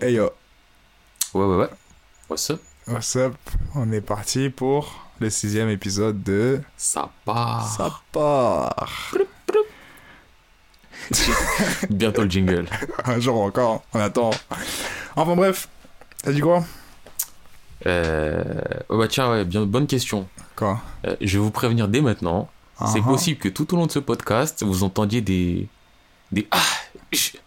Hey yo, Ouais, ouais, ouais. What's up? What's up? On est parti pour le sixième épisode de Ça part. Ça part. Bientôt le jingle. Un jour encore, on attend. Enfin bref, t'as dit quoi? Euh... ouais, bah tiens, ouais, bien, bonne question. Quoi? Euh, je vais vous prévenir dès maintenant. C'est Ah, possible que tout au long de ce podcast, vous entendiez des. des Ah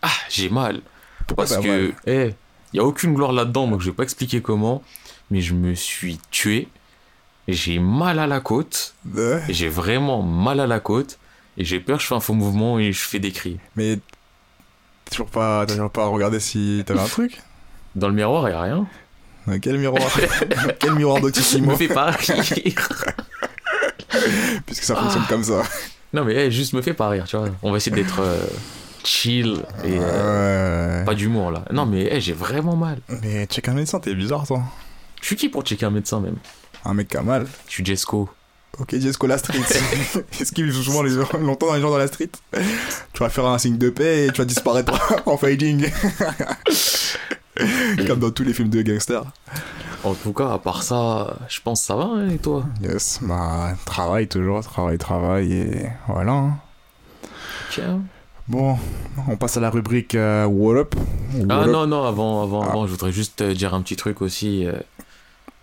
Ah J'ai mal. Pourquoi Parce t'as que. Eh, il n'y a aucune gloire là-dedans, donc je vais pas expliquer comment. Mais je me suis tué. J'ai mal à la côte. J'ai vraiment mal à la côte. Et j'ai peur, je fais un faux mouvement et je fais des cris. Mais toujours pas, t'as toujours pas regardé si t'avais un truc? Dans le miroir, il n'y a rien. Quel miroir? Quel miroir Me d'Otissimo? fais pas rire. Puisque ça fonctionne comme ça. Non, mais eh, juste me fais pas rire, tu vois. On va essayer d'être euh, chill et euh, pas d'humour là. Non, mais j'ai vraiment mal. Mais check un médecin, t'es bizarre toi. Je suis qui pour checker un médecin même? Un mec qui a mal. Je suis Jesco. Ok, Jesco la street. Vit souvent les gens, longtemps dans les gens dans la street? Tu vas faire un signe de paix et tu vas disparaître en fading. Comme dans tous les films de gangsters. En tout cas, à part ça, je pense que ça va, hein, et toi? Yes, bah, travail toujours, travail, travail et voilà. hein. Tiens. Bon, on passe à la rubrique euh, What Up. Ah Up. non, non, avant, avant, Ah. avant, je voudrais juste euh, dire un petit truc aussi. euh.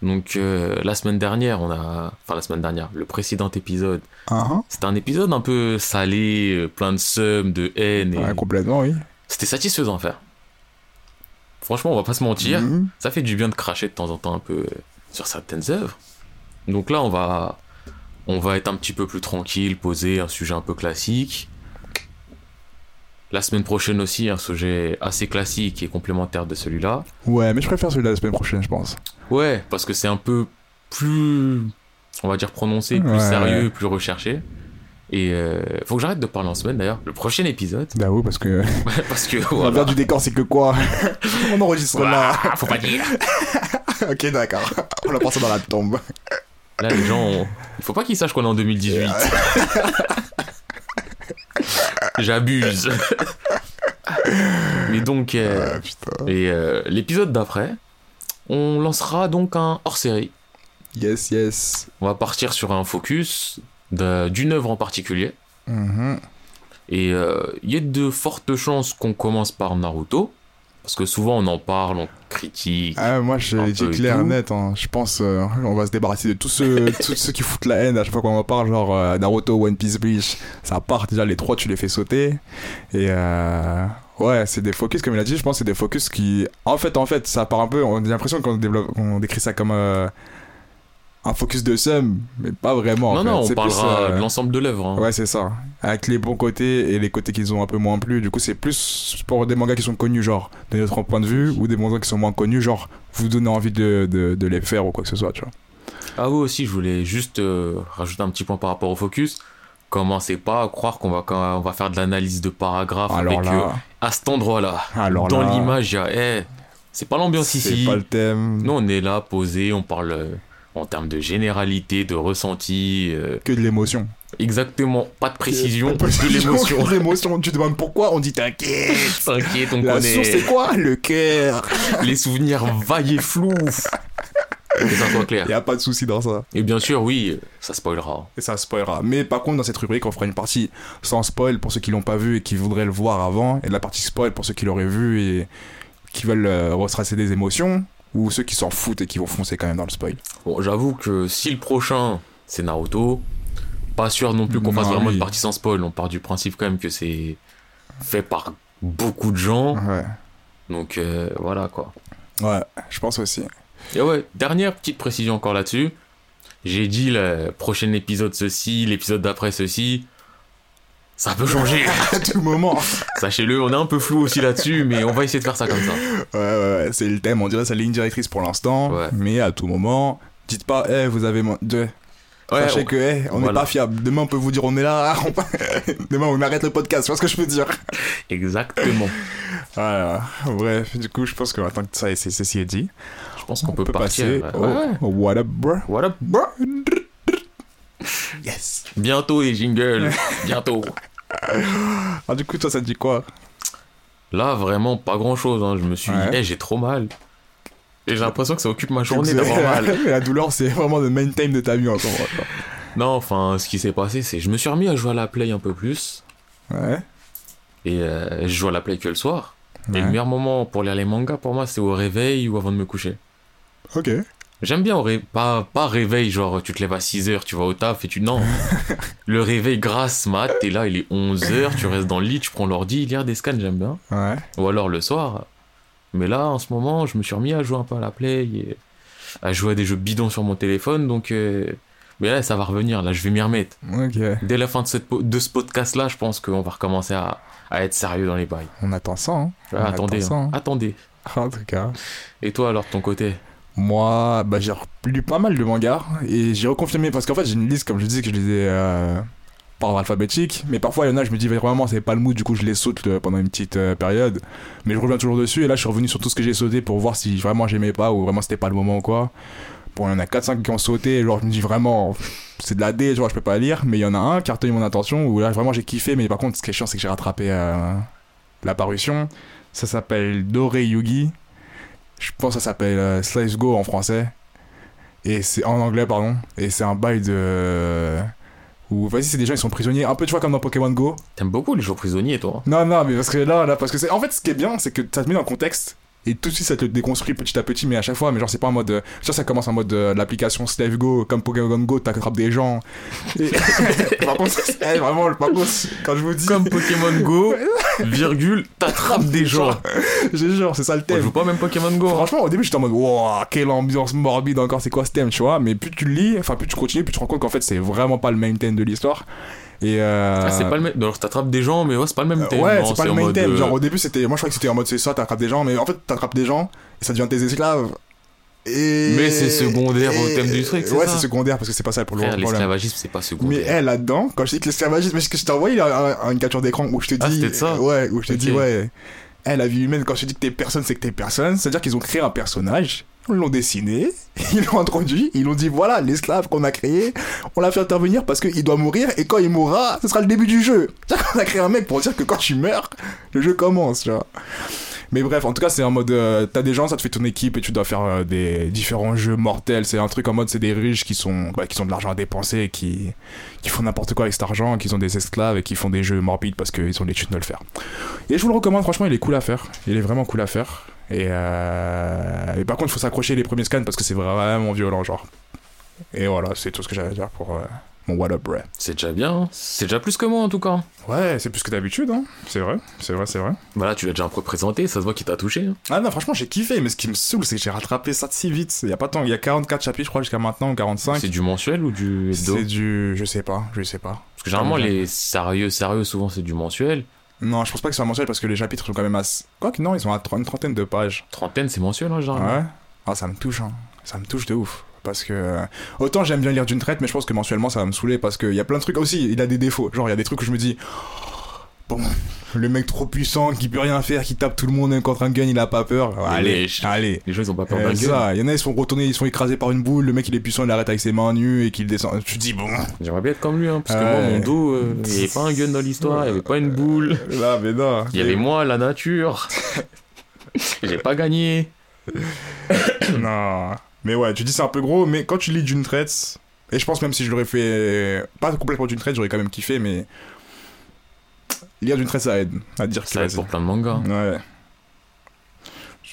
Donc, euh, la semaine dernière, on a. Enfin, la semaine dernière, le précédent épisode, Ah, ah. c'était un épisode un peu salé, plein de seum, de haine. Et... Ouais, complètement, oui. C'était satisfaisant à faire. Franchement, on va pas se mentir. Mhm. Ça fait du bien de cracher de temps en temps un peu sur certaines œuvres. Donc là, on va, on va être un petit peu plus tranquille, poser un sujet un peu classique. La semaine prochaine aussi, un sujet assez classique et complémentaire de celui-là. Ouais, mais je préfère celui de la semaine prochaine, je pense. Ouais, parce que c'est un peu plus, on va dire prononcé, plus Ouais. sérieux, plus recherché. Et euh, faut que j'arrête de parler en semaine d'ailleurs. Le prochain épisode, Bah oui, parce que parce que on voilà. a du décor, c'est que quoi On enregistre là. Ah, faut pas dire. ok, d'accord. On a passé dans la tombe. Là, les gens, ont- il faut pas qu'ils sachent qu'on est en 2018. J'abuse. Mais donc, euh, Ah, et euh, l'épisode d'après, on lancera donc un hors-série. Yes, yes. On va partir sur un focus d'une œuvre en particulier. Mhm. Et euh, il y a de fortes chances qu'on commence par Naruto. Parce que souvent on en parle, on critique. Ah, moi, je l'ai dit clair net. hein. Je pense euh, on va se débarrasser de tous ceux, tous ceux qui foutent la haine à chaque fois qu'on en parle. Genre euh, Naruto, One Piece, Bleach. Ça part déjà, les trois, tu les fais sauter. Et euh, ouais, c'est des focus, comme il a dit. Je pense que c'est des focus qui. En fait, en fait, ça part un peu. On a l'impression qu'on développe, qu'on décrit ça comme euh, un focus de sum, mais pas vraiment. en non, fait. non, on C'est plus, parlera euh, de l'ensemble de l'œuvre. hein. Ouais, c'est ça. Avec les bons côtés et les côtés qu'ils ont un peu moins plu. Du coup, c'est plus pour des mangas qui sont connus, genre, de notre point de vue, ou des mangas qui sont moins connus, genre, vous donner envie de, de, de les faire ou quoi que ce soit, tu vois. Ah oui aussi, je voulais juste euh, rajouter un petit point par rapport au focus. Commencez pas à croire qu'on va, va faire de l'analyse de paragraphes Alors avec là, euh, à cet endroit-là. alors Dans là, l'image, il y a, eh, c'est pas l'ambiance c'est ici. pas le thème. Nous, on est là, posé, on parle euh, en termes de généralité, de ressenti. euh, Que de l'émotion. exactement, pas de précision, Pas de l'émotion. De l'émotion. Tu te demandes pourquoi, on dit t'inquiète. T'inquiète, on La connaît. source, c'est quoi? Le cœur. Les souvenirs vaillent et flous. Que ça soit clair. Y a pas de souci dans ça. Et bien sûr, oui, ça spoilera. Et ça spoilera. Mais par contre, dans cette rubrique, on fera une partie sans spoil pour ceux qui l'ont pas vu et qui voudraient le voir avant, et la partie spoil pour ceux qui l'auraient vu et qui veulent euh, retracer des émotions, ou ceux qui s'en foutent et qui vont foncer quand même dans le spoil. Bon, j'avoue que si le prochain, c'est Naruto, pas sûr non plus qu'on fasse vraiment oui. une partie sans spoil. On part du principe quand même que c'est fait par beaucoup de gens. Ouais. Donc euh, voilà quoi. Ouais, je pense aussi. Et ouais, dernière petite précision encore là-dessus. J'ai dit le prochain épisode ceci, l'épisode d'après ceci. Ça peut changer. À tout moment. Sachez-le, on est un peu flou aussi là-dessus, mais on va essayer de faire ça comme ça. Ouais, ouais, ouais, c'est le thème, on dirait la ligne directrice pour l'instant, Ouais. mais à tout moment, dites pas, eh, vous avez. De... Ouais, Sachez on- que, eh, on n'est voilà. pas fiable. Demain, on peut vous dire, on est là. on Demain, on arrête le podcast, tu vois ce que je veux dire. Exactement. Voilà. Bref, du coup, je pense que maintenant que ça, c'est ceci est dit, Je pense qu'on peut, partir. passer ouais. au, Ouais, au What up, bro? Voilà, bro. Yes. Bientôt les jingles. Bientôt. Ah, du coup, toi, ça te dit quoi? Là, vraiment, pas grand chose. Je me suis Ouais. dit, Eh, j'ai trop mal. Et j'ai l'impression que ça occupe ma journée d'avoir mal. la douleur, c'est vraiment le main theme de ta vie. Non, enfin, ce qui s'est passé, c'est je me suis remis à jouer à la play un peu plus. Ouais. Et euh, je joue à la play que le soir. Et le meilleur moment pour lire les mangas, pour moi, c'est au réveil ou avant de me coucher. Ok. J'aime bien au ré- pas, pas réveil, genre tu te lèves à 6h, tu vas au taf et tu. Non. le réveil grasse mat, t'es là, il est 11h, tu restes dans le lit, tu prends l'ordi, lire des scans, j'aime bien. Ouais. Ou alors le soir. Mais là, en ce moment, je me suis remis à jouer un peu à la play et à jouer à des jeux bidons sur mon téléphone, donc. euh, Mais là, ça va revenir, là, je vais m'y remettre. Ok. Dès la fin de, cette po- de ce podcast-là, je pense qu'on va recommencer à, à être sérieux dans les bails. On attend ça, hein. Ouais, On attendez, attend ça, hein. hein. attendez. En tout cas. Et toi, alors, de ton côté? Moi, bah, j'ai lu pas mal de mangas et j'ai reconfirmé parce qu'en fait j'ai une liste comme je disais que je lisais euh, par ordre alphabétique, mais parfois il y en a je me dis vraiment c'est pas le mood du coup je les saute euh, pendant une petite euh, période, mais je reviens toujours dessus et là je suis revenu sur tout ce que j'ai sauté pour voir si vraiment j'aimais pas ou vraiment c'était pas le moment ou quoi. Bon il y en a 4-5 qui ont sauté, genre je me dis vraiment c'est de la D, genre je peux pas lire, mais il y en a un qui a retenu mon attention où là vraiment j'ai kiffé, mais par contre ce qui est chiant c'est que j'ai rattrapé euh, la parution. Ça s'appelle Dore Yugi. Je pense que ça s'appelle euh, Slice Go en français. Et c'est en anglais, pardon. Et c'est un bail de. Où, vas-y, c'est des gens, ils sont prisonniers. Un peu, tu vois, comme dans Pokémon Go. T'aimes beaucoup les jours prisonniers, toi Non, non, mais parce que là, là, parce que c'est. En fait, ce qui est bien, c'est que ça te met dans le contexte. Et tout de suite, ça te le déconstruit petit à petit, mais à chaque fois, mais genre, c'est pas en mode. euh, Tu vois, ça commence en mode euh, l'application Slave Go, comme Pokémon Go, t'attrapes des gens. Et... par contre, eh, vraiment, par contre, quand je vous dis. Comme Pokémon Go, virgule, t'attrapes des gens. J'ai genre, c'est ça le Moi, je thème. joue pas même Pokémon Go. hein. Franchement, au début, j'étais en mode, wow, quelle ambiance morbide encore, c'est quoi ce thème, tu vois. Mais plus tu le lis, enfin, plus tu continues, plus tu te rends compte qu'en fait, c'est vraiment pas le main theme de l'histoire. Et euh... Ah, c'est pas le même. Alors, t'attrapes des gens, mais ouais, c'est pas le même thème. ouais, c'est pas le mode, thème. euh, Genre, au début, c'était. Moi, je croyais que c'était en mode, c'est ça, t'attrapes des gens, mais en fait, t'attrapes des gens et ça devient tes esclaves. Et... Mais c'est secondaire au thème du truc, c'est Ouais, c'est secondaire parce que c'est pas ça pour le problème. l'esclavagisme, c'est pas Mais secondaire. elle, là-dedans, quand je dis que l'esclavagisme, mais ce que je t'ai envoyé un- un- une capture d'écran où je te dis. Ah, c'était de ça Ouais, où je te Ok. dis, ouais. Elle, la vie humaine, quand je te dis que t'es personne, c'est que t'es personne. C'est-à-dire qu'ils ont créé un personnage, ils l'ont dessiné, ils l'ont introduit, ils l'ont dit, voilà, l'esclave qu'on a créé, on l'a fait intervenir parce qu'il doit mourir, et quand il mourra, ce sera le début du jeu. C'est-à-dire qu'on a créé un mec pour dire que quand tu meurs, le jeu commence, tu vois. Mais bref, en tout cas, c'est en mode, euh, t'as des gens, ça te fait ton équipe et tu dois faire euh, des différents jeux mortels. C'est un truc en mode, c'est des riches qui sont, bah, qui ont de l'argent à dépenser et qui, qui font n'importe quoi avec cet argent, qui ont des esclaves et qui font des jeux morbides parce qu'ils ont thunes de le faire. Et je vous le recommande, franchement, il est cool à faire. Il est vraiment cool à faire. Et, euh... et par contre, il faut s'accrocher les premiers scans parce que c'est vraiment violent, genre. Et voilà, c'est tout ce que j'avais à dire pour mon What Up. C'est déjà bien. hein. C'est déjà plus que moi, en tout cas. Ouais, c'est plus que d'habitude, hein. C'est vrai, c'est vrai, c'est vrai. Voilà, tu l'as déjà un peu présenté, ça se voit qu'il t'a touché. hein. Ah non, franchement, j'ai kiffé, mais ce qui me saoule, c'est que j'ai rattrapé ça si vite. Il y a pas tant, il y a 44 chapitres, je crois, jusqu'à maintenant, ou 45. C'est du mensuel ou du C'est du. Je sais pas, je sais pas. Parce que généralement, les sérieux, sérieux, souvent, c'est du mensuel. Non, je pense pas que ce soit mensuel parce que les chapitres sont quand même assez. Quoi que non, ils sont à une trentaine de pages. Trentaine, c'est mensuel, hein, généralement. Ouais. Ah, ça me touche, hein. Ça me touche de ouf. Parce que. euh, Autant j'aime bien lire d'une traite, mais je pense que mensuellement ça va me saouler parce qu'il y a plein de trucs aussi. Il a des défauts. Genre, il y a des trucs où je me dis. Bon, le mec trop puissant qui peut rien faire, qui tape tout le monde même contre un gun, il a pas peur. Allez, les- allez. Les gens, ils ont pas peur Euh, d'un gun. ça, il y en a, ils sont retournés, ils sont écrasés par une boule. Le mec, il est puissant, il arrête avec ses mains nues et qu'il descend. Tu te dis, bon. J'aimerais bien être comme lui, hein, parce que moi, mon dos, euh, il n'y avait pas un gun dans l'histoire, il n'y avait pas une boule. Là, mais non. Il y avait moi, la nature. J'ai pas gagné. Non. Mais ouais, tu dis c'est un peu gros, mais quand tu lis d'une traite, et je pense même si je l'aurais fait pas complètement d'une traite, j'aurais quand même kiffé, mais lire d'une traite ça aide à dire que Ça aide pour plein de mangas. Ouais.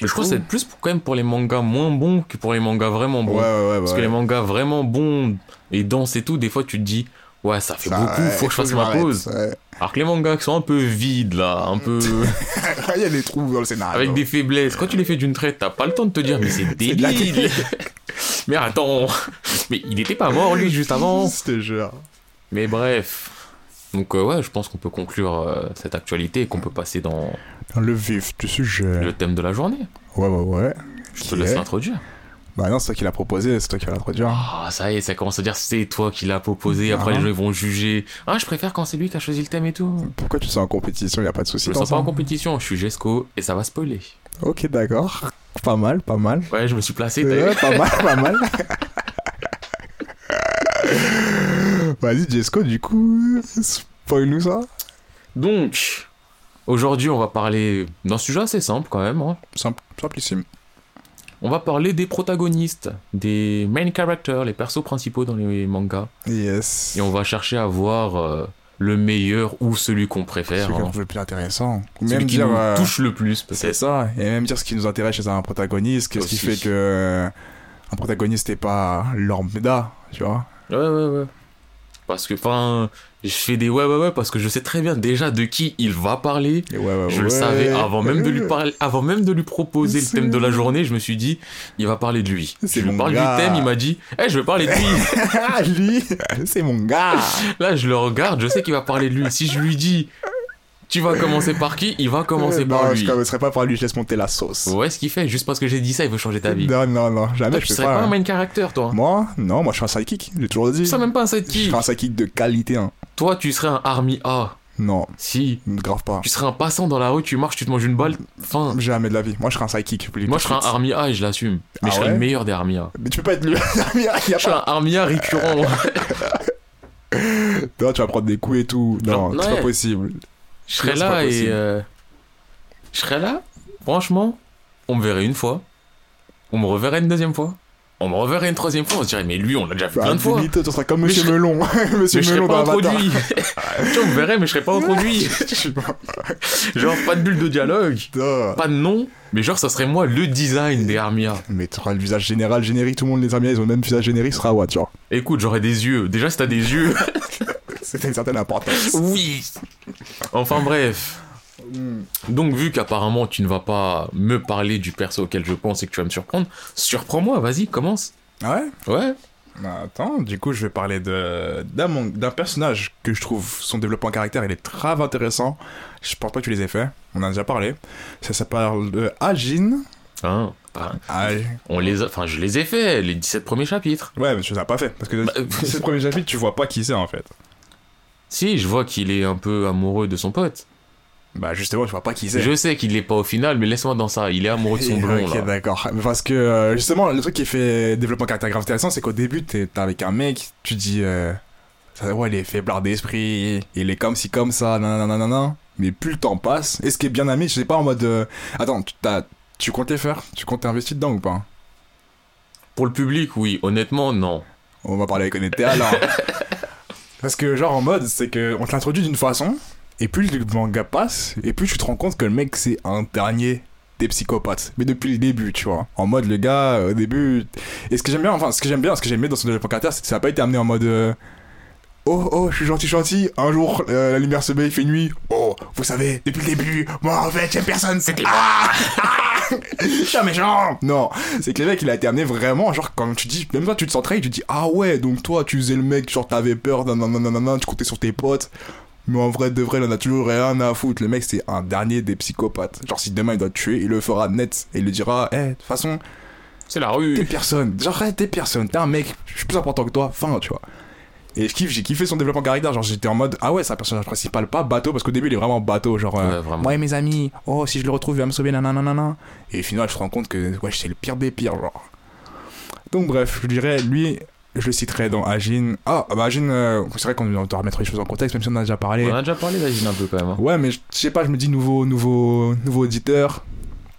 Mais je crois que c'est plus pour, quand même pour les mangas moins bons que pour les mangas vraiment bons. ouais, ouais. Parce ouais. que les mangas vraiment bons et denses et tout, des fois tu te dis, ouais, ça fait Ça, beaucoup, faut que je fasse ma pause. Alors que les mangas qui sont un peu vides là, un peu Il y a des trous dans le scénario. avec des faiblesses, quand tu les fais d'une traite, t'as pas le temps de te dire, mais c'est débile. mais attends, mais il était pas mort lui juste avant. Te jure. Mais bref. Donc euh, ouais, je pense qu'on peut conclure euh, cette actualité et qu'on peut passer dans Dans le vif du sujet. le thème de la journée. Ouais, ouais, ouais. Je te laisse est l'introduire. Bah non, c'est toi qui l'as proposé, c'est toi qui vas l'introduire. Ah, ça y est, ça commence à dire c'est toi qui l'as proposé. Après, Ah. les gens ils vont juger. Ah, je préfère quand c'est lui qui a choisi le thème et tout. Pourquoi tu te sens en compétition Y a pas de souci. Je me sens pas en compétition, je suis Jesco et ça va spoiler. Ok, d'accord. Pas mal, pas mal. Ouais, je me suis placé. vu pas mal, pas mal. Vas-y, Jesco, du coup, spoil-nous ça. Donc, Aujourd'hui, on va parler d'un sujet assez simple quand même. hein. Simple, simplissime. On va parler des protagonistes, des main characters, les persos principaux dans les mangas. Yes. Et on va chercher à voir euh, le meilleur ou celui qu'on préfère. C'est hein. le plus intéressant. Celui même qui dire. nous euh, touche le plus, C'est ça. Et même dire ce qui nous intéresse chez un protagoniste. Qu'est-ce qui fait que. euh, Un protagoniste n'est pas lambda, tu vois. Ouais, ouais, ouais. Parce que, enfin, je fais des ouais, ouais, ouais, parce que je sais très bien déjà de qui il va parler. Et ouais, ouais, Je le savais avant même de lui parler, avant même de lui proposer le thème de la journée. Je me suis dit, il va parler de lui. Je lui parle gars. du thème, il m'a dit, eh, je vais parler de lui. Lui, c'est mon gars. Là, je le regarde, je sais qu'il va parler de lui. Si je lui dis, tu vas commencer par qui? Il va commencer non, par je lui. commencerai pas par lui, je laisse monter la sauce. Ouais, ce qu'il fait, juste parce que j'ai dit ça, il veut changer ta vie. Non, non, non, jamais Toi, je tu serais pas. un main character, toi. Moi, non, moi je suis un sidekick, j'ai toujours dit. Tu serais même pas un Je sidekick. suis un sidekick de qualité, hein. Toi, tu serais un Army A. Non, Si. grave pas. Tu serais un passant dans la rue, tu marches, tu te manges une balle. Fin. Jamais de la vie. Moi je serais un sidekick. plus Moi, je serais un. Army A et je l'assume. Mais Ah je serais ouais le meilleur des Army A. Mais tu peux pas être lui. Il y a Je serais un Army A récurrent. Non, tu vas prendre des coups et tout. Non, Genre, c'est ouais. pas possible. Je serais là et. euh, Je serais là. Franchement, on me verrait une fois. On me reverrait une deuxième fois. On me reverrait une troisième fois. On se dirait, mais lui, on l'a déjà vu Bah, plein de fois. limite, tu seras comme Monsieur Melon. Monsieur Mais je serais Melon pas dans Avatar. introduit. tu vois, on me verrait, mais je serais pas introduit. Je sais pas. Genre, pas de bulle de dialogue. Pas de nom. Mais genre, ça serait moi le design des Armia. Mais tu auras le visage général, générique, tout le monde les amis, ils ont le même visage générique, ce sera what, genre. Écoute, j'aurais des yeux. Déjà, si t'as des yeux. C'était une certaine importance. oui. Enfin, bref. Donc, vu qu'apparemment tu ne vas pas me parler du perso auquel je pense et que tu vas me surprendre, surprends-moi, vas-y, commence. Ouais Ouais. Bah, Attends, du coup, je vais parler de d'un personnage que je trouve son développement de caractère, il est très intéressant. Je pense pas que tu les aies fait, on en a déjà parlé. Ça s'appelle de Ajin. Hein, bah, Ah, on les a... Enfin, je les ai fait, les 17 premiers chapitres. ouais, mais tu les as pas fait parce que Bah, c'est le premier chapitre, tu vois pas qui c'est en fait. Si, je vois qu'il est un peu amoureux de son pote. Bah justement, tu vois pas qui c'est. Je sais qu'il l'est pas au final, mais laisse-moi dans ça. Il est amoureux de son blond, Ok, d'accord. Parce que euh, justement, le truc qui fait développement caractère grave intéressant, c'est qu'au début, t'es avec un mec, tu dis, euh, ça, ouais, il est faiblard d'esprit, il est comme ci, comme ça, nanana. Mais plus le temps passe, et ce qui est bien ami, je sais pas en mode, euh, attends, tu, t'as- tu comptes les faire Tu comptes t'investir dedans ou pas? Pour le public, oui. Honnêtement, non. On va parler avec honnêteté alors. Parce que, genre, en mode, c'est que on te l'introduit d'une façon, et plus le manga passe, et plus tu te rends compte que le mec, c'est un dernier des psychopathes. Mais depuis le début, tu vois. En mode, le gars, euh, au début. Et ce que j'aime bien, enfin, ce que j'aime bien, ce que j'aime bien dans son développement caractère, c'est que ça n'a pas été amené en mode. euh, Oh, oh, je suis gentil, gentil. Un jour, euh, la lumière se met, il fait nuit. Oh, vous savez, depuis le début, moi, en fait, j'aime personne, c'était ah, Je suis un méchant Non, c'est que le mec, il a été amené vraiment, genre, quand tu dis, même toi, tu te sens trahi, tu te dis, ah ouais, donc toi, tu faisais le mec, genre, t'avais peur, nanana, tu comptais sur tes potes. Mais en vrai, de vrai, il en a toujours rien à foutre. Le mec, c'est un dernier des psychopathes. Genre, si demain il doit te tuer, il le fera net. Et il le dira, eh, de toute façon, C'est la t'es rue. personne. Genre, t'es personne. T'es un mec, je suis plus important que toi. Fin, tu vois. Et je kiffe, j'ai kiffé son développement caractère. Genre, j'étais en mode, ah ouais, c'est un personnage principal, pas bateau, parce qu'au début, il est vraiment bateau. Genre, euh, Ouais, vraiment. mes amis, oh, si je le retrouve, il va me sauver, nanana. Et au final, je te rends compte que, ouais, c'est le pire des pires, genre. Donc, bref, je dirais, lui, je le citerai dans Agin. Ah, bah, Agin, euh, c'est vrai qu'on doit remettre les choses en contexte, même si on en a déjà parlé. On a déjà parlé d'Agine un peu quand même. hein. Ouais, mais je sais pas, je me dis nouveau, nouveau, nouveau auditeur.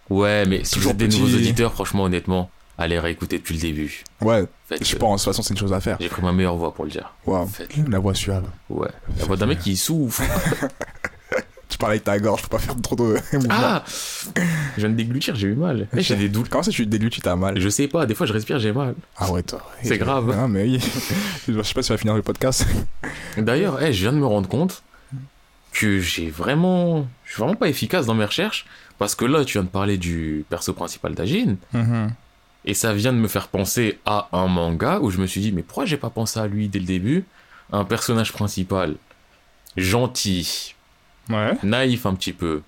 Ouais, mais si vous Toujours êtes des petit. nouveaux auditeurs, franchement, honnêtement, allez réécouter depuis le début. Ouais, Faites je pense, de toute façon, c'est une chose à faire. J'ai pris ma meilleure voix pour le dire. Waouh. La voix suave. Ouais. La voix d'un mec qui souffle. Tu parles avec ta gorge, faut pas faire trop de. Ah Je viens de déglutir, j'ai eu mal. Eh, J'ai des douleurs. Comment ça, tu déglutis, t'as mal? Je sais pas, des fois je respire, j'ai mal. Ah ouais, toi. C'est grave. Ah, mais oui. je sais pas si tu vas finir le podcast. D'ailleurs, eh, je viens de me rendre compte que j'ai vraiment. Je suis vraiment pas efficace dans mes recherches. Parce que là, tu viens de parler du perso principal d'Agine. Et ça vient de me faire penser à un manga où je me suis dit, mais pourquoi j'ai pas pensé à lui dès le début? Un personnage principal gentil, Ouais. naïf un petit peu.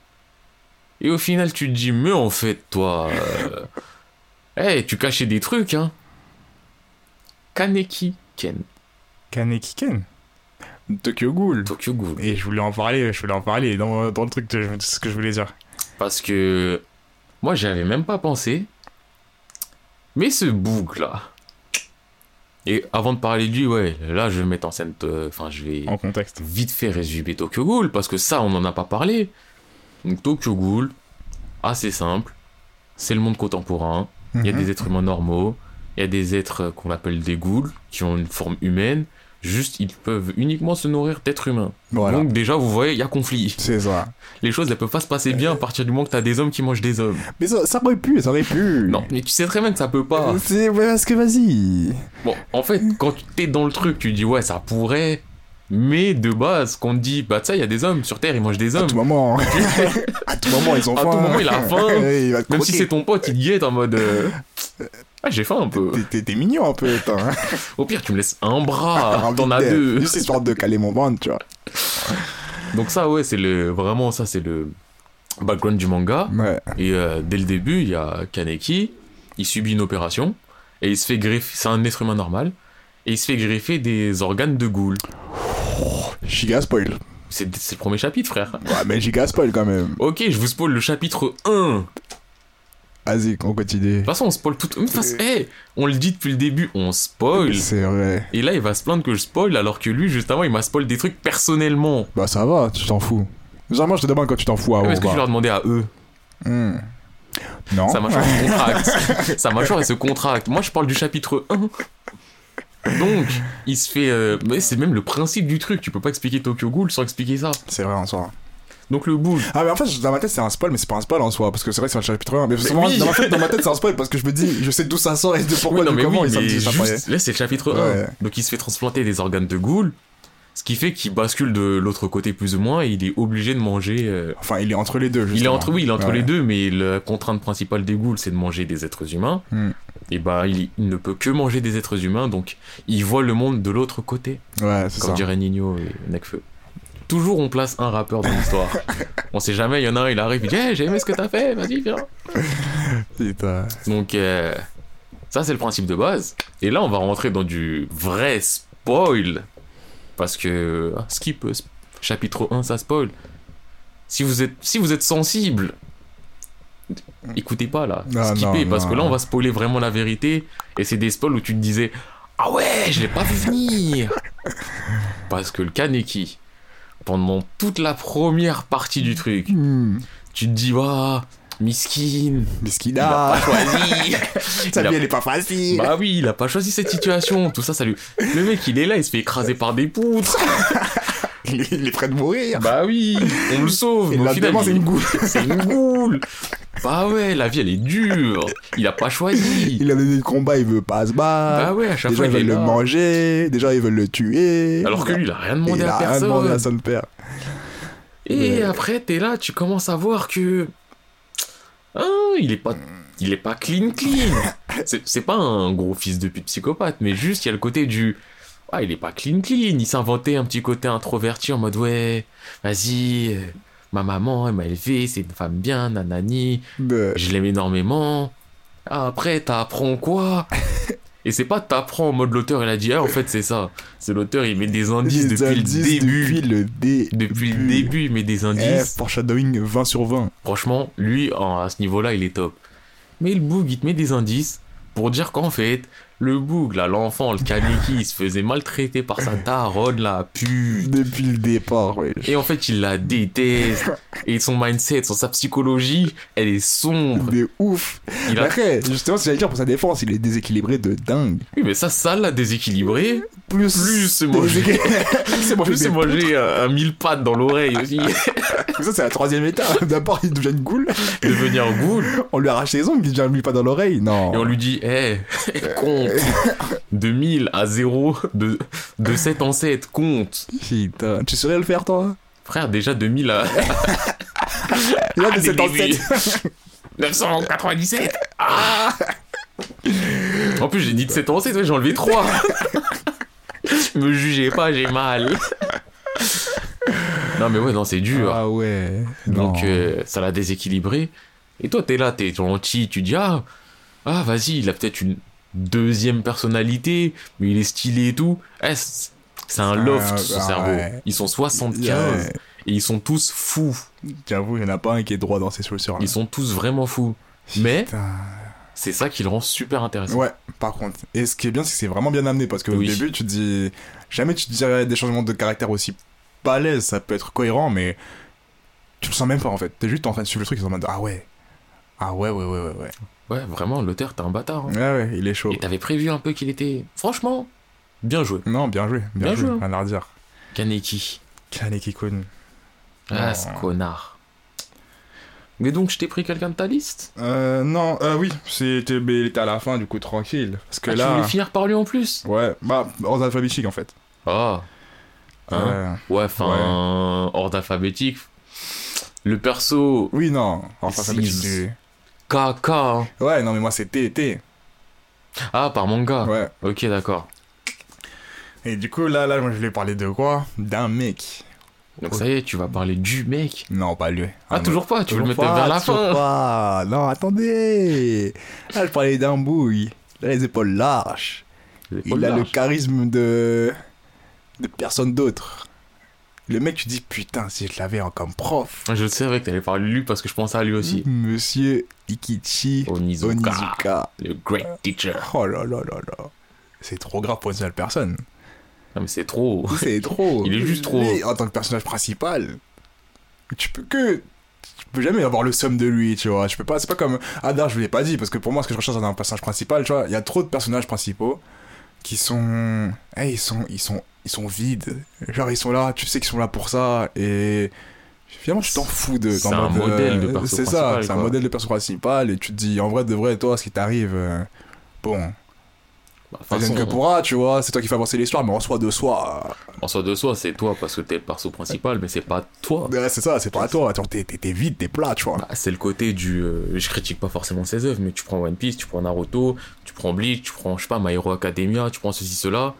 Et au final, tu te dis, mais en fait, toi. euh, Eh, tu cachais des trucs, hein. Kaneki Ken, Kaneki Ken. Tokyo Ghoul. Tokyo Ghoul. Et je voulais en parler, je voulais en parler dans, dans le truc, de- ce que je voulais dire. Parce que moi, j'y avais même pas pensé. Mais ce bouc là. Et avant de parler de lui, ouais, là, je vais mettre en scène. euh, Enfin, je vais En contexte. vite fait résumer Tokyo Ghoul parce que ça, on n'en a pas parlé. Donc Tokyo Ghoul, assez simple. C'est le monde contemporain. Il y a Mhm. des êtres humains normaux. Il y a des êtres qu'on appelle des ghouls, qui ont une forme humaine. Juste, ils peuvent uniquement se nourrir d'êtres humains. Voilà. Donc déjà, vous voyez, il y a conflit. C'est ça. Les choses, elles peuvent pas se passer bien à partir du moment que t'as des hommes qui mangent des hommes. Mais ça, ça aurait pu, ça aurait pu. Non, mais tu sais très bien que ça peut pas. C'est ouais, parce que vas-y. Bon, en fait, quand t'es dans le truc, tu dis ouais, ça pourrait. Mais de base, qu'on te dit, bah, tu sais, il y a des hommes sur Terre, ils mangent des À hommes. tout moment. à tout moment, ils ont À faim. tout moment, il a faim. Il Même si c'est ton pote, il te guette en mode. euh, Ah, j'ai faim un peu. T'es- mignon un peu, attends. Au pire, tu me laisses un bras, t'en as deux. Juste histoire de caler mon ventre, tu vois. Donc, ça, ouais, c'est le. Vraiment, ça, c'est le background du manga. Ouais. Et euh, dès le début, il y a Kaneki, il subit une opération, et il se fait greffer. C'est un être humain normal, et il se fait greffer des organes de ghoul. Giga spoil. C'est c'est le premier chapitre, frère. Ouais, mais giga spoil quand même. Ok, je vous spoil le chapitre 1. De Vas-y, on continue. toute façon, on spoil tout. Mais de façon, hey, on le dit depuis le début, on spoil. C'est vrai. Et là, il va se plaindre que je spoil, alors que lui, juste avant, il m'a spoil des trucs personnellement. Bah ça va, tu t'en fous. Généralement, je te demande quand tu t'en fous à Est-ce que tu leur demandé à eux Hmm. Non. Sa mâchoire se contracte. Sa mâchoire, elle se contracte. Moi, je parle du chapitre 1. Donc, il se fait. euh, Mais c'est même le principe du truc. Tu peux pas expliquer Tokyo Ghoul sans expliquer ça. C'est vrai en soi. Donc, le boule. Ah mais en fait dans ma tête c'est un spoil mais c'est pas un spoil en soi parce que c'est vrai que c'est un chapitre 1 mais, souvent, oui. dans, ma tête, dans ma tête c'est un spoil parce que je me dis je sais d'où ça sort et de pourquoi Oui, non, mais comment oui, mais juste, là, c'est le chapitre 1. Ouais. Donc, il se fait transplanter des organes de Ghoul. Ce qui fait qu'il bascule de l'autre côté plus ou moins et il est obligé de manger. euh, Enfin il est entre les deux Il est justement. entre, oui, il est entre Ouais. les deux, mais la contrainte principale des ghouls, c'est de manger des êtres humains. Hmm. Et bah, il, il ne peut que manger des êtres humains, donc il voit le monde de l'autre côté, Ouais c'est comme ça. dirait Nino et Necfeu. Toujours on place un rappeur dans l'histoire. on sait jamais, il y en a un, il arrive, il dit hey, j'ai aimé ce que t'as fait, vas-y, viens. Putain. Donc, euh, ça, c'est le principe de base. Et là, on va rentrer dans du vrai spoil. Parce que, ah, skip, euh, chapitre 1, ça spoil. Si vous êtes, si vous êtes sensible, écoutez pas là. Ah, Skippez, non, parce non. que là, on va spoiler vraiment la vérité. Et c'est des spoils où tu te disais Ah ouais, je l'ai pas vu venir. parce que le Kaneki, pendant toute la première partie du truc, Hmm. tu te dis Ah, miskin, qu'il il a pas choisi. Sa il a- vie elle est pas facile Bah oui, il a pas choisi cette situation, tout ça, ça lui... Le mec, il est là, il se fait écraser par des poutres. il, est, il est prêt de mourir Bah oui, on le sauve. Et mais au là-dedans final, c'est une goule C'est une goule. Bah ouais, la vie, elle est dure. Il a pas choisi. Il a donné le combat il veut pas se battre Bah ouais, à chaque Déjà fois, ils il est veulent le manger Déjà ils veulent le tuer Alors que lui, il a rien demandé il à a rien personne. demandé à son père Et Ouais. après, t'es là, tu commences à voir que. Ah, il est pas. Il est pas clean clean. C'est pas un gros fils de pute psychopathe, mais juste il y a le côté du. Ah, il est pas clean clean. Il s'inventait un petit côté introverti en mode ouais, vas-y, euh, ma maman, elle m'a élevé, c'est une femme bien, nanani, je l'aime énormément. Ah, après, t'apprends quoi? Et c'est pas t'apprends en mode l'auteur, il a dit, ah, en fait, c'est ça. C'est l'auteur, il met des indices des depuis indices le début. Depuis le dé- Depuis le début, il met des Eh, indices. foreshadowing 20 sur 20. Franchement, lui, en- à ce niveau-là, il est top. Mais le boug, il te met des indices pour dire qu'en fait, le boug, là, l'enfant, le kaneki, il se faisait maltraiter par sa daronne, la pute. Depuis le départ, ouais. Et en fait, il la déteste. Et son mindset, son, sa psychologie, elle est sombre. De ouf. Il a... Après, justement, si j'allais dire pour sa défense, il est déséquilibré de dingue. Oui, mais ça, ça l'a déséquilibré. Plus, Plus c'est mangé. c'est mangé. Plus mangé un, un mille pattes dans l'oreille aussi. Ça, c'est la troisième étape. D'abord, il devient une goule. Devenir ghoul. On lui arrache les ongles, il devient lui pas dans l'oreille. Non. Et on lui dit, hé, compte. De 1000 à 0, de, de 7 en 7, compte. Putain, tu saurais le faire, toi? Frère, déjà 2000 à. Là, de Dès 7 le en début. 7. 997 Ah En plus, j'ai dit de 7 en 7, ouais, j'ai enlevé 3. Me jugez pas, j'ai mal. non, mais ouais, non, c'est dur. Ah ouais. Donc, euh, ça l'a déséquilibré. Et toi, t'es là, t'es gentil, tu dis, ah, ah vas-y, il a peut-être une deuxième personnalité, mais il est stylé et tout. Eh, c'est un Ah, loft, son ah, cerveau. ouais. Ils sont 75 Ouais. et ils sont tous fous. J'avoue, il y en a pas un qui est droit dans ses chaussures. là. Ils sont tous vraiment fous. Mais c'est ça qui le rend super intéressant. Ouais, par contre. Et ce qui est bien, c'est que c'est vraiment bien amené parce qu'au Oui. début, tu te dis. Jamais tu te dirais des changements de caractère aussi balèzes, ça peut être cohérent, mais. tu le sens même pas en fait. T'es juste en train de suivre le truc, ils sont en mode ah ouais. Ah ouais, ouais, ouais, ouais, ouais. Ouais, vraiment, l'auteur, t'es un bâtard. hein. Ouais, ouais, il est chaud. Et t'avais prévu un peu qu'il était. Franchement, bien joué. Non, bien joué, bien, Bien joué. joué. Rien à redire. Kaneki. Kaneki Kun. Ah, ce connard. Mais donc, je t'ai pris quelqu'un de ta liste? Euh, non, euh, oui, c'était, mais il était à la fin, du coup, tranquille. Parce que Ah, Tu là. voulais finir par lui en plus? Ouais, bah, ordre alphabétique en fait. Ah. Hein? Ouais. Ouais, enfin, ordre alphabétique. Le perso, Oui, non, Si, alphabétique. Hein. Ouais, non, mais moi c'était T. Ah, par manga. Ouais. Ok, d'accord. Et du coup, là, là, moi je voulais parler de quoi? D'un mec. Donc ça y est, tu vas parler du mec. Non, pas lui. Ah, Un toujours pas, tu veux le mettre vers la fin. pas. Non, attendez. Là, je parlais d'un bouille. Il a les épaules larges. Les Il a le charisme de. de personne d'autre. Le mec, tu dis, putain, si je l'avais en comme prof. Je savais que t'allais parler de lui parce que je pensais à lui aussi. Monsieur Ikichi Onizuka. Onizuka. Le great teacher. Oh là là là là. C'est trop grave pour une seule personne. Non, mais c'est trop. C'est trop. Il est juste trop. Lui, en tant que personnage principal, tu peux que. Tu peux jamais avoir le somme de lui, tu vois. Je peux pas. C'est pas comme. Ah, d'ailleurs, je vous l'ai pas dit, parce que pour moi, ce que je recherche dans un personnage principal, tu vois, il y a trop de personnages principaux qui sont. Eh, ils sont. Ils sont. Ils sont vides. Genre, ils sont là, tu sais qu'ils sont là pour ça, et. Finalement, tu t'en fous de. C'est en un mode, modèle de euh, perso C'est ça, c'est un modèle de perso principal, et tu te dis, en vrai, de vrai, toi, ce qui t'arrive. euh, Bon, Bah, Advienne que façon, pourra, tu vois, c'est toi qui fais avancer l'histoire, mais en soi de soi, en soi de soi, c'est toi parce que t'es le perso principal, mais c'est pas toi. Ouais, c'est ça, c'est pas toi. T'es, t'es vide, t'es plat, tu vois. Bah, c'est le côté du. euh, je critique pas forcément ses œuvres, mais tu prends One Piece, tu prends Naruto, tu prends Bleach, tu prends, je sais pas, My Hero Academia, tu prends ceci, cela.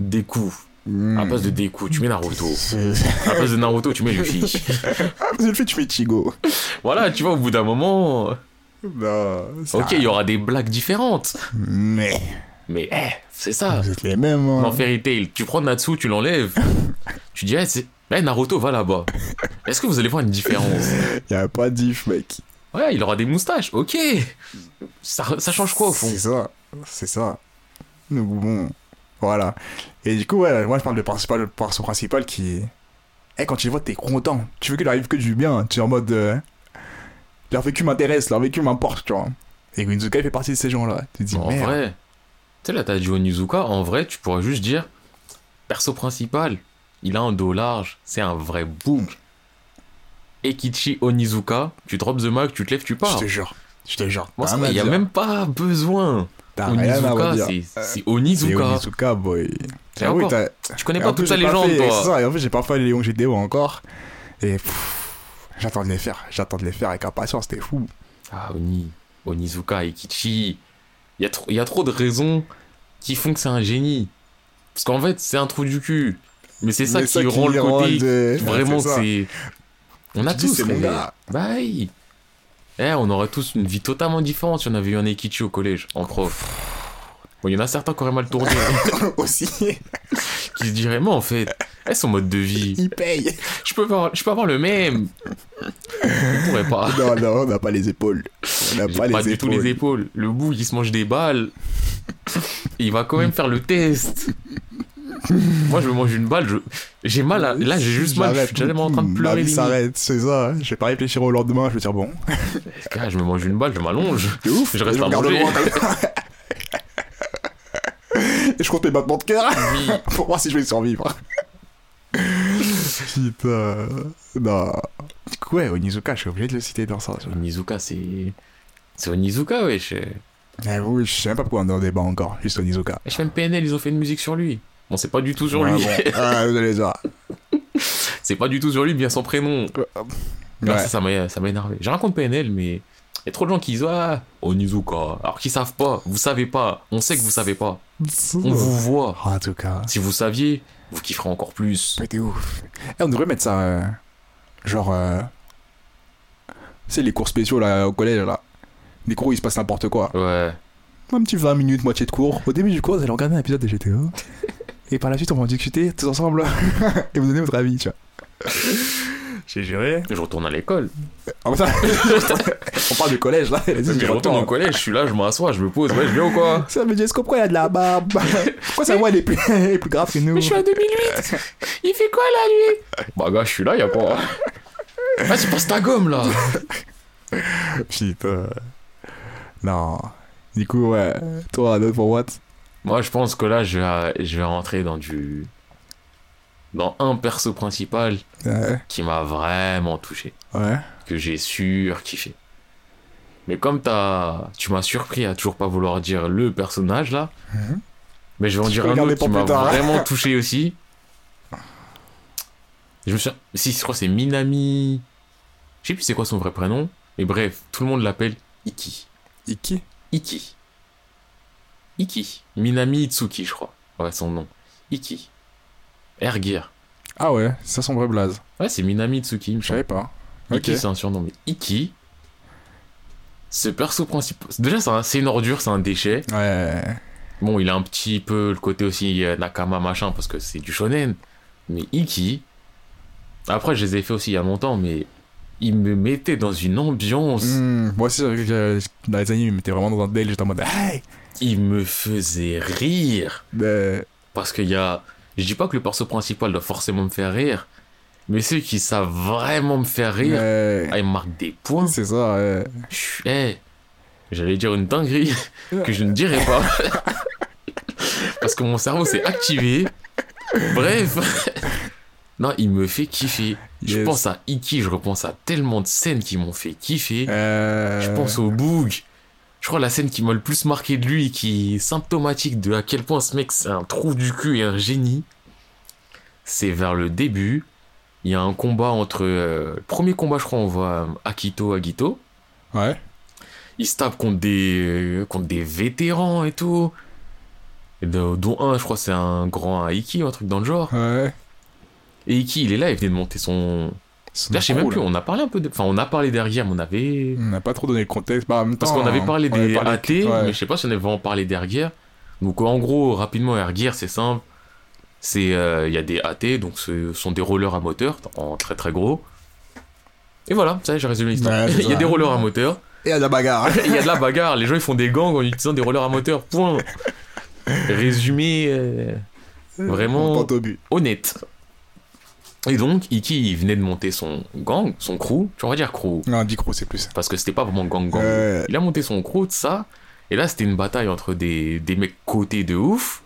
Des coups. Hmm. À place de coups, tu mets Naruto. À place de Naruto, tu mets Luffy. Je le fais, tu fais Chigo. voilà, tu vois, au bout d'un moment. Non, ça- Ok, il y aura des blagues différentes. Mais, Mais, eh, c'est ça. vous êtes les mêmes, hein. Dans Fairy Tail, tu prends Natsu, tu l'enlèves. tu dis, eh, c'est- eh, Naruto, va là-bas. Est-ce que vous allez voir une différence? Y a pas de diff, mec. Ouais, il aura des moustaches, ok. Ça, ça change quoi au fond? C'est ça, c'est ça. Donc bon, voilà. Et du coup, ouais, moi je parle de principal, perso principal qui. Eh, quand tu le vois, t'es content. Tu veux qu'il arrive que du bien. Tu es en mode. euh, Leur vécu m'intéresse, leur vécu m'importe, tu vois. Et Gunzuka, il fait partie de ces gens-là. Tu te dis, en merde. vrai, tu sais, là, t'as dit Onizuka, en vrai, tu pourrais juste dire perso principal, il a un dos large, c'est un vrai boug. Ekichi Onizuka, tu drops the mag, tu te lèves, tu Je pars. te jure. Je te jure. Il y a même pas besoin. T'as rien à Onizuka, redire. c'est- c'est C'est Onizuka. Onizuka, boy. Ah oui, Tu connais pas toute sa légende, fait- toi. C'est ça, et en fait, j'ai pas fait les Léon GTO encore. Et j'attends de les faire. J'attends de les faire avec impatience, c'était fou. Ah, Oni, Onizuka, Ekichi. Il y, a trop- il y a trop de raisons qui font que c'est un génie. Parce qu'en fait, c'est un trou du cul. Mais c'est ça qui rend le côté. de- Vraiment, c'est. On a Tu dis, tous c'est Eh, on aurait tous une vie totalement différente si on avait eu un Ekichi au collège, en prof. Bon, il y en a certains qui auraient mal tourné, Aussi, qui se diraient, mais en fait, eh, son mode de vie, il paye. je peux avoir, je peux avoir le même. On pourrait pas. Non, non, on n'a pas les épaules. On n'a pas, pas, les du épaules. tout les épaules. Le bout, il se mange des balles. Et il va quand même faire le test. Moi, je me mange une balle, je... j'ai mal. À... Là, j'ai juste mal. Je suis déjà en train de Ma pleurer. limite. s'arrête, c'est ça. Je vais pas réfléchir au lendemain, je vais dire bon. Gars, je me mange une balle, je m'allonge. De ouf. Je reste me à manger. Et je compte mes battements de cœur Oui. pour voir si je vais survivre. Putain. Non. Du coup, ouais, Onizuka, je suis obligé de le citer dans ça. Onizuka, c'est. C'est Onizuka, wesh. Et Eh oui, je sais même pas pourquoi on est en débat encore, juste Onizuka. je fais PNL, ils ont fait une musique sur lui. Bon, c'est pas du tout sur Ouais, lui. Ah, vous allez voir. c'est pas du tout sur lui, bien son prénom. Ça, ça m'a énervé. J'ai rien contre PNL, mais il y a trop de gens qui disent Ah, Onizuka. Alors qu'ils savent pas, vous savez pas. On sait que vous savez pas. On vous voit. En tout cas. Si vous saviez, vous kifferez encore plus. Mais t'es ouf. Eh, on devrait mettre ça. euh, genre. Euh... C'est les cours spéciaux là au collège là. Des cours où il se passe n'importe quoi. Ouais. Un petit 20 minutes, moitié de cours. Au début du cours, vous allez regarder un épisode de GTA. et par la suite, on va en discuter tous ensemble. et vous donner votre avis, tu vois. J'ai géré. Je retourne à l'école. Ah, on parle de collège là. Vas-y, Je retourne au collège, je suis là, je m'assois, je me pose. Ouais, je viens ou quoi Ça me dit, est-ce pourquoi il y a de la barbe Pourquoi sa voix elle est plus, elle est plus grave que nous Mais je suis en 2008 Il fait quoi là, lui? Bah, gars, je suis là, y'a quoi Vas-y, passe ta gomme là Putain. Non. Du coup, ouais. Toi, pour what Moi, je pense que là, je vais, je vais rentrer dans du. Dans un perso principal Ouais. qui m'a vraiment touché. Ouais. Que j'ai surkiffé. Mais comme t'as, tu m'as surpris à toujours pas vouloir dire le personnage là, Mhm. mais je vais en dire un autre qui m'a tard. vraiment touché aussi. Je me suis... Si, je crois c'est Minami... Je sais plus c'est quoi son vrai prénom, mais bref, tout le monde l'appelle Iki. Iki Iki. Iki. Minami Itsuki, je crois. Ouais, son nom. Iki. Ergear. Ah ouais, c'est ça son vrai blaze. Ouais, c'est Minami Itsuki, Je savais pas. Iki, Ok. c'est un surnom, mais Iki, ce perso principal. Déjà, c'est un- c'est une ordure, c'est un déchet. Ouais. Bon, il a un petit peu le côté aussi euh, Nakama machin parce que c'est du shonen. Mais Iki, après, je les ai fait aussi il y a longtemps, mais il me mettait dans une ambiance. Hmm, moi aussi, que dans les animes, il m'était vraiment dans un délire. J'étais en mode, hey Il me faisait rire. Mais- Parce qu'il y a. Je dis pas que le perso principal doit forcément me faire rire, mais ceux qui savent vraiment me faire rire, Ouais. ah, ils marquent des points. C'est ça, ouais. Eh, J'allais dire une dinguerie que je ne dirais pas. Parce que mon cerveau s'est activé. Bref. Non, il me fait kiffer. Je pense à Iki, je repense à tellement de scènes qui m'ont fait kiffer. Euh... Je pense au Boog. Je crois la scène qui m'a le plus marqué de lui, qui est symptomatique de à quel point ce mec c'est un trou du cul et un génie, c'est vers le début. Il y a un combat entre. euh, le premier combat, je crois, on voit Akito Agito. Ouais. Il se tape contre des, euh, contre des vétérans et tout. Et de- dont un, je crois, c'est un grand Iki, un truc dans le genre. Ouais. Et Iki, il est là, il venait de monter son. Là, je sais même plus, on a parlé un peu de. Enfin, on a parlé derrière, mais on avait. On n'a pas trop donné le contexte. Bah, en même Parce temps, qu'on avait parlé on avait des parlé- AT, ouais. mais je sais pas si on avait vraiment parlé d'Erguer. Donc en gros, rapidement, Erguer, c'est simple. C'est, euh, il y a des AT, donc ce sont des rollers à moteur, en très très gros. Et voilà, ça y est, j'ai résumé l'histoire. Ouais, il y a des rollers à moteur, Et il y a de la bagarre. il y a de la bagarre, les gens ils font des gangs en utilisant des rollers à moteur, point. Résumé euh, Vraiment- au but. honnête. Et donc, Iki, il venait de monter son gang, son crew, tu vas dire crew, Non, Dicro, c'est plus. parce que c'était pas vraiment gang gang. Ouais. Il a monté son crew, de ça. Et là, c'était une bataille entre des, des mecs cotés de ouf.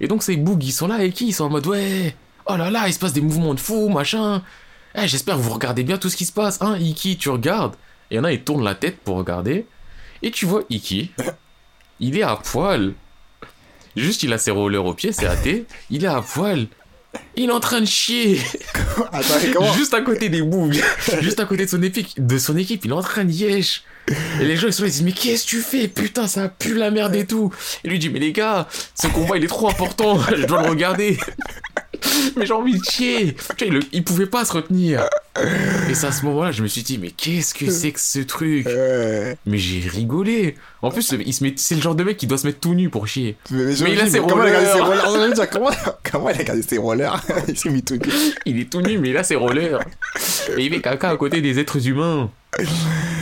Et donc, ces bougs, ils sont là et qui Ils sont en mode, ouais, oh là là, il se passe des mouvements de fou, machin. Eh, J'espère que vous regardez bien tout ce qui se passe. Hein, Iki, tu regardes. Et il y en a, ils tournent la tête pour regarder. Et tu vois Iki, il est à poil. Juste, il a ses rollers aux pieds, c'est athée. Il est à poil. Il est en train de chier. Attends, mais comment Juste à côté des bougs, juste à côté de son équipe, de son équipe, il est en train de yesh. Et les gens ils sont là, ils disent mais qu'est-ce que tu fais? Putain, ça pue la merde et tout. Et lui dit mais les gars, ce combat il est trop important, je dois le regarder. Mais j'ai envie de chier. Tu vois, il, pouvait pas se retenir. Et c'est à ce moment-là, je me suis dit mais qu'est-ce que c'est que ce truc? Mais j'ai rigolé. En plus, il se met, c'est le genre de mec qui doit se mettre tout nu pour chier. Mais, je Mais me il a ses comment il a gardé ses rollers. Je comment, il a gardé ses rollers? Il s'est mis tout nu. Il est tout nu, mais il a ses rollers. Et il fait caca à côté des êtres humains.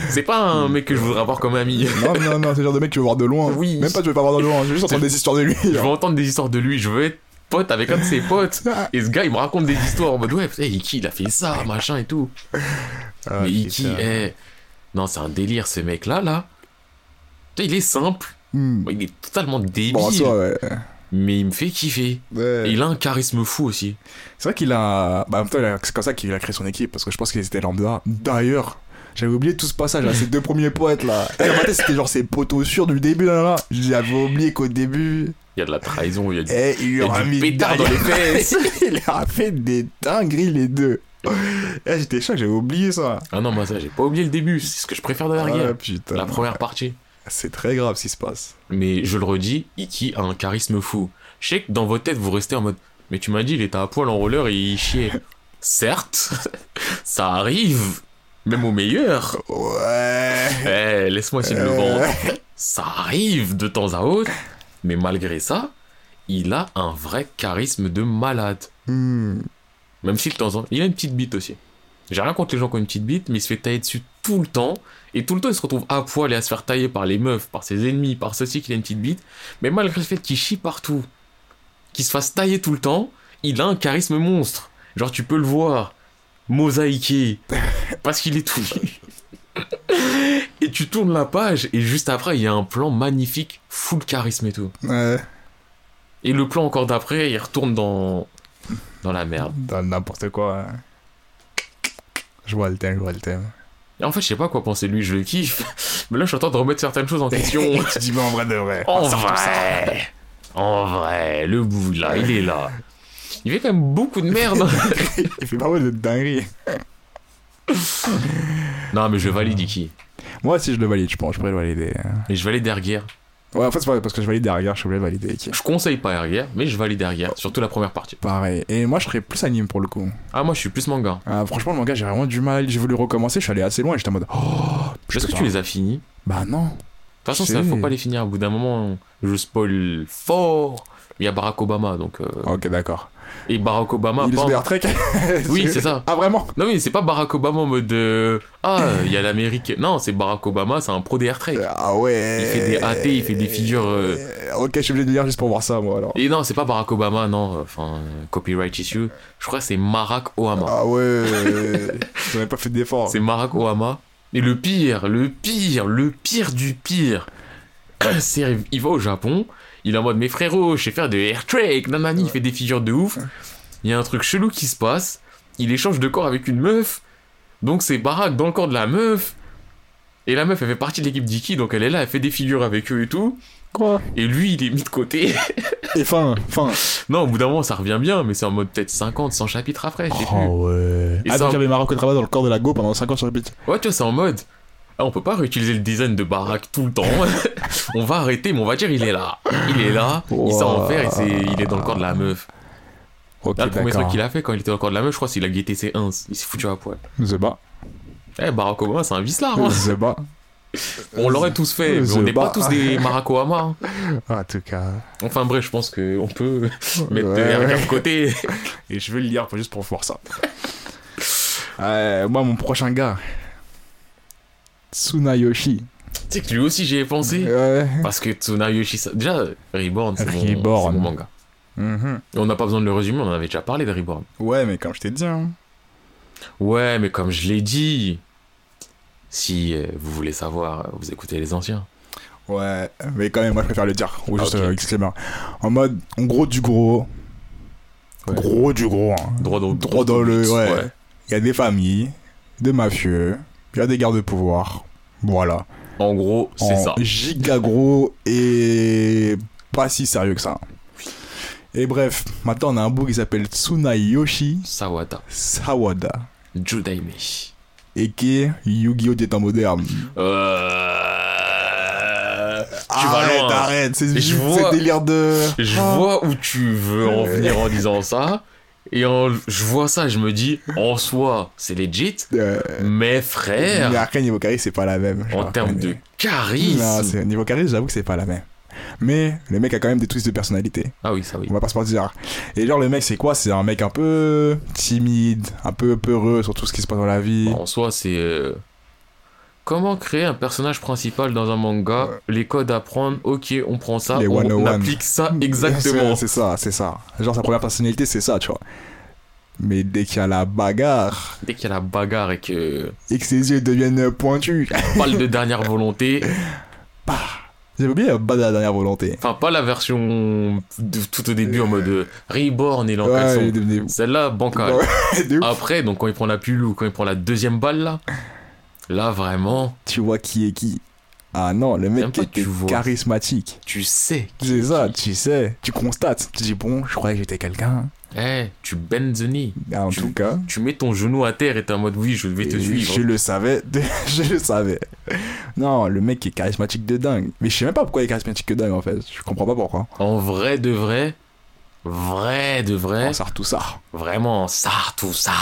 C'est pas un mec que je voudrais avoir comme ami. Non, non, non, c'est le genre de mec que tu veux voir de loin. Oui. Même pas tu veux pas voir de loin, je veux juste entendre des histoires de lui. Je veux entendre des histoires de lui, je veux être pote avec un de ses potes. Et ce gars, il me raconte des histoires en mode ouais, putain, Iki, il a fait ça, machin et tout. Ah, mais Iki, putain. eh. Non, c'est un délire, ce mec-là, là. Il est simple. Hmm. Il est totalement débile. Bon, ouais. mais il me fait kiffer. Ouais. Et il a un charisme fou aussi. C'est vrai qu'il a. Bah, en même temps, c'est comme ça qu'il a créé son équipe, parce que je pense qu'ils étaient lambda. D'ailleurs, j'avais oublié tout ce passage là, ces deux premiers poètes là. Et dans ma tête, c'était genre ses poteaux sûrs du début là. là. J'avais oublié qu'au début. Il y a de la trahison, il y a du, Eh, il y a du mis pétard dans les fesses. il leur a fait des dingueries les deux. Eh, j'étais choqué, j'avais oublié ça. Ah non, moi ça, j'ai pas oublié le début. C'est ce que je préfère de la Ah, putain. La première partie. C'est très grave ce qui se passe. Mais je le redis, Iki a un charisme fou. Je sais que dans votre tête, vous restez en mode Mais tu m'as dit, il était à poil en roller et il chiait. Certes, ça arrive, même au meilleur. Ouais. Eh, laisse-moi essayer de le Euh. vendre. Ça arrive de temps à autre, mais malgré ça, il a un vrai charisme de malade. Hmm. Même si de temps en temps, il a une petite bite aussi. J'ai rien contre les gens qui ont une petite bite, mais il se fait tailler dessus tout le temps. Et tout le temps, il se retrouve à poil et à se faire tailler par les meufs, par ses ennemis, par ceux-ci qu'il a une petite bite. Mais malgré le fait qu'il chie partout, qu'il se fasse tailler tout le temps, il a un charisme monstre. Genre, tu peux le voir. Mosaïqué parce qu'il est tout et tu tournes la page et juste après il y a un plan magnifique, full charisme et tout. Ouais. Et le plan encore d'après, il retourne dans dans la merde. Dans n'importe quoi. hein. Je vois le thème, je vois le thème. Et en fait, je sais pas quoi penser de lui, je le kiffe. Mais là, je suis en train de remettre certaines choses en question. tu dis, mais en vrai de vrai. En vrai, en vrai, le bout là, il est là. Il fait quand même beaucoup de merde. Il fait pas mal de dingueries. non, mais je valide Iki. Moi aussi, je le valide, je pense. Je pourrais le valider. Mais je valide Erguer. Ouais, en fait, c'est pas parce que je valide derrière, je suis obligé de valider. Qui. Je conseille pas Erguer, mais je valide Erguer. Surtout la première partie. Pareil. Et moi, je serais plus anime pour le coup. Ah, moi, je suis plus manga. Ah, franchement, le manga, j'ai vraiment du mal. J'ai voulu recommencer, je suis allé assez loin et j'étais en mode. Oh, Est-ce que tu les as finis? De Bah non. toute façon, ça faut pas les finir. Au bout d'un moment, je spoil fort. Il y a Barack Obama, donc. euh, Ok, d'accord. Et Barack Obama. Il Star Trek Oui, c'est ça. Ah, vraiment? Non, mais c'est pas Barack Obama en mode. euh, Ah, il y a l'Amérique. Non, c'est Barack Obama, c'est un pro des Trek. Ah ouais. Il fait des AT, il fait des figures. euh, Ok, je suis obligé de lire juste pour voir ça, moi alors. Et non, c'est pas Barack Obama, non. Enfin, euh, copyright issue. Je crois que c'est Barack Obama. Ah ouais. J'en ai pas fait d'effort. C'est Barack Obama. Et le pire, le pire, le pire du pire, c'est il va au Japon, il est en mode mes frérots, je sais faire de air trek, nanani, il fait des figures de ouf. Il y a un truc chelou qui se passe, il échange de corps avec une meuf, donc c'est Barack dans le corps de la meuf. Et la meuf, elle fait partie de l'équipe d'Iki, donc elle est là, elle fait des figures avec eux et tout. Quoi Et lui, il est mis de côté. Et fin, fin. non, au bout d'un moment, ça revient bien, mais c'est en mode peut-être 50, 100 chapitres après, sais plus. Oh ouais. Et ah, donc j'avais Marocco Travail dans le corps de la go pendant 5 ans sur le beat. Ouais, tu vois, c'est en mode. Ah, on peut pas réutiliser le design de Barack tout le temps. on va arrêter, mais on va dire il est là. Il est là, il sait en faire et c'est, il est dans le corps de la meuf. Ok, Là, le premier truc qu'il a fait quand il était dans le corps de la meuf, je crois, c'est qu'il a guetté ses 1. Il s'est foutu à poil. The. Eh, Barack Obama, c'est un vicelard. hein. The. On l'aurait tous fait, mais on n'est pas tous des Barack Obama. hein. En tout cas. Enfin bref, je pense qu'on peut mettre Ouais. de côté. Et je vais le lire juste pour voir ça. Euh, moi, mon prochain gars. Tsunayoshi. tu sais que lui aussi j'y ai pensé. Ouais. Parce que Tsunayoshi, ça- déjà, Reborn, c'est mon, mon manga. Mhm. On n'a pas besoin de le résumer, on en avait déjà parlé de Reborn. Ouais, mais comme je t'ai dit, hein. Ouais, mais comme je l'ai dit, si euh, vous voulez savoir, vous écoutez les anciens. Ouais, mais quand même, moi je préfère le dire. Ou juste Ok. euh. En mode, en gros du gros. Ouais. Gros du gros. hein. Droit dans, Droit dans le. Ouais. Il y a des familles, des mafieux, il y a des gardes de pouvoir. Voilà. En gros, c'est ça. Giga gros et pas si sérieux que ça. Et bref, maintenant on a un bout qui s'appelle Tsunayoshi Sawada, Sawada. Judaime. Et qui est Yu-Gi-Oh! des temps modernes. Euh... Tu vas arrête, loin. arrête, c'est ce délire de. Je Ah. vois où tu veux en venir en disant ça. Et en- je vois ça, je me dis, en soi, c'est legit. Euh, Mais frère, Mais après, niveau charisme, c'est pas la même. en termes de charisme. Non, niveau charisme, j'avoue que c'est pas la même. Mais le mec a quand même des twists de personnalité. Ah oui, ça oui. On va pas se mentir. Et genre, le mec, c'est quoi? C'est un mec un peu timide, un peu peureux sur tout ce qui se passe dans la vie. En soi, c'est. euh, Comment créer un personnage principal dans un manga Les codes à prendre, ok, on prend ça, Les on 101. applique ça exactement. C'est c'est ça, c'est ça. Genre, sa première personnalité, c'est ça, tu vois. Mais dès qu'il y a la bagarre Dès qu'il y a la bagarre et que. et que ses yeux deviennent pointus, Balle de dernière volonté. j'avais oublié la balle de la dernière volonté. Enfin, pas la version de tout au début en mode euh, Reborn et Ouais, devenait- Celle-là, bancale. Après, donc quand il prend la pilule ou quand il prend la deuxième balle là, là vraiment, Tu vois qui est qui. Ah non, le mec pas était charismatique. tu sais. C'est ça, tu sais, tu constates. Tu dis, bon, je croyais que j'étais quelqu'un. Eh, tu bends the knee. Ah, En Tu- tout cas, Tu mets ton genou à terre et t'es en mode oui, je vais te suivre. je le savais, je le savais. Non, le mec est charismatique de dingue. Mais je sais même pas pourquoi il est charismatique de dingue en fait. Je comprends pas pourquoi. En vrai de vrai, vrai de vrai, tout ça. vraiment ça, tout ça.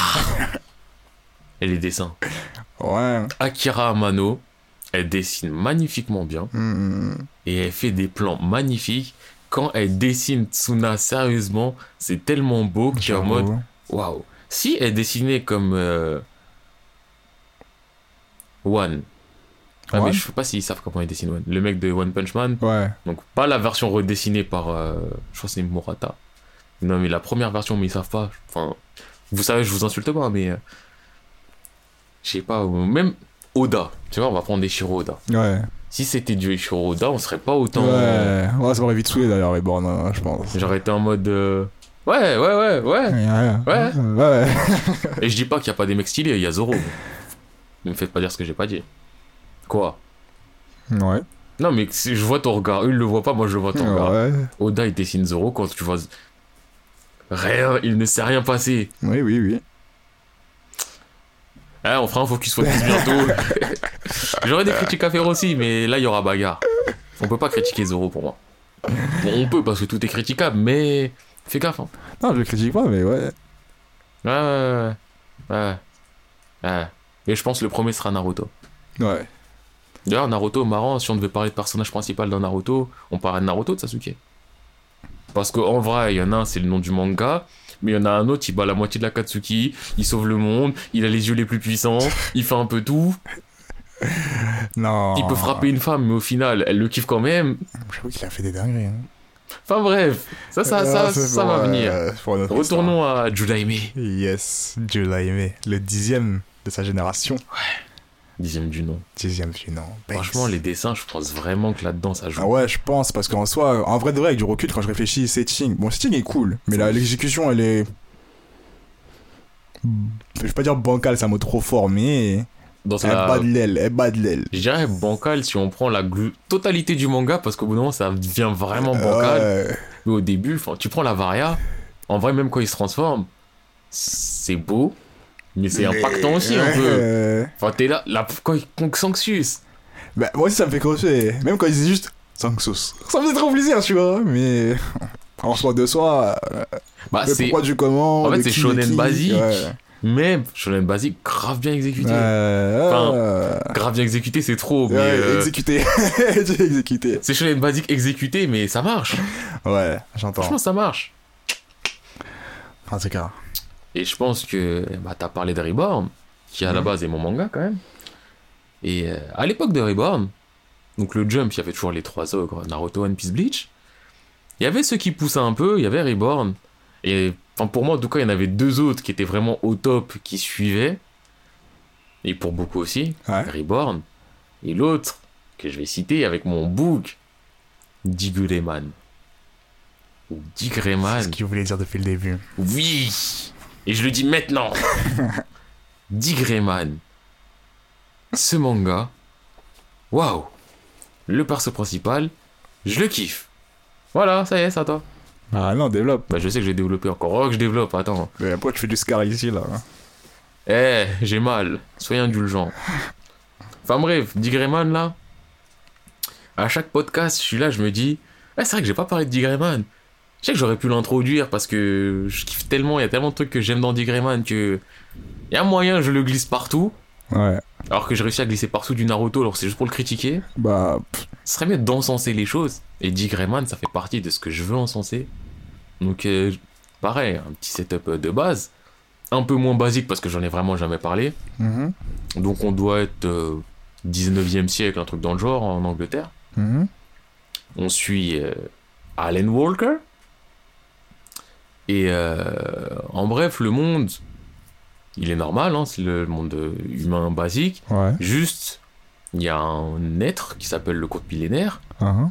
Et les dessins. Ouais. Akira Amano, elle dessine magnifiquement bien Hmm. et elle fait des plans magnifiques. Quand elle dessine Tsuna sérieusement, c'est tellement beau que tu es en mode waouh. Si elle dessinait comme euh, One. Ah, mais je sais pas s'ils savent comment il dessine One. Le mec de One Punch Man. Ouais. Donc, pas la version redessinée par. euh, je crois que c'est Murata. Non, mais la première version, mais ils savent pas. Enfin, vous savez, je vous insulte pas, mais. Euh, je sais pas, même Oda. Tu vois, on va prendre des Shiro Oda. Ouais. Si c'était du Shiro Oda, on serait pas autant. Ouais. Ouais, ça m'aurait vite saoulé d'ailleurs, Reborn, hein, je pense. J'aurais été en mode. euh, Ouais, ouais, ouais, ouais. Ouais. Ouais. Ouais. Et je dis pas qu'il y a pas des mecs stylés, il y a Zoro. Ne me faites pas dire ce que j'ai pas dit. Quoi? Ouais. Non, mais si je vois ton regard, ils le voient pas, moi je le vois ton regard. Ouais. Oda il dessine Zoro quand tu vois. Rien, il ne s'est rien passé. Oui, oui, oui. Hein, on fera un focus focus bientôt. J'aurais des critiques à faire aussi, mais là il y aura bagarre. On peut pas critiquer Zoro pour moi. Bon, on peut parce que tout est critiquable, mais fais gaffe. Hein. Non, je le critique pas, mais ouais. Ouais, ouais, ouais. ouais. ouais. Et je pense que le premier sera Naruto. Ouais. D'ailleurs, Naruto, marrant, si on devait parler de personnage principal dans Naruto, on parlerait de Naruto de Sasuke. Parce qu'en vrai, il y en a un, c'est le nom du manga, mais il y en a un autre, il bat la moitié de la Katsuki, il sauve le monde, il a les yeux les plus puissants, il fait un peu tout, Non. il peut frapper une femme, mais au final, elle le kiffe quand même. J'avoue qu'il a fait des dingueries. Hein. Enfin bref, ça, ça, ça, Ah, c'est ça pour, va euh, venir. notre Retournons à histoire. Yes, Dieu l'a aimé. Le dixième de sa génération. Dixième du nom. Dixième du nom. Franchement, les dessins, je pense vraiment que là-dedans, ça joue. Ah ouais, je pense, parce qu'en soi, en vrai de vrai, avec du recul, quand je réfléchis, setting, bon, setting est cool, mais l'exécution, elle est. Je vais pas dire bancal, c'est un mot trop fort, mais. Dans Elle la- bat de l'aile, elle bat de l'aile. Je dirais bancal si on prend la totalité du manga, parce qu'au bout d'un moment, ça devient vraiment bancal. Ouais. Mais au début, tu prends la Varia, en vrai, même quand il se transforme, c'est beau, mais c'est Mais- impactant aussi un peu. Ouais. Enfin, t'es là, là quand il quand Xanxus, Bah, moi aussi, ça me fait crochet. Même quand ils disent juste Sansos. Ça me fait trop plaisir, tu vois, mais. En soi de soi, euh, bah c'est. pourquoi du comment. en fait, c'est shonen basique. Ouais. Mais shonen basique, grave bien exécuté. Enfin. Grave bien exécuté, c'est trop, mais. Ouais, euh, exécuté. c'est shonen basique exécuté, mais ça marche. Ouais, j'entends. Franchement, ça marche. En tout cas. Et je pense que bah, t'as parlé de Reborn, qui à la Mhm. base est mon manga quand même. Et euh, à l'époque de Reborn, donc le Jump, il y avait toujours les trois ogres, Naruto, One Piece, Bleach. Il y avait ceux qui poussaient un peu, il y avait Reborn. Et enfin, pour moi, en tout cas, il y en avait deux autres qui étaient vraiment au top, qui suivaient. Et pour beaucoup aussi, Ouais. Reborn. Et l'autre, que je vais citer avec mon book, Digreman. Ou Ce qu'il voulait dire depuis le début. Oui Et je le dis maintenant Digreman. Ce manga. Waouh Le perso principal, je le kiffe. Voilà, ça y est, c'est à toi. Ah non, développe. Bah, je sais que j'ai développé encore. Oh, que je développe, attends. Mais pourquoi tu fais du scar ici, là hein Eh, j'ai mal. Soyez indulgent. Enfin bref, Digreman là. À chaque podcast, je suis là, je me dis. Eh, c'est vrai que j'ai pas parlé de Digreman. Je sais que j'aurais pu l'introduire parce que je kiffe tellement, il y a tellement de trucs que j'aime dans Digreman que. Il y a moyen, je le glisse partout. Ouais. Alors que j'ai réussi à glisser partout du Naruto, alors c'est juste pour le critiquer. Bah, pff, Ce serait mieux d'encenser les choses. Et Digreman, ça fait partie de ce que je veux encenser. Donc, euh, pareil, un petit setup euh, de base. Un peu moins basique parce que j'en ai vraiment jamais parlé. mhm, Donc, on doit être euh, 19e siècle, un truc dans le genre, en Angleterre. mhm. On suit euh, Alan Walker. Et euh, en bref, le monde, il est normal, hein, c'est le monde euh, humain basique. Ouais. Juste, il y a un être qui s'appelle le Côte millénaire. Mhm.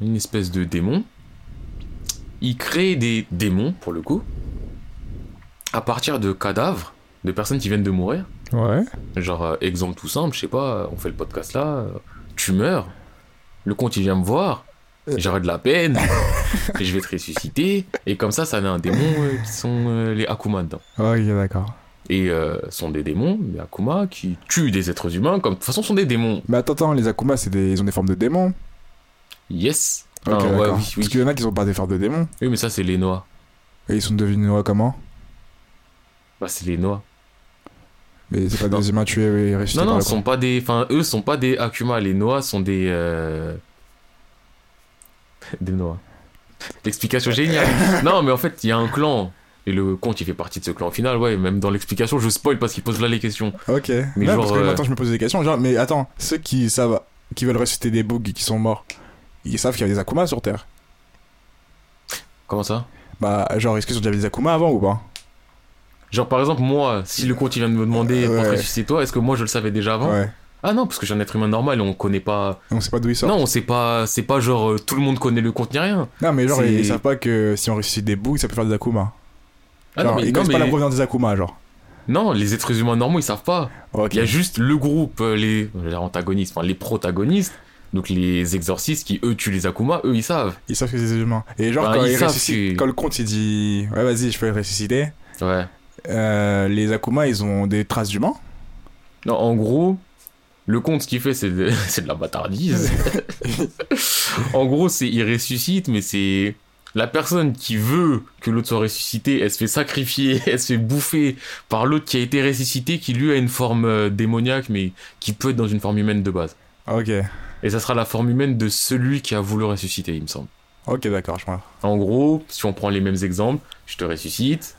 une espèce de démon. Il crée des démons, pour le coup, à partir de cadavres de personnes qui viennent de mourir. Ouais. Genre, euh, exemple tout simple, je sais pas, on fait le podcast là, euh, tu meurs, le compte il vient me voir, j'aurai de la peine, et je vais te ressusciter, et comme ça, ça met un démon euh, qui sont euh, les Akuma dedans. Ok, d'accord. Et euh, sont des démons, les Akuma, qui tuent des êtres humains, comme de toute façon, sont des démons. Mais attends, attends, les Akuma, c'est des... ils ont des formes de démons? Yes! Ah, ouais, oui, oui. Parce qu'il y en a qui sont pas des formes de démons. Oui, mais ça, c'est les noix. Et ils sont devenus ouais, comment? Bah, c'est les noix. Mais c'est pas Non. des humains tués et ressuscités Non, non, sont pas des. Enfin, eux sont pas des Akuma. Les Noah sont des. euh, Des Noah. L'explication géniale. non, mais en fait, il y a un clan. Et le compte, il fait partie de ce clan. Au final, ouais, même dans l'explication, je spoil parce qu'il pose là les questions. Ok. Mais Ouais, genre, parce que euh, maintenant je me pose des questions. Genre, mais attends, ceux qui savent, qui veulent ressusciter des bugs qui sont morts, ils savent qu'il y a des Akuma sur Terre. Comment ça? Bah, genre, est-ce qu'ils ont déjà des Akuma avant ou pas? Genre, par exemple, moi, si le compte il vient de me demander pour te Ouais. ressusciter toi, est-ce que moi je le savais déjà avant? Ouais. Ah non, parce que j'ai un être humain normal et on connaît pas. On sait pas d'où il sort. Non, on sait pas. C'est pas genre euh, tout le monde connaît le compte ni rien. Non, mais genre, C'est- ils savent pas que si on ressuscite des boules, ça peut faire des Akuma. Ah Genre, non, mais, ils non, connaissent pas mais- la provenance des Akuma, genre. non, les êtres humains normaux ils savent pas. Il y a juste le groupe, euh, les, les antagonistes, enfin les protagonistes, donc les exorcistes qui eux tuent les Akuma, eux ils savent. Ils savent que c'est des humains. Et genre, quand, ils que- le compte il dit Ouais, vas-y, je peux le ressusciter, Ouais. euh, les Akuma ils ont des traces d'humains. Non, en gros, le compte, ce qu'il fait, c'est de, c'est de la bâtardise. en gros, c'est il ressuscite, mais c'est la personne qui veut que l'autre soit ressuscité, elle se fait sacrifier, elle se fait bouffer par l'autre qui a été ressuscité, qui lui a une forme euh, démoniaque, mais qui peut être dans une forme humaine de base. Ok. Et ça sera la forme humaine de celui qui a voulu ressusciter, il me semble. Ok, d'accord, je vois. En gros, si on prend les mêmes exemples, je te ressuscite,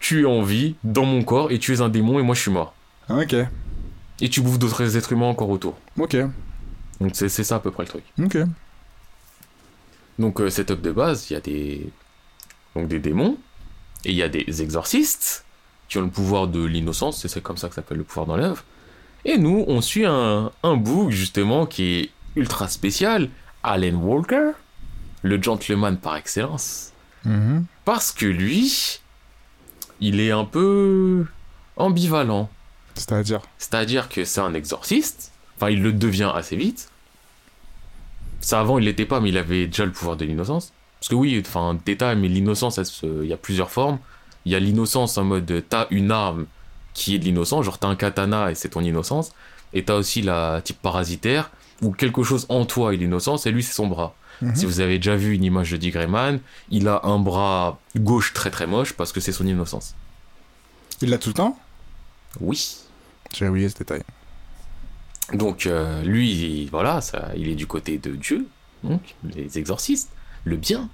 tu es en vie, dans mon corps, et tu es un démon, et moi je suis mort. Ok. Et tu bouffes d'autres êtres humains encore autour. Ok. Donc c'est ça à peu près le truc. Ok. Donc euh, setup de base, il y a des donc des démons et il y a des exorcistes qui ont le pouvoir de l'innocence, c'est comme ça que ça s'appelle le pouvoir dans l'œuvre. Et nous, on suit un un book justement qui est ultra spécial, Alan Walker, le gentleman par excellence, Mhm. parce que lui, il est un peu ambivalent. C'est-à-dire C'est-à-dire que c'est un exorciste, enfin il le devient assez vite. Ça avant il l'était pas, mais il avait déjà le pouvoir de l'innocence. Parce que oui, enfin détail, mais l'innocence, il y a plusieurs formes. Il y a l'innocence en mode t'as une arme qui est de l'innocence, genre t'as un katana et c'est ton innocence. Et t'as aussi la type parasitaire, où quelque chose en toi est l'innocence et lui c'est son bras. Mhm. Si vous avez déjà vu une image de Dick Grayman, il a un bras gauche très très moche parce que c'est son innocence. Il l'a tout le temps? Oui. J'ai oublié ce détail. Donc euh, lui, il- voilà, ça, il est du côté de Dieu, donc les exorcistes, le bien.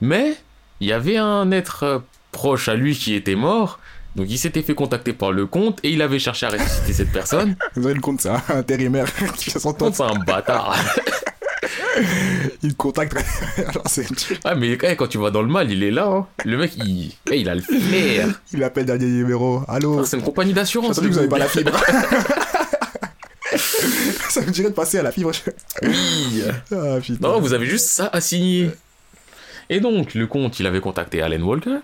Mais il y avait un être euh, proche à lui qui était mort, donc il s'était fait contacter par le comte et il avait cherché à ressusciter cette personne. Vous avez le compte, c'est un intérimaire qui fait son temps. C'est un bâtard. Il contacte. Alors, c'est... Ah mais quand tu vas dans le mal, il est là. hein. Le mec, il, eh, il a le flair. Il appelle dernier numéro. Allô? Ah, C'est une compagnie d'assurance. que vous le avez pas la fibre. ça me dirait de passer à la fibre. Oui. Ah. Non, vous avez juste ça à signer. Et donc, le comte, il avait contacté Alan Walker.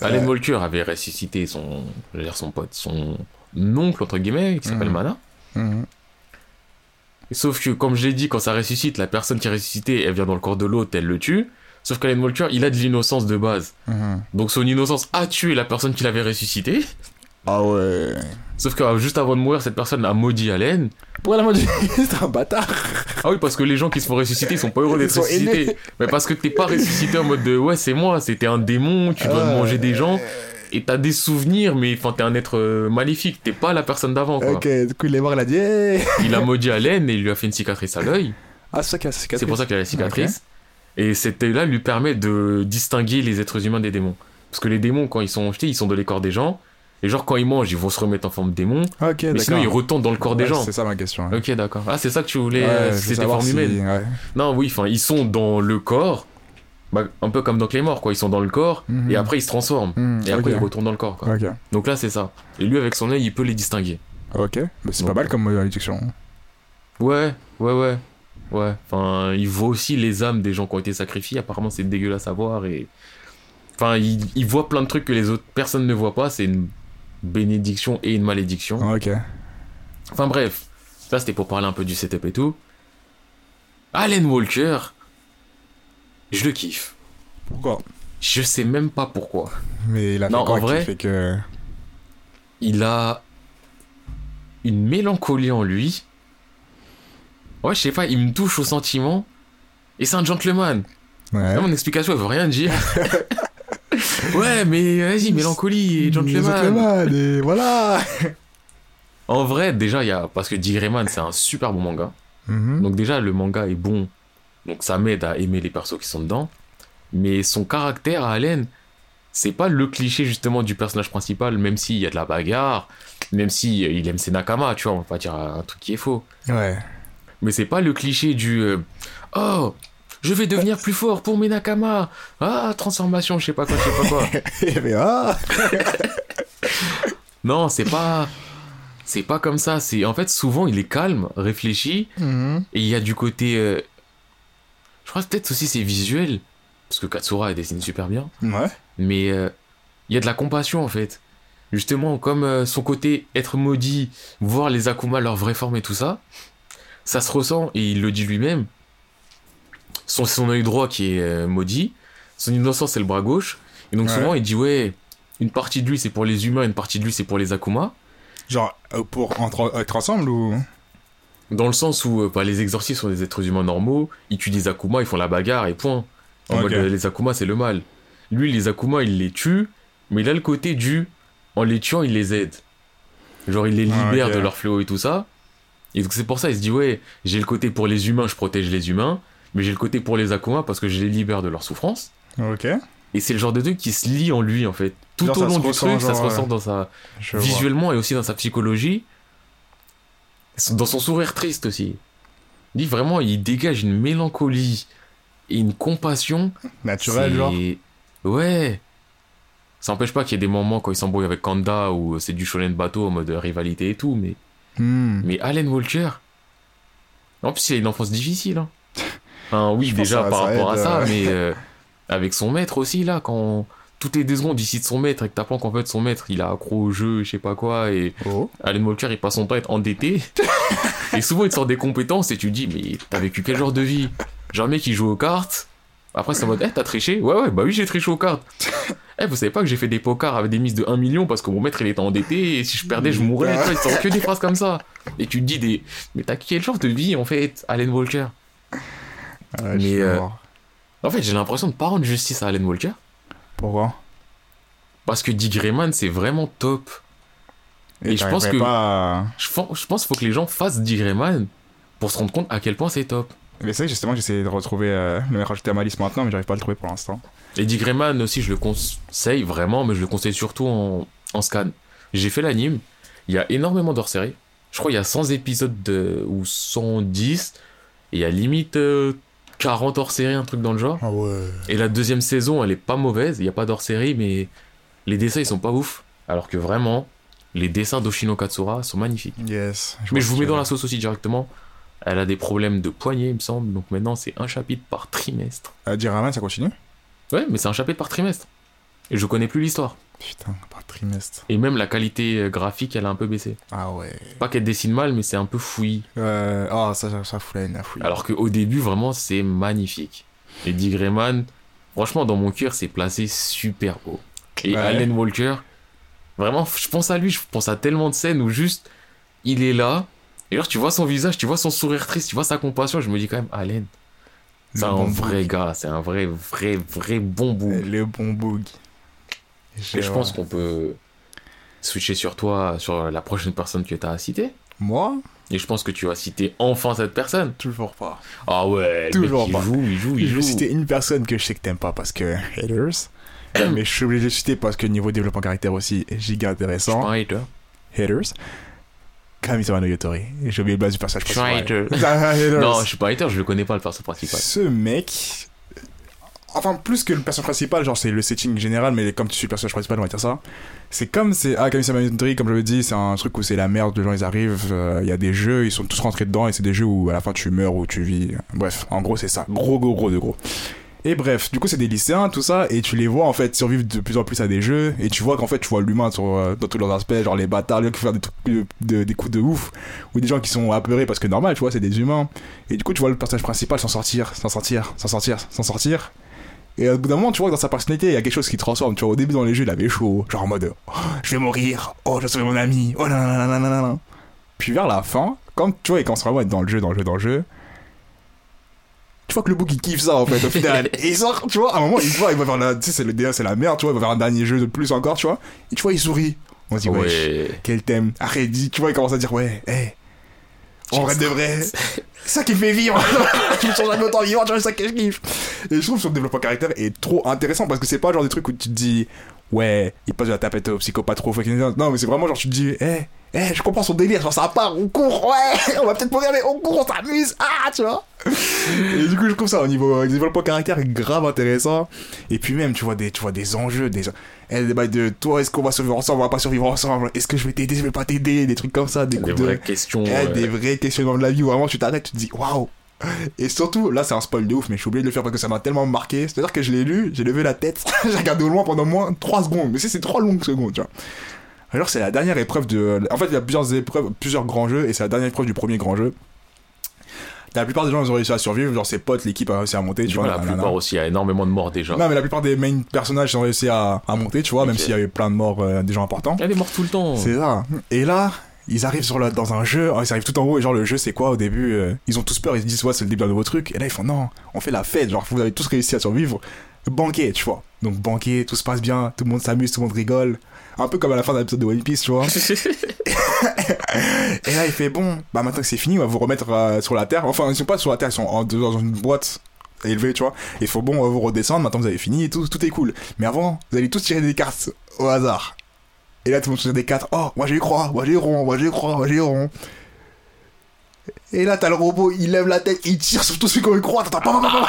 Alan. Walker avait ressuscité son, je veux dire son pote, son oncle, entre guillemets, qui s'appelle Mhm. Mana. Mhm. Sauf que, comme j'ai dit, quand ça ressuscite, la personne qui est ressuscitée, elle vient dans le corps de l'autre, elle le tue. Sauf qu'Alan Walker, il a de l'innocence de base. Mhm. Donc son innocence a tué la personne qui l'avait ressuscité. Ah ouais. Sauf que euh, juste avant de mourir, cette personne a maudit Alan. Pour la magie, c'est un bâtard. Ah oui, parce que les gens qui se font ressusciter, ils sont pas heureux d'être ressuscités. Mais parce que t'es pas ressuscité en mode de ouais, c'est moi, c'était un démon, tu dois Ah. manger des gens. Et t'as des souvenirs, mais enfin, t'es un être euh, maléfique, t'es pas la personne d'avant. Ok, du coup, il est mort, il a dit. Hey Il a maudit Allen et il lui a fait une cicatrice à l'œil. Ah, c'est ça qu'il a C'est pour ça qu'il a la cicatrice. Et cet œil-là lui permet de distinguer les êtres humains des démons. Parce que les démons, quand ils sont jetés, ils sont dans les corps des gens. Et genre, quand ils mangent, ils vont se remettre en forme de démon. Ok, Mais sinon, ils retournent dans le corps des Ouais, gens. C'est ça ma question. Ok, d'accord. Ah, c'est ça que tu voulais, Ouais, euh, c'était forme si- humaine. ouais. Non, oui, enfin, ils sont dans le corps. Bah, un peu comme dans Claymore, quoi. Ils sont dans le corps. Mhm. Et après, ils se transforment. Mhm, Et après, ils retournent dans le corps, quoi. Donc là, c'est ça. Et lui, avec son œil, il peut les distinguer. Ok. Mais c'est pas mal comme euh, réduction. Ouais, ouais, ouais. Ouais. Enfin, il voit aussi les âmes des gens qui ont été sacrifiés. Apparemment, c'est dégueulasse à voir. Et. Enfin, il, il voit plein de trucs que les autres personnes ne voient pas. C'est une bénédiction et une malédiction. Ok. Enfin, bref. Ça, c'était pour parler un peu du setup et tout. Alan Walker. Je le kiffe. Pourquoi? Je sais même pas pourquoi. Mais il a fait Non, quoi en qui vrai- fait que. il a une mélancolie en lui. Ouais, je sais pas, il me touche au sentiment. Et c'est un gentleman. Ouais. Là, mon explication, elle veut rien dire. ouais, mais vas-y, mélancolie et gentleman. Gentleman, et voilà. En vrai, déjà, il y a. Parce que Grayman, c'est un super bon manga. Mhm. Donc, déjà, le manga est bon. Donc, ça m'aide à aimer les persos qui sont dedans. Mais son caractère à Allen, c'est pas le cliché justement du personnage principal, même s'il y a de la bagarre, même si euh, il aime ses nakama, tu vois, on va pas dire un truc qui est faux. Ouais. Mais c'est pas le cliché du euh, oh je vais devenir plus fort pour mes Nakama. Ah, transformation, je sais pas quoi, je sais pas quoi. Mais ah non, c'est pas. C'est pas comme ça. C'est en fait souvent il est calme, réfléchi, Mhm. et il y a du côté. euh, Je crois que peut-être aussi c'est visuel, parce que Katsura elle dessine super bien. Ouais. Mais euh, il y a de la compassion en fait. Justement, comme euh, son côté être maudit, voir les Akuma leur vraie forme et tout ça, ça se ressent et il le dit lui-même. Son, son œil droit qui est euh, maudit, son innocence c'est le bras gauche. Et donc Ouais. souvent il dit ouais, une partie de lui c'est pour les humains, une partie de lui c'est pour les Akuma. Genre, pour entre- être ensemble ou? Dans le sens où euh, bah, les exorcistes sont des êtres humains normaux, ils tuent des Akuma, ils font la bagarre et point. En Ok. mode euh, les Akuma c'est le mal. Lui les Akuma il les tue, mais il a le côté du en les tuant il les aide. Genre il les Ah, libère de leur fléau et tout ça. Et donc c'est pour ça il se dit ouais j'ai le côté pour les humains je protège les humains, mais j'ai le côté pour les Akuma parce que je les libère de leur souffrance. Ok. Et c'est le genre de truc qui se lie en lui en fait. Tout Genre, au long du truc ça se ressent ouais. dans sa Je vois. visuellement et aussi dans sa psychologie. Dans son sourire triste aussi. Il dit vraiment, il dégage une mélancolie et une compassion. Naturel, C'est- genre. Ouais. Ça n'empêche pas qu'il y ait des moments quand il s'embrouille avec Kanda où c'est du shonen bateau en mode rivalité et tout, mais, Hmm. mais Allen Walker. En plus, il a une enfance difficile. Hein. Enfin, oui, Je déjà par rapport aide, à ça, euh. mais euh, avec son maître aussi, là, quand toutes les deux secondes il cite son maître et que t'apprends qu'en fait son maître il a accro au jeu, je sais pas quoi, et Oh. Alan Walker, il passe son temps à être endetté. et souvent, il te sort des compétences et tu te dis, mais t'as vécu quel genre de vie? Genre, un mec, il joue aux cartes. Après, c'est en mode, eh, t'as triché? Ouais, ouais, bah oui, j'ai triché aux cartes. Eh, vous savez pas que j'ai fait des pokers avec des mises de 1 million parce que mon maître, il était endetté et si je perdais, je mourrais. Tu vois, il sort que des phrases comme ça. Et tu te dis, des... mais t'as quel genre de vie, en fait, Alan Walker? Ouais, Mais, euh. En fait, j'ai l'impression de pas rendre justice à Alan Walker Pourquoi? Parce que Dick c'est vraiment top. Et je pense que- Pas... Je pense, je pense qu'il faut que les gens fassent Dick pour se rendre compte à quel point c'est top. Mais c'est justement, j'essaie de retrouver euh, le rajouter à ma liste maintenant, mais j'arrive pas à le trouver pour l'instant. Et Dick aussi, je le conseille vraiment, mais je le conseille surtout en, en scan. J'ai fait l'anime, il y a énormément d'hors-série. Je crois qu'il y a 100 épisodes de, ou 110, et il y a limite euh, 40 hors-série, un truc dans le genre. Ah ouais. Et la deuxième saison, elle est pas mauvaise, il n'y a pas d'hors-série, mais les dessins, ils sont pas ouf. Alors que vraiment, les dessins d'Oshino Katsura sont magnifiques. Yes. Mais je vous mets dans la sauce aussi directement. Elle a des problèmes de poignet, il me semble, donc maintenant c'est un chapitre par trimestre. Euh, Diraman, ça continue? Ouais, mais c'est un chapitre par trimestre. Et je connais plus l'histoire. Putain, trimestre. Et même la qualité euh, graphique, elle a un peu baissé. Ah ouais. Pas qu'elle dessine mal, mais c'est un peu fouillis. Euh... Ah, ça, ça, ça fout la haine, la fouille. Alors qu'au début, vraiment, c'est magnifique. Et Dick Grayman, franchement, dans mon cœur, c'est placé super haut. Et Ouais. Alan Walker, vraiment, je pense à lui, je pense à tellement de scènes où juste, il est là. Et alors, tu vois son visage, tu vois son sourire triste, tu vois sa compassion. Je me dis quand même, Alan, c'est un bon vrai gars, c'est un vrai, vrai, vrai bon bout. boog. Le bon boog. Et je pense qu'on peut switcher sur toi, sur la prochaine personne que tu as citée. Moi Et je pense que tu vas citer enfin cette personne. Toujours pas. Ah ouais, mec, Toujours il pas. joue, il joue, il Je vais joue. citer une personne que je sais que t'aimes pas parce que haters. mais je suis obligé de citer parce que niveau développement caractère aussi, giga Je suis intéressant. pas un hater. Haters. Kamisama no Yotori. J'ai oublié le base du personnage Je suis un principal. hater. Haters. Non, je suis pas un hater, je le connais pas le perso principal. Ce mec. Enfin, plus que le personnage principal, genre c'est le setting général, mais comme tu suis le personnage principal, on va dire ça. C'est comme c'est. Ah, no Yotori, comme je le dis, c'est un truc où c'est la merde, les gens ils arrivent, euh, il y a des jeux, ils sont tous rentrés dedans, et c'est des jeux où à la fin tu meurs ou tu vis. Bref, en gros, c'est ça. Gros, gros, gros de gros. Et bref, du coup, c'est des lycéens, tout ça, et tu les vois en fait survivre de plus en plus à des jeux, et tu vois qu'en fait, tu vois l'humain euh, dans tous leurs aspects, genre les bâtards, les gens qui font des, trucs de- de- des coups de ouf, ou des gens qui sont apeurés parce que normal, tu vois, c'est des humains. Et du coup, tu vois le personnage principal s'en sortir, s'en sortir, s'en sortir, s'en sortir. Et au bout d'un moment, tu vois que dans sa personnalité, il y a quelque chose qui transforme. Tu vois, au début dans les jeux, il avait chaud, genre en mode oh, je vais mourir, oh, je vais sauver mon ami, oh là là là là là là là. Puis vers la fin, quand tu vois, il commence vraiment à être dans le jeu, dans le jeu, dans le jeu, tu vois que le bouc il kiffe ça en fait au final. Et il sort, tu vois, à un moment, il voit, il va vers la, tu sais, c'est le DA, c'est la merde, tu vois, il va vers un dernier jeu de plus encore, tu vois. Et tu vois, il sourit. On se dit, ouais, Ouais. quel thème. Arrête, tu vois, il commence à dire, ouais, hé. En vrai de vrai, c'est ça qui fait vivre. je me sens jamais autant vivant, c'est ça que je kiffe. Et je trouve que son développement caractère est trop intéressant parce que c'est pas genre des trucs où tu te dis, ouais, il passe de la tapette au psychopathe trop fucking- Non, mais c'est vraiment genre, tu te dis, hé, hé, je comprends son délire, genre ça part, on court, ouais, on va peut-être mourir, mais on court, on s'amuse, ah, tu vois. et du coup, je trouve ça au niveau euh, développement caractère grave intéressant. Et puis même, tu vois des, tu vois des enjeux, des, eh, de toi, est-ce qu'on va survivre ensemble, on va pas survivre ensemble, est-ce que je vais t'aider, je vais pas t'aider, des trucs comme ça, des, Des coups de, vraies questions. eh, euh, des vrais questionnements de la vie où vraiment tu t'arrêtes, tu te dis waouh. Et surtout, là c'est un spoil de ouf, mais je suis obligé de le faire parce que ça m'a tellement marqué. C'est-à-dire que je l'ai lu, j'ai levé la tête, j'ai regardé au loin pendant moins 3 secondes. Mais c'est c'est 3 longues secondes, tu vois. Alors c'est la dernière épreuve de. En fait, il y a plusieurs épreuves, plusieurs grands jeux, et c'est la dernière épreuve du premier grand jeu. La plupart des gens ils ont réussi à survivre, genre ses potes, l'équipe a réussi à monter, tu du vois. coup, la nanana. plupart aussi, il y a énormément de morts déjà. Non, mais la plupart des main personnages ont réussi à, à monter, tu vois, même s'il y avait plein de morts, euh, des gens importants. Il y a des morts tout le temps. C'est ça. Et là, ils arrivent sur le, dans un jeu, oh, ils arrivent tout en haut, et genre le jeu c'est quoi au début euh, Ils ont tous peur, ils se disent ouais c'est le début d'un nouveau truc, et là ils font non, on fait la fête, genre vous avez tous réussi à survivre. Banquet, tu vois. Donc banquet, tout se passe bien, tout le monde s'amuse, tout le monde rigole. Un peu comme à la fin de l'épisode de One Piece, tu vois. Et là il fait bon, bah maintenant que c'est fini, on va vous remettre euh, sur la terre. Enfin ils sont pas sur la terre, ils sont en- dans une boîte élevée, tu vois. Et il faut bon, on va vous redescendre, maintenant vous avez fini et tout, tout est cool. Mais avant, vous allez tous tirer des cartes au hasard. Et là, tout le monde tire des cartes. Oh, moi j'ai eu croix, moi j'ai rond, moi j'ai eu croix, moi j'ai rond. Et là, t'as le robot, il lève la tête, il tire sur tous ceux qui ont eu croix. T'entends pas.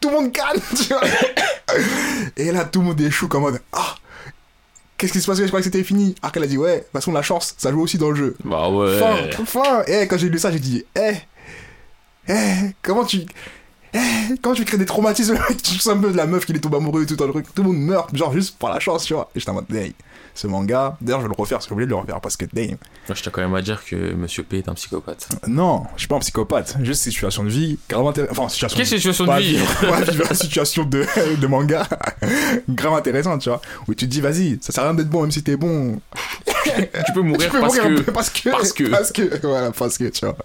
Tout le monde calme, tu vois. Et là, tout le monde échoue comme mode Ah, qu'est-ce qui se passe Je croyais que c'était fini. Ark, elle a dit Ouais, de toute façon, la chance, ça joue aussi dans le jeu. bah ouais. Fin, fin. Et quand j'ai lu ça, j'ai dit Eh, eh, comment tu. Eh, comment tu crées des traumatismes? Tu sais un peu de la meuf qui est tombée amoureuse et tout un truc. Tout le monde meurt, genre juste par la chance, tu vois. Et j'étais en mode Hey, ce manga, d'ailleurs, je vais le refaire, parce que j'ai oublié de le refaire parce que damn. Moi, je tiens quand même à dire que Monsieur P est un psychopathe. Non, je suis pas un psychopathe. Juste situation de vie, grave intéressante. Enfin, situation Quelle situation de vie pas situation de, de manga grave intéressante, tu vois. Où tu te dis, vas-y, ça sert à rien d'être bon, même si t'es bon. Tu peux mourir Tu peux parce mourir que. parce que. parce que. Parce que. Voilà, parce que, tu vois.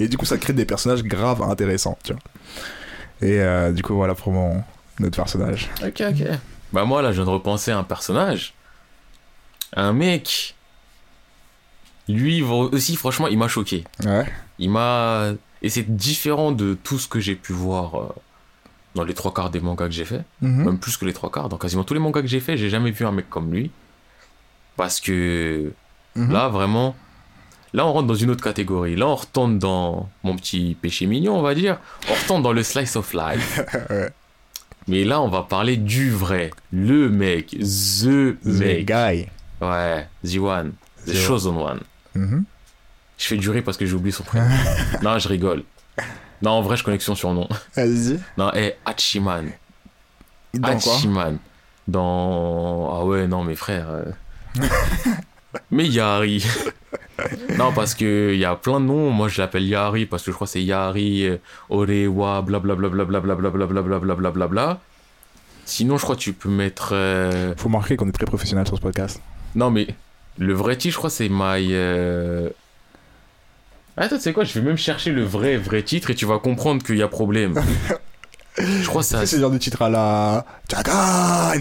Et du coup, ça crée des personnages grave intéressants, tu vois. Et euh, du coup, voilà pour mon notre personnage. Ok, ok. Bah moi, là, je viens de repenser à un personnage. Un mec. Lui, aussi, franchement, il m'a choqué. Ouais. Il m'a... Et c'est différent de tout ce que j'ai pu voir euh, dans les trois quarts des mangas que j'ai fait. Mhm. Même plus que les trois quarts. Dans quasiment tous les mangas que j'ai fait, j'ai jamais vu un mec comme lui. Parce que Mhm. là, vraiment... Là, on rentre dans une autre catégorie. Là, on retourne dans mon petit péché mignon, on va dire. On retourne dans le slice of life. Ouais. Mais là, on va parler du vrai. Le mec. The The mec. guy. Ouais. The one. The The chosen one. Mhm. Je fais durer parce que j'ai oublié son prénom. non, je rigole. Non, en vrai, je que son surnom. Vas-y. Non, eh, Hachiman. Dans Hachiman. Dans. Ah ouais, non, mes frères. euh. Mais Yahari. non, parce que il y a plein de noms. Moi, je l'appelle Yahari parce que je crois que c'est euh, Orewa, blablabla, blablabla, blablabla, blablabla. Sinon, je crois que tu peux mettre. euh, Faut marquer qu'on est très professionnel sur ce podcast. Non, mais le vrai titre, je crois, c'est My. euh, Attends, tu sais quoi, je vais même chercher le vrai, vrai titre et tu vas comprendre qu'il y a problème. je crois que ça. C'est le genre de titre à la. Jagan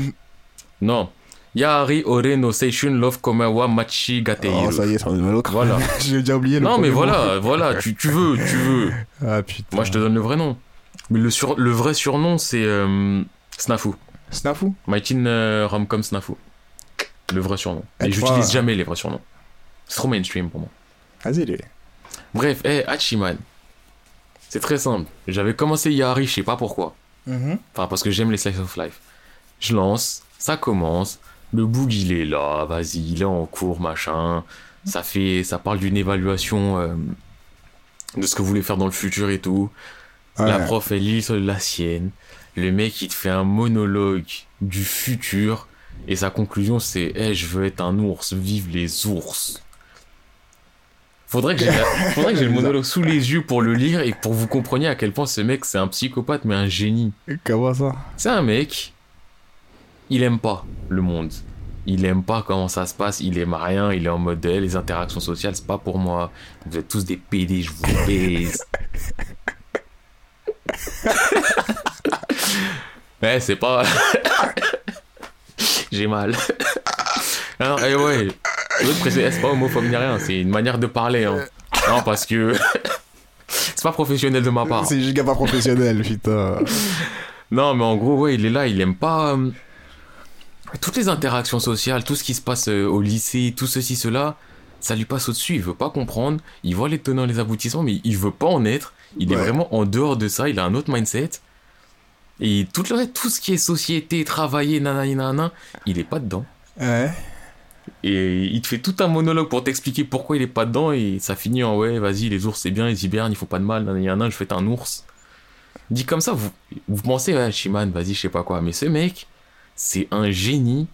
Non. Yahari Ore no Seishun Love Komawa Machi Gateiru. Oh, ça y est, c'est un. Voilà. J'ai déjà oublié le Non, mais voilà, voilà, tu, tu veux, tu veux. Ah putain. Moi, je te donne le vrai nom. Mais le, sur... le vrai surnom, c'est euh, Snafu. Snafu? Maitin euh, Romcom Snafu. Le vrai surnom. Et j'utilise vois- jamais les vrais surnoms. C'est trop mainstream pour moi. Vas-y, les. Bref, eh, Hachiman. C'est très simple. J'avais commencé Yahari, je sais pas pourquoi. Mhm. Enfin, parce que j'aime les slice of life. Je lance, ça commence, le boug il est là, vas-y, il est en cours, machin. Ça fait, ça parle d'une évaluation euh, de ce que vous voulez faire dans le futur et tout. La prof, elle lit sur la sienne. Le mec, il te fait un monologue du futur. Et sa conclusion, c'est Eh, je veux être un ours, vive les ours. Faudrait que j'ai faudrait que j'ai le monologue sous les yeux pour le lire et pour que vous compreniez à quel point ce mec, c'est un psychopathe, mais un génie. Comment ça? C'est un mec, il aime pas le monde. Il aime pas comment ça se passe, il aime rien, il est en mode eh, les interactions sociales, c'est pas pour moi. Vous êtes tous des PD, je vous baise. ouais, c'est pas. J'ai mal. non, eh ouais, je veux te préciser, c'est pas homophobe ni rien, c'est une manière de parler. Hein. Non, parce que. c'est pas professionnel de ma part. C'est giga pas professionnel, putain. Non, mais en gros, ouais, il est là, il aime pas euh, toutes les interactions sociales, tout ce qui se passe euh, au lycée, tout ceci, cela. ça lui passe au-dessus, il veut pas comprendre, il voit les tenants, les aboutissements, mais il veut pas en être. Il est Ouais. vraiment en dehors de ça, il a un autre mindset. Et tout, le, tout ce qui est société, travailler, nanani, nanana, il est pas dedans. Ouais. Et il te fait tout un monologue pour t'expliquer pourquoi il est pas dedans, et ça finit en ouais, vas-y, les ours c'est bien, ils hibernent, ils font pas de mal, nanani, nanana, je fais un ours. Dit comme ça, vous, vous pensez, ouais, Shiman, vas-y, je sais pas quoi, mais ce mec, c'est un génie,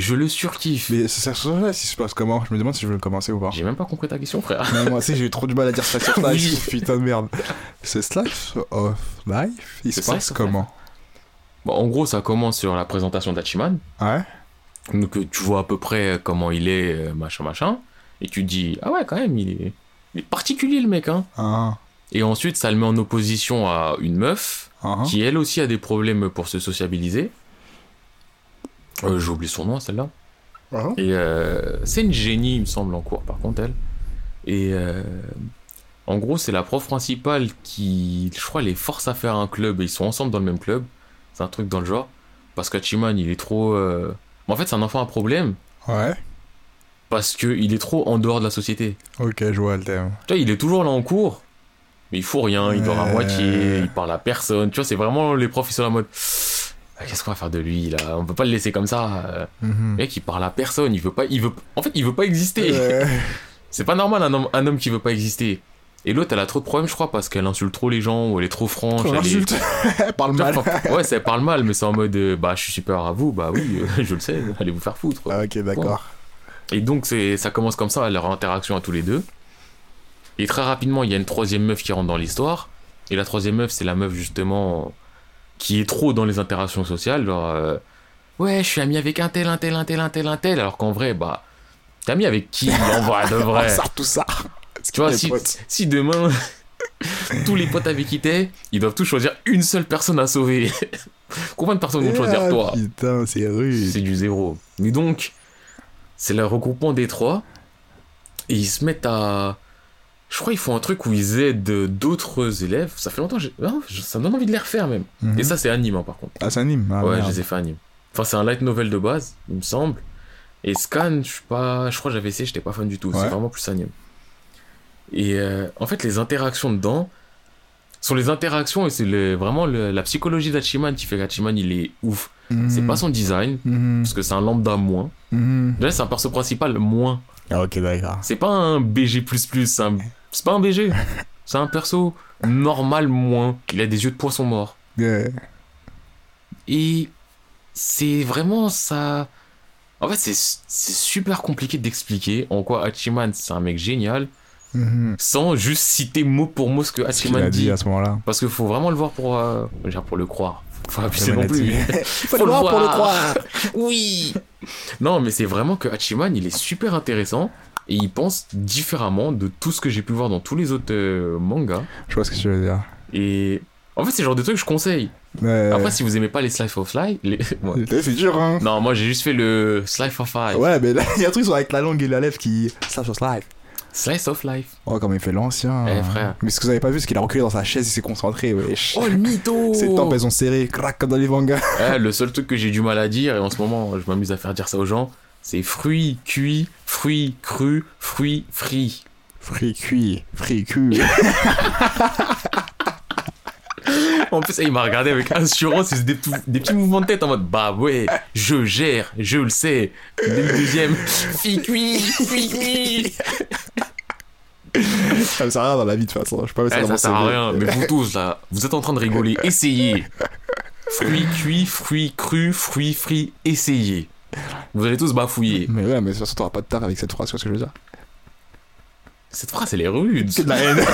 je le surkiffe. Mais ça là, si se passe comment Je me demande si je veux le commencer ou pas. J'ai même pas compris ta question, frère. Mais moi aussi, j'ai eu trop du mal à dire Slice of Oui. Life. Putain de merde. Ce Slice of Life, il se passe comment? Bon, en gros, ça commence sur la présentation d'Hachiman. Ouais. Donc, tu vois à peu près comment il est, euh, machin, machin. Et tu te dis, ah ouais, quand même, il est, il est particulier, le mec, hein. Ah, Et ensuite, ça le met en opposition à une meuf ah, qui, elle aussi, a des problèmes pour se sociabiliser. Euh, J'ai oublié son nom, celle-là. ah. Et euh, c'est une génie, il me semble, en cours, par contre, elle. Et euh, en gros, c'est la prof principale qui, je crois, les force à faire un club et ils sont ensemble dans le même club. C'est un truc dans le genre. Parce qu'Hachiman, il est trop. euh, En fait, c'est un enfant à problème Ouais. parce qu'il est trop en dehors de la société. Ok, je vois le thème. Tu vois, il est toujours là en cours, mais il fout rien, il dort à moitié, il parle à personne. Tu vois, c'est vraiment les profs, ils sont en mode. Ah, Qu'est-ce qu'on va faire de lui là? On peut pas le laisser comme ça. Mhm. Le mec, il parle à personne, il veut pas. Il veut... En fait, il veut pas exister. Ouais. C'est pas normal un homme, un homme qui veut pas exister. Et l'autre, elle a trop de problèmes, je crois, parce qu'elle insulte trop les gens, ou elle est trop franche. Trop elle est- insulte. Elle parle mal. ouais, ça parle mal, mais c'est en mode euh, bah je suis supérieur à vous, bah oui, euh, je le sais, allez vous faire foutre. Ah, ok, d'accord. Et donc c'est ça commence comme ça, leur interaction à tous les deux. Et très rapidement, il y a une troisième meuf qui rentre dans l'histoire. Et la troisième meuf, c'est la meuf justement qui est trop dans les interactions sociales, genre euh, ouais, je suis ami avec un tel, un tel, un tel, un tel, un tel, alors qu'en vrai, bah t'es ami avec qui en vrai de vrai? Ça, tout ça. Tu vois, si, demain, tous les potes avec qui t'es, ils doivent tous choisir une seule personne à sauver. Combien de personnes vont choisir Ah, toi Putain, c'est rude. C'est du zéro. Mais donc, c'est le regroupement des trois. Et ils se mettent à. Je crois qu'ils font un truc où ils aident d'autres élèves. Ça fait longtemps je- ça me donne envie de les refaire même. Mhm. Et ça, c'est anime hein, par contre. Ah, c'est anime. Ah, ouais, merde. je les ai fait anime. Enfin, c'est un light novel de base, il me semble. Et Scan, je suis pas. Je crois que j'avais essayé, j'étais pas fan du tout. Ouais. C'est vraiment plus anime. Et euh, en fait, les interactions dedans sont les interactions et c'est le- vraiment le- la psychologie d'Hachiman qui fait qu'Hachiman il est ouf. Mhm. C'est pas son design, Mhm. parce que c'est un lambda moins. Mhm. Là, c'est un perso principal moins. Ah, ok, d'accord. C'est pas un BG, c'est un... c'est pas un BG. C'est un perso normal moins. Il a des yeux de poisson mort. Ouais. Et c'est vraiment ça. En fait, c'est c'est super compliqué d'expliquer en quoi Hachiman c'est un mec génial Mhm. sans juste citer mot pour mot ce que Hachiman a dit dit. à ce moment-là. Parce qu'il faut vraiment le voir pour, euh, pour le croire. Faut pas abuser non plus. Il Faut faut le le voir pour le croire. Oui Non, mais c'est vraiment que Hachiman, il est super intéressant et il pense différemment de tout ce que j'ai pu voir dans tous les autres euh, mangas. Je vois ce que tu veux dire. Et en fait, c'est le genre de truc que je conseille. Ouais. Après, si vous aimez pas les Slice of Life, les... ouais. C'est dur, hein. non, moi j'ai juste fait le Slice of Life. Ouais, mais là, il y a un truc sur avec la langue et la lèvre qui. Slash of life. Slice of Life. Oh, comme il fait l'ancien. Eh, frère. Mais ce que vous avez pas vu, c'est qu'il a reculé dans sa chaise, il s'est concentré, wesh. Oh, le mytho Ses tempes, elles ont serré, crac, comme dans les mangas. Eh, Le seul truc que j'ai du mal à dire, et en ce moment je m'amuse à faire dire ça aux gens, c'est fruits cuits, fruits crus, fruits frits. Frit cuit, frit cuit. En plus, il m'a regardé avec assurance, il des, des petits mouvements de tête en mode Bah ouais, je gère, je le sais. Dès le deuxième, fruits cuits. ça me sert à rien dans la vie, de toute façon. Je pas Eh, ça sert à rien, mais vous tous là, vous êtes en train de rigoler, essayez. Fruits cuits, fruits crus, fruits frits, essayez. Vous allez tous bafouiller. Mais ouais, mais de toute façon, t'auras pas de taf avec cette phrase, tu vois ce que je veux dire. Cette phrase, elle est rude. C'est de la haine.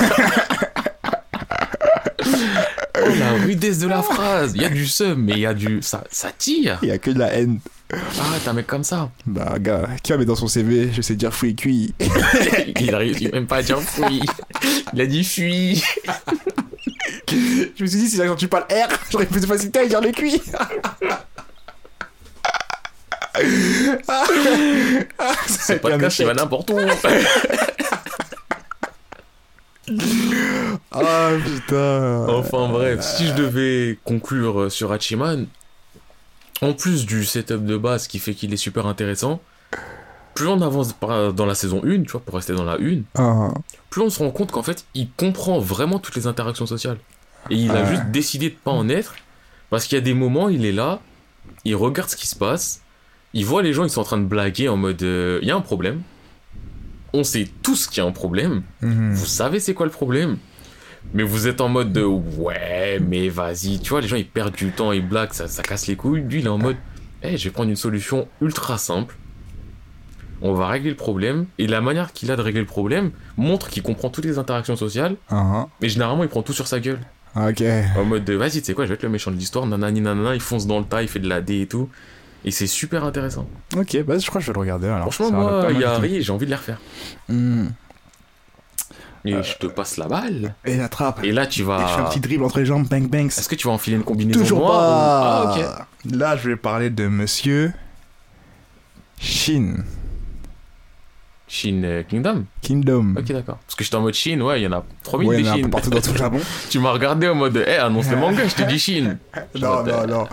Oh, la rudesse de la phrase. Il y a du seum, mais il y a du. Ça, ça tire. Il y a que de la haine. Ah, t'es un mec comme ça. Bah, gars, qui va mettre dans son CV Je sais dire fruit cuit. il arrive même pas à dire fruit. Il a dit fuit. Je me suis dit, si j'accentue pas le R, j'aurais plus de facilité à dire le cuit. Ce podcast, il va n'importe où. Ah putain. Enfin bref, si je devais conclure euh, sur Hachiman, en plus du setup de base qui fait qu'il est super intéressant, plus on avance dans la saison 1, tu vois, pour rester dans la 1, Ah, plus on se rend compte qu'en fait, il comprend vraiment toutes les interactions sociales. Et il a Ouais. juste décidé de pas en être, parce qu'il y a des moments, il est là, il regarde ce qui se passe, il voit les gens, ils sont en train de blaguer en mode, euh, il y a un problème. On sait tous qu'il y a un problème. mhm. Vous savez c'est quoi le problème? Mais vous êtes en mode de ouais, mais vas-y. Tu vois, les gens ils perdent du temps, ils blaguent, ça, ça casse les couilles. Lui, il est en mode, eh, je vais prendre une solution ultra simple. On va régler le problème. Et la manière qu'il a de régler le problème montre qu'il comprend toutes les interactions sociales. Ah, Mais généralement, il prend tout sur sa gueule. Ok. En mode de vas-y, tu sais quoi, je vais être le méchant de l'histoire. Nanani, nanana, il fonce dans le tas, il fait de la D et tout. Et c'est super intéressant. Ok, bah, je crois que je vais le regarder alors. Franchement, moi, il y a. Harry, j'ai envie de les refaire. Hmm. Et je te passe la balle. Et la trappe. Et là, tu Et je fais un vas. petit dribble entre les jambes, bang bang. Est-ce que tu vas enfiler une combinaison Toujours noire pas. ou- Ah, ok. Là, je vais parler de Monsieur Shin Shin euh, Kingdom Kingdom. Ok, d'accord. Parce que j'étais en mode Shin, ouais, il y en a 3000 Ouais, des Shin. partout dans tout le Japon. tu m'as regardé en mode, eh, annonce le manga, je te dis Shin. non, non, non.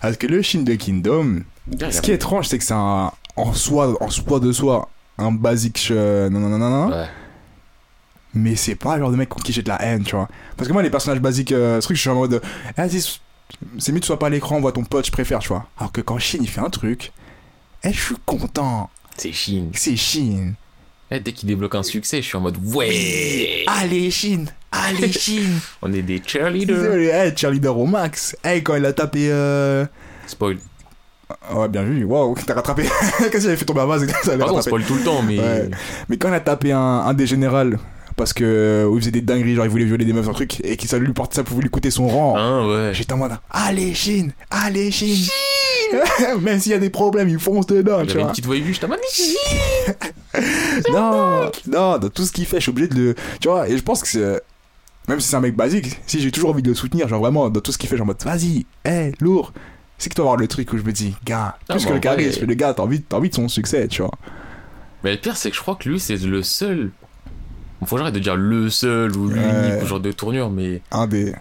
Parce que le Shin de Kingdom, ce qui est étrange, c'est que c'est un, en soi, en soi de soi, un basique. euh, non, non, non, non, non. Ouais. Mais c'est pas le genre de mec contre qui j'ai de la haine, tu vois. Parce que moi, les personnages basiques, euh, ce truc, je suis en mode. Ah, vas-y, c'est mieux que tu sois pas à l'écran, on voit ton pote, je préfère, tu vois. Alors que quand Shin il fait un truc, eh, je suis content. C'est Shin. C'est Shin. Eh, dès qu'il débloque un succès, je suis en mode, ouais. Allez, Shin Allez, Shin On est des cheerleaders. Hey, cheerleader au max. Hey, quand il a tapé. Euh... Spoil. Ouais, bien vu, waouh, t'as rattrapé. Qu'est-ce qu'il avait fait tomber à base Pardon, on spoil tout le temps, mais. Ouais. Mais quand il a tapé un, un des générales, parce que. Où il faisait des dingueries, genre il voulait violer des meufs, un truc, et que ça lui porte, ça pouvait lui coûter son rang. Hein, ouais. J'étais en mode, allez, Shin Allez, Shin Même s'il y a des problèmes, il fonce dedans, tu J'avais une vois. petite voix aiguë, j'étais en mode, Non, non, dans tout ce qu'il fait, je suis obligé de le. Tu vois, et je pense que c'est. Même si c'est un mec basique, si j'ai toujours envie de le soutenir, genre vraiment, dans tout ce qu'il fait, genre en mode, vas-y, hé, lourd. C'est que tu vas voir le truc où je me dis, gars, plus que le charisme, vrai- le gars, t'as envie, t'as envie de son succès, tu vois. Mais le pire, c'est que je crois que lui, c'est le seul. Faut que j'arrête de dire le seul ou l'unique ou genre de tournure, mais Un des.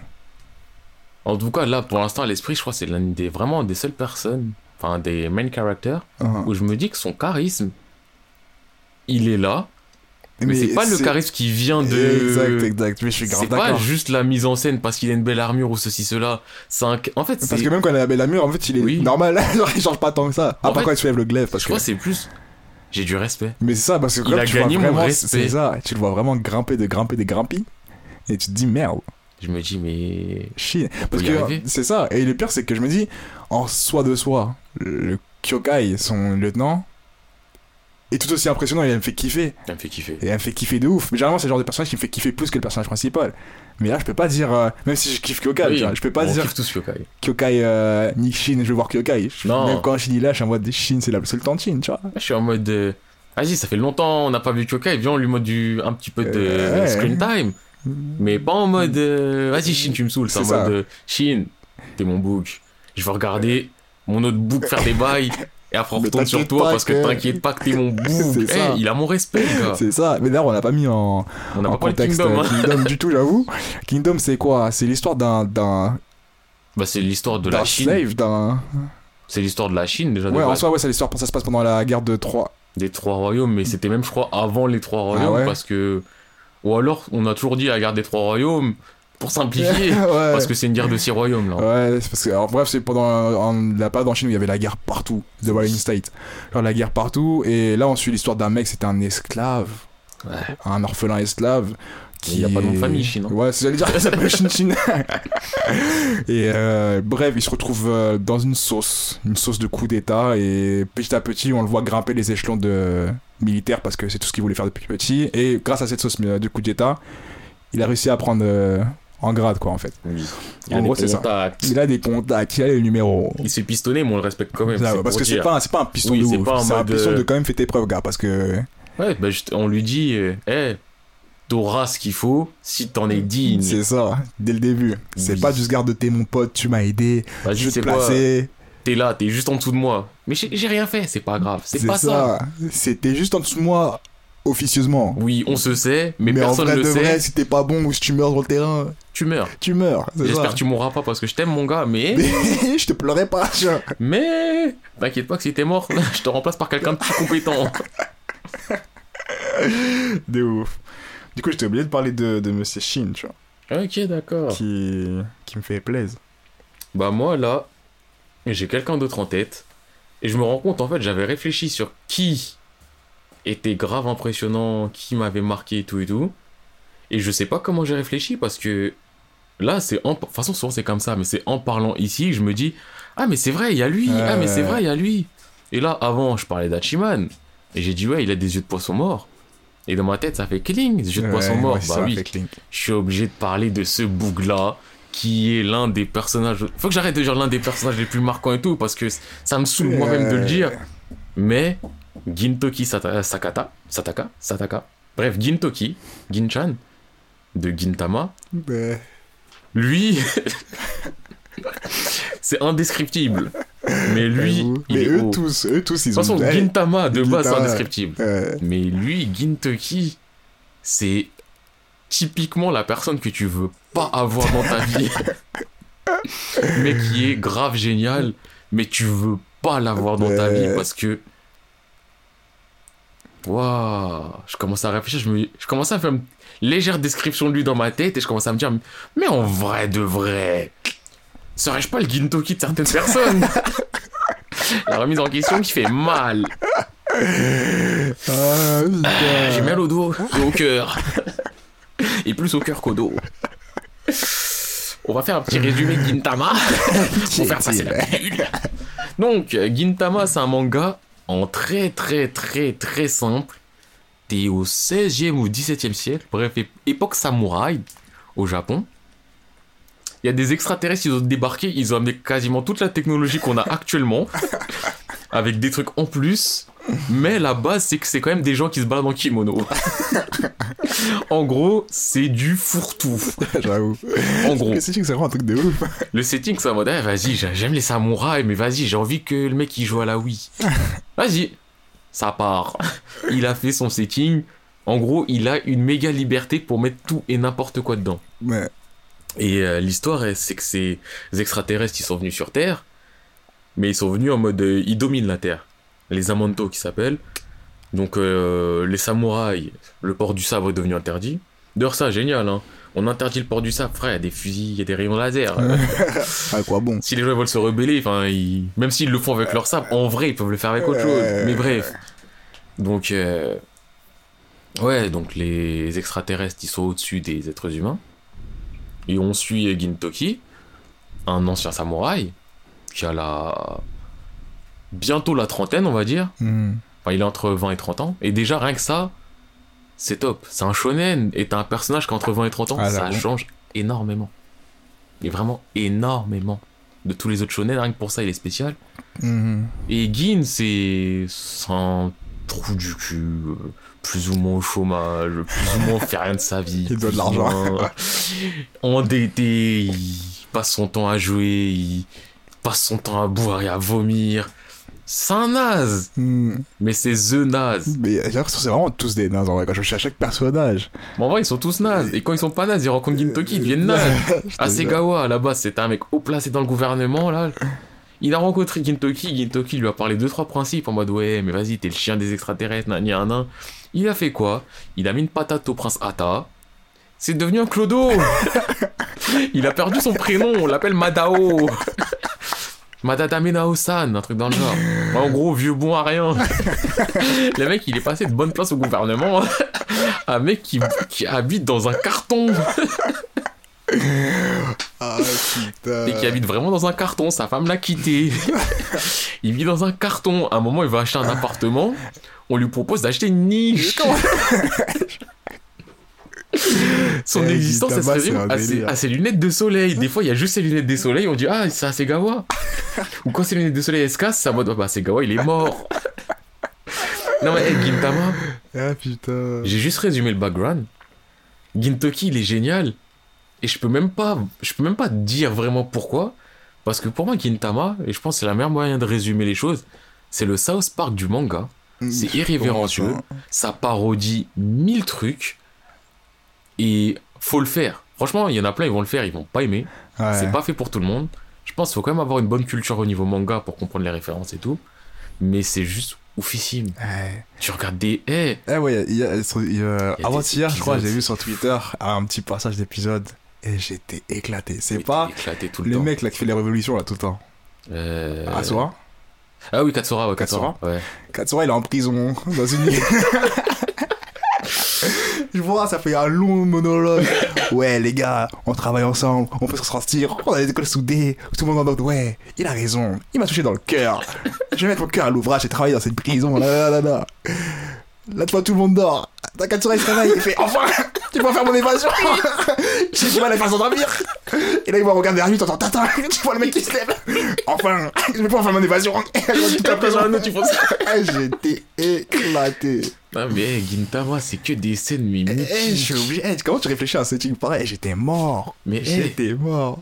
En tout cas, là, pour l'instant, à l'esprit, je crois que c'est l'un des vraiment des seules personnes, enfin des main characters, un. où je me dis que son charisme, il est là, mais, c'est pas le charisme qui vient de. Exact, exact, mais je suis grave C'est pas d'accord. juste la mise en scène parce qu'il a une belle armure ou ceci, cela. Un... En fait, Parce que même quand il a la mur, en fait, il est Oui. normal, il change pas tant que ça. À part quand il soulève le glaive, parce je que. crois que c'est plus... J'ai du respect. Mais c'est ça, parce que Il quand a tu vois gagné mon vraiment, respect. c'est ça, tu le vois vraiment grimper de grimper des grimpis, et tu te dis merde, Je me dis, mais... Chine. Parce que c'est ça. Et le pire, c'est que je me dis, en soi de soi, le Kyokai, son lieutenant, est tout aussi impressionnant elle me fait kiffer. Ça me fait kiffer. Et elle me fait kiffer de ouf. Mais généralement, c'est le genre de personnage qui me fait kiffer plus que le personnage principal. Mais là, je peux pas dire, euh, même si je kiffe Kyokai, Oui, je peux pas on dire kiffe tous Yokai. Kyokai euh, ni Shin, je veux voir Kyokai. Non. Même quand je dis là, je suis en mode Shin, c'est la- c'est le temps de Shin, tu vois. Je suis en mode... euh, Vas-y, ça fait longtemps on n'a pas vu Kyokai, viens on lui mode du... un petit peu de Euh, ouais. screen time. Mais pas en mode... euh, Vas-y Shin, tu me saoules. C'est en ça. mode... euh, Shin, t'es mon book. Je vais regarder mon autre book faire des bails. Et après on retourne sur toi parce que que- t'inquiète pas que t'es mon book. C'est Eh, il a mon respect, gars. C'est ça. Mais d'ailleurs, on l'a pas mis en, On n'a en pas contexte Kingdom. euh, hein. Kingdom du tout, j'avoue. Kingdom, c'est quoi? C'est l'histoire d'un d'un Bah, c'est l'histoire de d'un la Chine. slave, d'un. C'est l'histoire de la Chine déjà. Ouais, en soi, ouais, c'est l'histoire. Ça se passe pendant la guerre de Troie. Des trois royaumes, mais c'était même, je crois, avant les trois royaumes, ouais parce que. Ou alors, on a toujours dit la guerre des trois royaumes, pour simplifier, ouais. parce que c'est une guerre de six royaumes, là. Ouais, parce que, alors, bref, c'est pendant en- la période en Chine où il y avait la guerre partout, The Rolling State. Genre la guerre partout, et là on suit l'histoire d'un mec, c'était un esclave, Ouais. un orphelin esclave. Il y a pas de nom de famille, Chine, hein. Ouais, c'est j'allais dire, ça s'appelle Chine Chine. et euh, bref, il se retrouve euh, dans une sauce, une sauce de coup d'état, et petit à petit, on le voit grimper les échelons de militaire parce que c'est tout ce qu'il voulait faire depuis petit, et grâce à cette sauce euh, de coup d'état, il a réussi à prendre euh, en grade, quoi, en fait. Oui. Il En a gros, des c'est ça. contacts. Il a des contacts, il a les numéros. Il se fait pistonner, mais on le respecte quand même. Là, parce que c'est pas, un- c'est pas un piston Oui, de c'est ouf. C'est un piston de quand même fait tes preuves, gars, parce que. Ouais, bah, juste- on lui dit, euh, hey, t'auras ce qu'il faut si t'en es digne. C'est ça, dès le début. C'est Oui. pas juste garde t'es mon pote, tu m'as aidé, je te placer. T'es là, t'es juste en dessous de moi. Mais j'ai rien fait, c'est pas grave. C'est pas ça. C'était juste en dessous de moi. officieusement. Oui, on se sait, mais, Mais personne ne de le sait. vrai, si t'es pas bon ou si tu meurs sur le terrain, Tu meurs. tu meurs. J'espère ça. que tu mourras pas parce que je t'aime, mon gars, mais. Mais je te pleurais pas, vois. Mais. T'inquiète pas que si t'es mort, je te remplace par quelqu'un de plus compétent. De ouf. Du coup, j'étais obligé de parler de, de Monsieur Shin, tu vois, ok, d'accord. qui, qui me fait plaisir. Bah, moi, là, j'ai quelqu'un d'autre en tête. Et je me rends compte, en fait, j'avais réfléchi sur qui était grave impressionnant, qui m'avait marqué et tout et tout. Et je sais pas comment j'ai réfléchi parce que là, c'est en. De toute façon, souvent c'est comme ça, mais c'est en parlant ici, je me dis Ah, mais c'est vrai, il y a lui. Ah, mais c'est vrai, il y a lui. Et là, avant, je parlais d'Hachiman. Et j'ai dit Ouais, il a des yeux de poisson mort. Et dans ma tête, ça fait cling, yeux de poisson Ouais, mort. ouais, bah oui, je suis obligé de parler de ce boug-là qui est l'un des personnages. Faut que j'arrête de dire l'un des personnages les plus marquants et tout parce que ça me saoule moi-même de le dire. Mais Gintoki Sata- Sakata, Sataka, Sataka, bref, Gintoki, Ginchan de Gintama, Ouais. lui, c'est indescriptible. Mais lui, il Mais est tous, eux tous, De ils toute façon, ont. Gintama de base, c'est indescriptible. Mais lui, Gintoki, c'est typiquement la personne que tu veux pas avoir dans ta vie. mais qui est grave génial, mais tu veux pas l'avoir dans ta vie parce que. Waouh! Je commence à réfléchir, je, me... je commence à faire une légère description de lui dans ma tête et je commence à me dire, mais en vrai de vrai, serais-je pas le Gintoki de certaines personnes? La remise en question qui fait mal. Ah. J'ai mal au dos et au cœur. Et plus au cœur qu'au dos. On va faire un petit résumé de Gintama pour faire passer la pilule. Donc, Gintama, c'est un manga en très très très très simple. T'es au 16e ou 17e siècle, bref, ép- époque samouraï au Japon. Il y a des extraterrestres, ils ont débarqué, ils ont amené quasiment toute la technologie qu'on a actuellement, avec des trucs en plus. Mais la base, c'est que c'est quand même des gens qui se baladent en kimono. en gros, c'est du fourre-tout. J'avoue. En gros, sûr que c'est vraiment un truc de ouf. le setting, c'est en mode, eh, vas-y, j'ai- j'aime les samouraïs, mais vas-y, j'ai envie que le mec il joue à la Wii. Vas-y, ça part. Il a fait son setting. En gros, il a une méga liberté pour mettre tout et n'importe quoi dedans. Ouais. Et euh, l'histoire, c'est que ces extraterrestres, ils sont venus sur Terre, mais ils sont venus en mode, euh, ils dominent la Terre. Les Amanto qui s'appellent. Donc euh, les samouraïs, le port du sabre est devenu interdit. D'ailleurs ça, génial, hein. On interdit le port du sabre, frère, il y a des fusils, il y a des rayons laser. À quoi bon? Si les gens veulent se rebeller, enfin, ils- même s'ils le font avec leur sabre, en vrai, ils peuvent le faire avec autre chose. Mais bref. Donc, ouais, donc les extraterrestres, ils sont au-dessus des êtres humains. Et on suit Gintoki, un ancien samouraï, qui a la... bientôt la trentaine, on va dire. Hmm. Enfin, il est entre 20 et 30 ans. Et déjà, rien que ça, c'est top. C'est un shonen. Et t'as un personnage qui a entre 20 et 30 ans, Ah, ça change énormément. Et vraiment énormément. De tous les autres shonen, rien que pour ça, il est spécial. Mhm. Et Gin, c'est c'est un trou du cul, euh, plus ou moins au chômage, plus ou moins fait rien de sa vie. Il doit de l'argent. moins Endetté, il passe son temps à jouer, il passe son temps à boire et à vomir. C'est un naze, Hmm. mais c'est the naze. Mais j'ai l'impression que c'est vraiment tous des nazes en vrai quand je cherche chaque personnage. Mais en vrai, ils sont tous nazes. Et quand ils sont pas nazes, ils rencontrent Gintoki, ils deviennent nazes. Je te Asegawa, à la base, c'était un mec haut placé dans le gouvernement, là. Il a rencontré Gintoki, Gintoki lui a parlé deux trois principes en mode ouais, mais vas-y, t'es le chien des extraterrestres, nan, nan, nan. Il a fait quoi? Il a mis une patate au prince Atta. C'est devenu un clodo Il a perdu son prénom, on l'appelle Madao Madadame Nao-san, un truc dans le genre. En gros, vieux bon à rien. le mec, il est passé de bonne place au gouvernement à un mec qui, qui habite dans un carton. Ah putain. et qui habite vraiment dans un carton. Sa femme l'a quitté. il vit dans un carton. À un moment, il va acheter un appartement. On lui propose d'acheter une niche. Son Eh, existence, elle se résume à ses, délire. à ses lunettes de soleil. Des fois, il y a juste ses lunettes de soleil. On dit Ah, c'est Asegawa. Ou quand ses lunettes de soleil elles se cassent, c'est en mode Ah, Bah, Asegawa, il est mort. non, mais hey, Gintama, Ah putain. j'ai juste résumé le background. Gintoki, il est génial. Et je peux même pas, je peux même pas dire vraiment pourquoi. Parce que pour moi, Gintama, et je pense que c'est la meilleure moyen de résumer les choses, c'est le South Park du manga. c'est irrévérencieux, ça parodie mille trucs, et faut le faire. Franchement, il y en a plein, ils vont le faire, ils vont pas aimer. Ouais. C'est pas fait pour tout le monde. Je pense qu'il faut quand même avoir une bonne culture au niveau manga pour comprendre les références et tout. Mais c'est juste oufissime. Ouais. Tu regardes des. Eh, Eh ouais, avant-hier, je crois, j'ai vu sur Twitter un petit passage d'épisode et j'étais éclaté. C'est pas éclaté tout le, le temps. mec là qui fait les révolutions là tout le temps. Euh, Asura Ah oui, Katsura, ouais, Katsura. Ouais. Katsura, il est en prison dans une. Je vois, ça fait un long monologue. Ouais, les gars, on travaille ensemble, on peut se sortir, on a des écoles soudées. Tout le monde en mode, ouais, il a raison, il m'a touché dans le cœur. Je vais mettre mon cœur à l'ouvrage et travailler dans cette prison. Là, là, là, là. Là, tu vois, tout le monde dort. T'as Katsura, il se réveille, il fait, enfin, tu peux faire mon évasion. J'ai du mal à faire s'endormir. Et là, il me regarde vers lui, t'entends, tata, tu vois le mec qui se lève. Enfin, je vais pouvoir faire mon évasion. Et là, toute la prison. tu penses Ah, J'étais éclaté. Non, mais Gintama, c'est que des scènes mais Eh, je suis obligé. Eh, comment tu réfléchis à un setting pareil? J'étais mort. Mais eh, J'étais mort.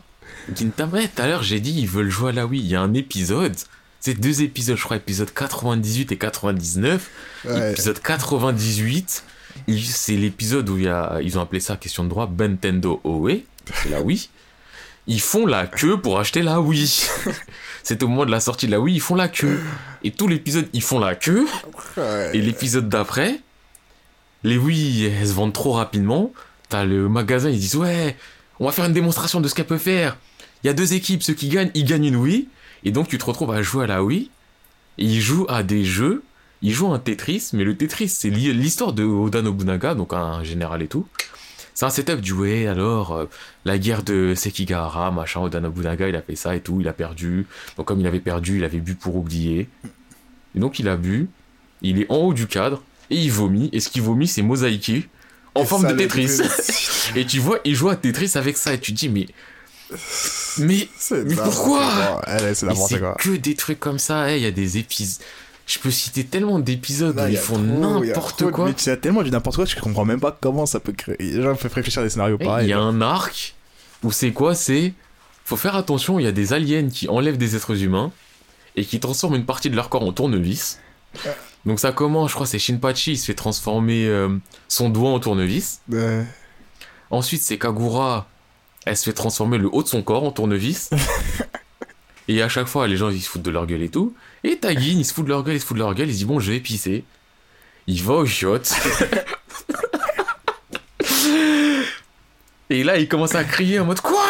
Gintama, tout à l'heure, j'ai dit, ils veulent jouer à la Wii. Il y a un épisode. C'est deux épisodes, je crois, épisode 98 et 99. Ouais. Épisode 98, il- c'est l'épisode où il y a, ils ont appelé ça question de droit Nintendo Oe, c'est la Wii. Ils font la queue pour acheter la Wii. c'est au moment de la sortie de la Wii, ils font la queue. Et tout l'épisode, ils font la queue. Et l'épisode d'après, les Wii, elles se vendent trop rapidement. T'as le magasin, ils disent ouais, on va faire une démonstration de ce qu'elle peut faire. Il y a deux équipes, ceux qui gagnent, ils gagnent une Wii. Et donc tu te retrouves à jouer à la Wii. Et ils jouent à des jeux. Ils jouent à un Tetris, mais le Tetris, c'est l'histoire de Oda Nobunaga, donc un général et tout. C'est un setup du ouais, alors, euh, la guerre de Sekigahara, machin, Oda Nobunaga, il a fait ça et tout, il a perdu. Donc comme il avait perdu, il avait bu pour oublier. Et donc il a bu, il est en haut du cadre, et il vomit, et ce qu'il vomit, c'est mosaïqué, en Et forme de Tetris. Et tu vois, il joue à Tetris avec ça, et tu te dis, mais... Mais... C'est Mais pourquoi quoi. C'est que des trucs comme ça, eh, il y a des épisodes... Je peux citer tellement d'épisodes où ils font n'importe quoi. Mais tu sais tellement du n'importe quoi, tu comprends même pas comment ça peut créer. Les gens me font réfléchir à des scénarios Eh, pareils. Il y a un arc où c'est quoi C'est faut faire attention, il y a des aliens qui enlèvent des êtres humains et qui transforment une partie de leur corps en tournevis. Donc ça commence, je crois, c'est Shinpachi, il se fait transformer euh, son doigt en tournevis. Ensuite, c'est Kagura, elle se fait transformer le haut de son corps en tournevis. et à chaque fois, les gens ils se foutent de leur gueule et tout. Et Tagin, il se fout de leur gueule, il se fout de leur gueule, il se dit bon, je vais pisser. Il va au chiottes. et là, il commence à crier en mode quoi?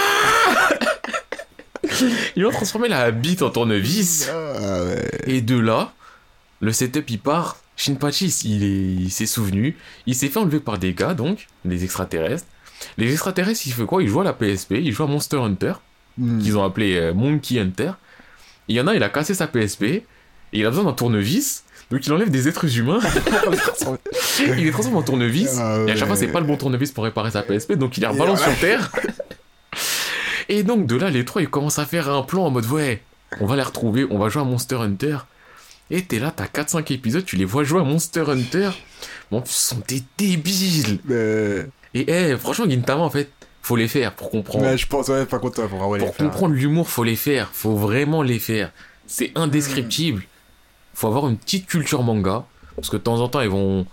Ils ont transformé la bite en tournevis. ah, ouais. Et de là, le setup il part. Shinpachi, il est- il s'est souvenu. Il s'est fait enlever par des gars, donc, des extraterrestres. Les extraterrestres, il fait quoi? Il joue à la PSP, il joue à Monster Hunter, Hmm. qu'ils ont appelé euh, Monkey Hunter. Il y en a, il a cassé sa PSP, et il a besoin d'un tournevis, donc il enlève des êtres humains, il les transforme en tournevis, Ah, et à chaque fois, c'est pas le bon tournevis pour réparer sa PSP, donc il les rebalance sur terre. Et donc, de là, les trois, ils commencent à faire un plan en mode, ouais, on va les retrouver, on va jouer à Monster Hunter. Et t'es là, t'as 4-5 épisodes, tu les vois jouer à Monster Hunter. Bon, ils sont des débiles. Et eh, franchement, Gintama, en fait, faut les faire pour comprendre. mais je pense, ouais, par contre, ouais, pour faire. comprendre l'humour, faut les faire. Faut vraiment les faire. C'est indescriptible. Faut avoir une petite culture manga. Parce que de temps en temps, ils vont,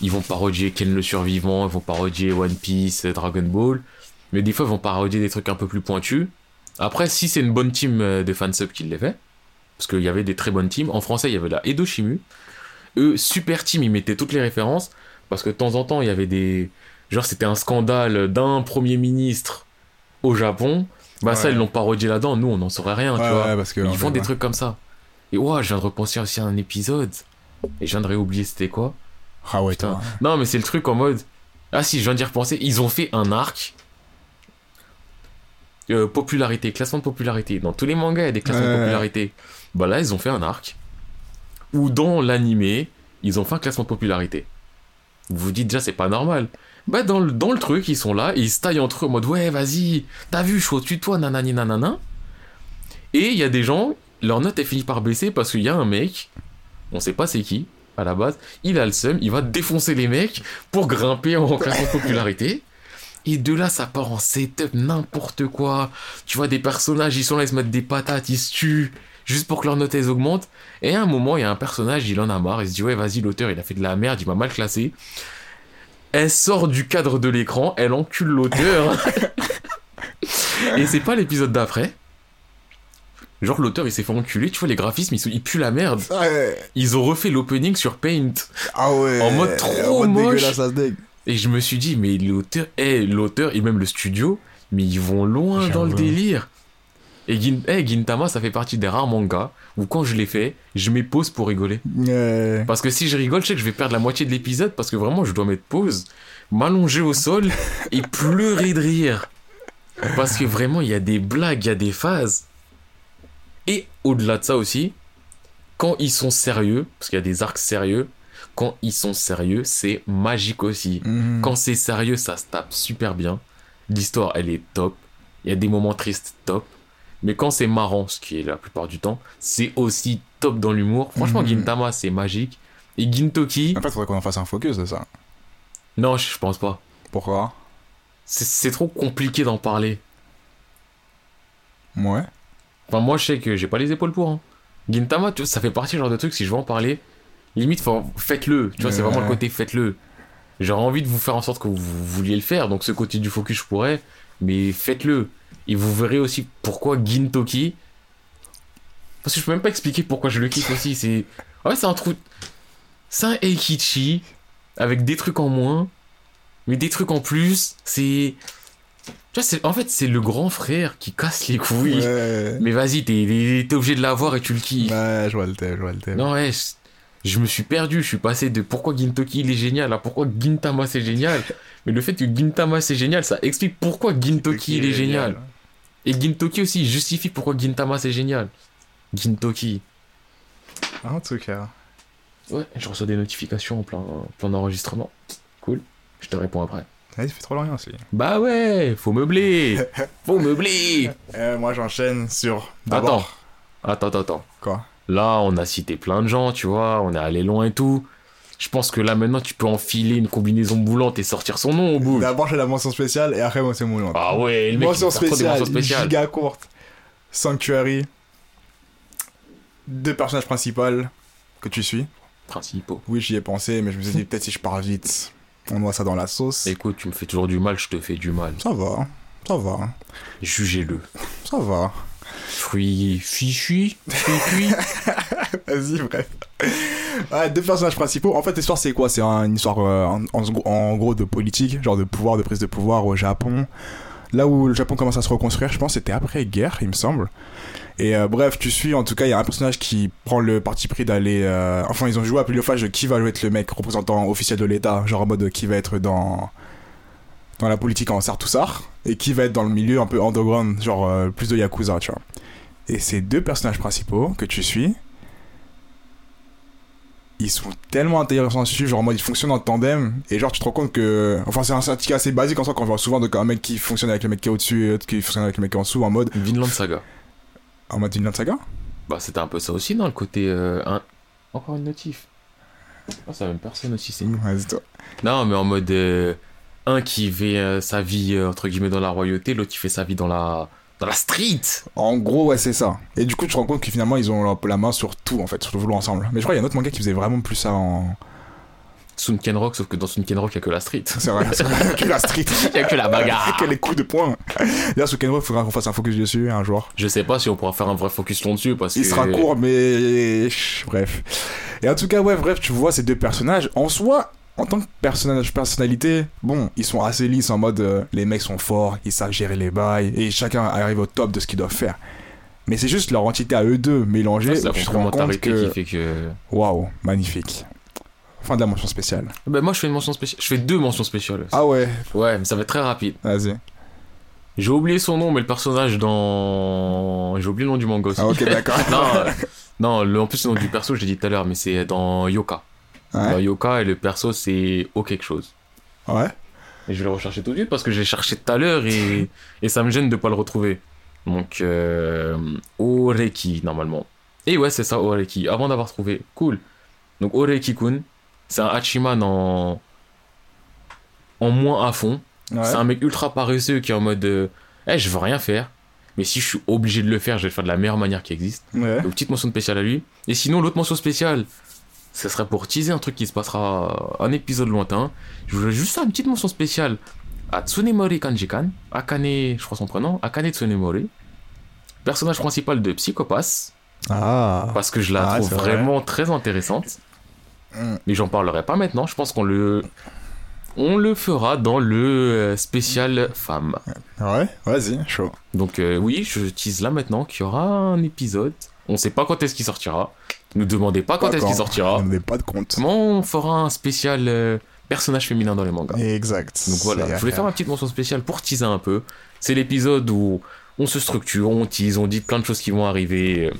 ils vont parodier Ken le survivant, ils vont parodier One Piece, Dragon Ball. Mais des fois, ils vont parodier des trucs un peu plus pointus. Après, si c'est une bonne team euh, de fansub qui les fait, parce qu'il y avait des très bonnes teams. En français, il y avait la Edo Shimu. Eux, super team, ils mettaient toutes les références. Parce que de temps en temps, il y avait des. Genre, c'était un scandale d'un premier ministre au Japon. Bah, ça, ils l'ont parodié là-dedans. Nous, on n'en saurait rien, Ouais, tu vois. parce que. Ils font des trucs comme ça. Et ouais, je viens de repenser aussi à un épisode. Et je viens de réoublier c'était quoi. Ah ouais, Putain. Non, mais c'est le truc en mode. Ah si, je viens d'y repenser. Ils ont fait un arc. Euh, popularité, classement de popularité. Dans tous les mangas, il y a des classements de popularité. Bah là, ils ont fait un arc. Où dans l'animé, ils ont fait un classement de popularité. Vous vous dites déjà, c'est pas normal. Bah dans le, dans le truc, ils sont là, ils se taillent entre eux en mode Ouais, vas-y, t'as vu, je suis au-dessus de toi, nanani nanana. Et il y a des gens, leur note est finie par baisser parce qu'il y a un mec, on sait pas c'est qui, à la base, il a le seum, il va défoncer les mecs pour grimper en popularité. Et de là, ça part en setup, n'importe quoi. Tu vois des personnages, ils sont là, ils se mettent des patates, ils se tuent. juste pour que leurs notes elles augmentent. Et à un moment, il y a un personnage, il en a marre, il se dit ouais, vas-y, l'auteur, il a fait de la merde, il m'a mal classé. Elle sort du cadre de l'écran, elle encule l'auteur. et c'est pas l'épisode d'après. Genre l'auteur il s'est fait enculer, tu vois les graphismes ils, sont- ils puent la merde. Ouais. Ils ont refait l'opening sur Paint. Ah ouais. En mode trop moche. dégueulasse, ça se dégue. Et je me suis dit mais l'auteur, eh, l'auteur et même le studio, mais ils vont loin dans le délire. Et Gin- eh, Gintama ça fait partie des rares mangas où quand je l'ai fait, je mets pause pour rigoler. Parce que si je rigole, je sais que je vais perdre la moitié de l'épisode parce que vraiment je dois mettre pause, m'allonger au sol et pleurer de rire. Parce que vraiment il y a des blagues, il y a des phases. Et au-delà de ça aussi, quand ils sont sérieux, parce qu'il y a des arcs sérieux, quand ils sont sérieux, c'est magique aussi. Mhm. Quand c'est sérieux, ça se tape super bien. L'histoire, elle est top. Il y a des moments tristes, top. Mais quand c'est marrant, ce qui est la plupart du temps, c'est aussi top dans l'humour. Franchement, Mhm. Gintama, c'est magique. Et Gintoki, En fait, faudrait qu'on en fasse un focus de ça. non, je pense pas. Pourquoi? C'est- trop compliqué d'en parler. Ouais. Enfin, moi, je sais que j'ai pas les épaules pour. hein. Gintama, tu vois, ça fait partie du genre de truc, si je veux en parler, limite, faites-le. Tu vois, c'est vraiment le côté faites-le. J'aurais envie de vous faire en sorte que vous vouliez le faire, donc ce côté du focus, je pourrais, mais faites-le. Et vous verrez aussi pourquoi Gintoki. Parce que je peux même pas expliquer pourquoi je le kiffe aussi. C'est. Ouais, c'est un trou. C'est un Eikichi, avec des trucs en moins, mais des trucs en plus. C'est. Tu vois, c'est- en fait, c'est le grand frère qui casse les couilles. Ouais. Mais vas-y, t'es, t'es obligé de l'avoir et tu le kiffes. Ouais, je vois le thème, je vois le thème. Non, ouais, je, je me suis perdu. Je suis passé de pourquoi Gintoki il est génial à pourquoi Gintama c'est génial. Mais le fait que Gintama c'est génial, ça explique pourquoi Gintoki il est génial. Et Gintoki aussi justifie pourquoi Gintama c'est génial. Gintoki. En tout cas. Ouais, je reçois des notifications en plein, plein enregistrement. Cool. Je te réponds après. Ouais, il fait trop rien aussi. Bah ouais, faut meubler. Faut meubler. Euh, moi, j'enchaîne sur. Attends. Attends, attends, attends. Quoi? Là, on a cité plein de gens, tu vois, on est allé loin et tout. Je pense que là, maintenant, tu peux enfiler une combinaison boulante et sortir son nom au bout. D'abord, j'ai la mention spéciale et après, moi, c'est mon Ah ouais, le mec, mention spéciale, spéciales. giga courte. Sanctuary. Deux personnages principaux que tu suis. Principaux. Oui, j'y ai pensé, mais je me suis dit, peut-être si je pars vite, on noie ça dans la sauce. Écoute, tu me fais toujours du mal, je te fais du mal. Ça va, ça va, Jugez-le. ça va. Fruit fichu, cuit Vas-y, bref. Deux personnages principaux. En fait, l'histoire, c'est quoi? C'est un- une histoire euh, en, gros de politique, genre de pouvoir, de prise de pouvoir au Japon. Là où le Japon commence à se reconstruire, je pense, c'était après guerre, il me semble. Et euh, bref, tu suis, en tout cas, il y a un personnage qui prend le parti pris d'aller. euh, Enfin, ils ont joué à de qui va être le mec représentant officiel de l'État, genre en mode qui va être dans dans la politique en Sartoussar et qui va être dans le milieu un peu underground, genre euh, plus de Yakuza, tu vois. Et ces deux personnages principaux que tu suis, ils sont tellement intéressants dessus, genre en mode ils fonctionnent en tandem, et genre tu te rends compte que. Enfin, c'est un syndicat assez basique en soi qu'on voit souvent donc un mec qui fonctionne avec le mec qui est au-dessus et l'autre qui fonctionne avec le mec qui est en dessous en mode. Vinland Saga. En mode Vinland Saga? Bah, c'était un peu ça aussi, non Le côté. euh, un- Encore une notif. Ah, c'est la même personne aussi, c'est toi. Non, mais en mode. euh, un qui fait euh, sa vie, euh, entre guillemets, dans la royauté, l'autre qui fait sa vie dans la. Dans la street En gros, ouais, c'est ça. Et du coup, tu te rends compte que finalement, ils ont la, la main sur tout, en fait, sur le voulot ensemble. Mais je crois qu'il y a un autre manga qui faisait vraiment plus ça en. Sunken Rock, sauf que dans Sunken Rock, il n'y a que la street. C'est vrai, que la street. Il n'y a que la bagarre que les coups de poing. D'ailleurs, sur Kenro, il faudra qu'on fasse un focus dessus un jour. Je sais pas si on pourra faire un vrai focus long-dessus parce Il que. sera court, mais. Bref. Et en tout cas, ouais, bref, tu vois ces deux personnages. En soi, en tant que personnage, personnalité, bon, ils sont assez lisses en mode euh, les mecs sont forts, ils savent gérer les bails, et chacun arrive au top de ce qu'ils doivent faire. Mais c'est juste leur entité à eux deux mélangée. Tu te rends compte que. qui fait que. Waouh, magnifique. Fin de la mention spéciale. Ben moi je fais une mention spéciale. Je fais deux mentions spéciales. Ah ouais, Ouais, mais ça va être très rapide. vas-y. J'ai oublié son nom, mais le personnage dans. J'ai oublié le nom du manga aussi. Ah ok, d'accord. non, euh, non le, en plus le nom du perso, je l'ai dit tout à l'heure, mais c'est dans Yoka. Dans. Yoka, et le perso c'est O quelque chose. Ouais. Et je vais le rechercher tout de suite parce que j'ai cherché tout à l'heure et, et ça me gêne de pas le retrouver. Donc, euh, Oreki, normalement. Et ouais, c'est ça, Oreki, avant d'avoir trouvé. Cool. Donc, Oreki-kun, c'est un Hachiman en, en moins à fond. Ouais. C'est un mec ultra paresseux qui est en mode euh, Eh, je veux rien faire. Mais si je suis obligé de le faire, je vais le faire de la meilleure manière qui existe. Ouais. Donc, petite mention spéciale à lui. Et sinon, l'autre mention spéciale, ce serait pour teaser un truc qui se passera un épisode lointain. Je voulais juste faire une petite mention spéciale à Tsunemori Kanjikan, Akane, je crois son prénom, Akane Tsunemori, personnage principal de Psychopass, Ah. parce que je la Ah, trouve vrai. vraiment très intéressante. Mm. Mais j'en parlerai pas maintenant, je pense qu'on le. On le fera dans le euh, spécial femme. Ouais, vas-y, chaud. Donc euh, oui, je tease là maintenant qu'il y aura un épisode. On sait pas quand est-ce qu'il sortira. Ne demandez pas quand est-ce qu'il sortira. N'est pas de compte. Comment on fera un spécial euh, personnage féminin dans les mangas Exact. Donc voilà, je voulais faire ma petite mention spéciale pour teaser un peu. C'est l'épisode où on se structure, on tease, on dit plein de choses qui vont arriver.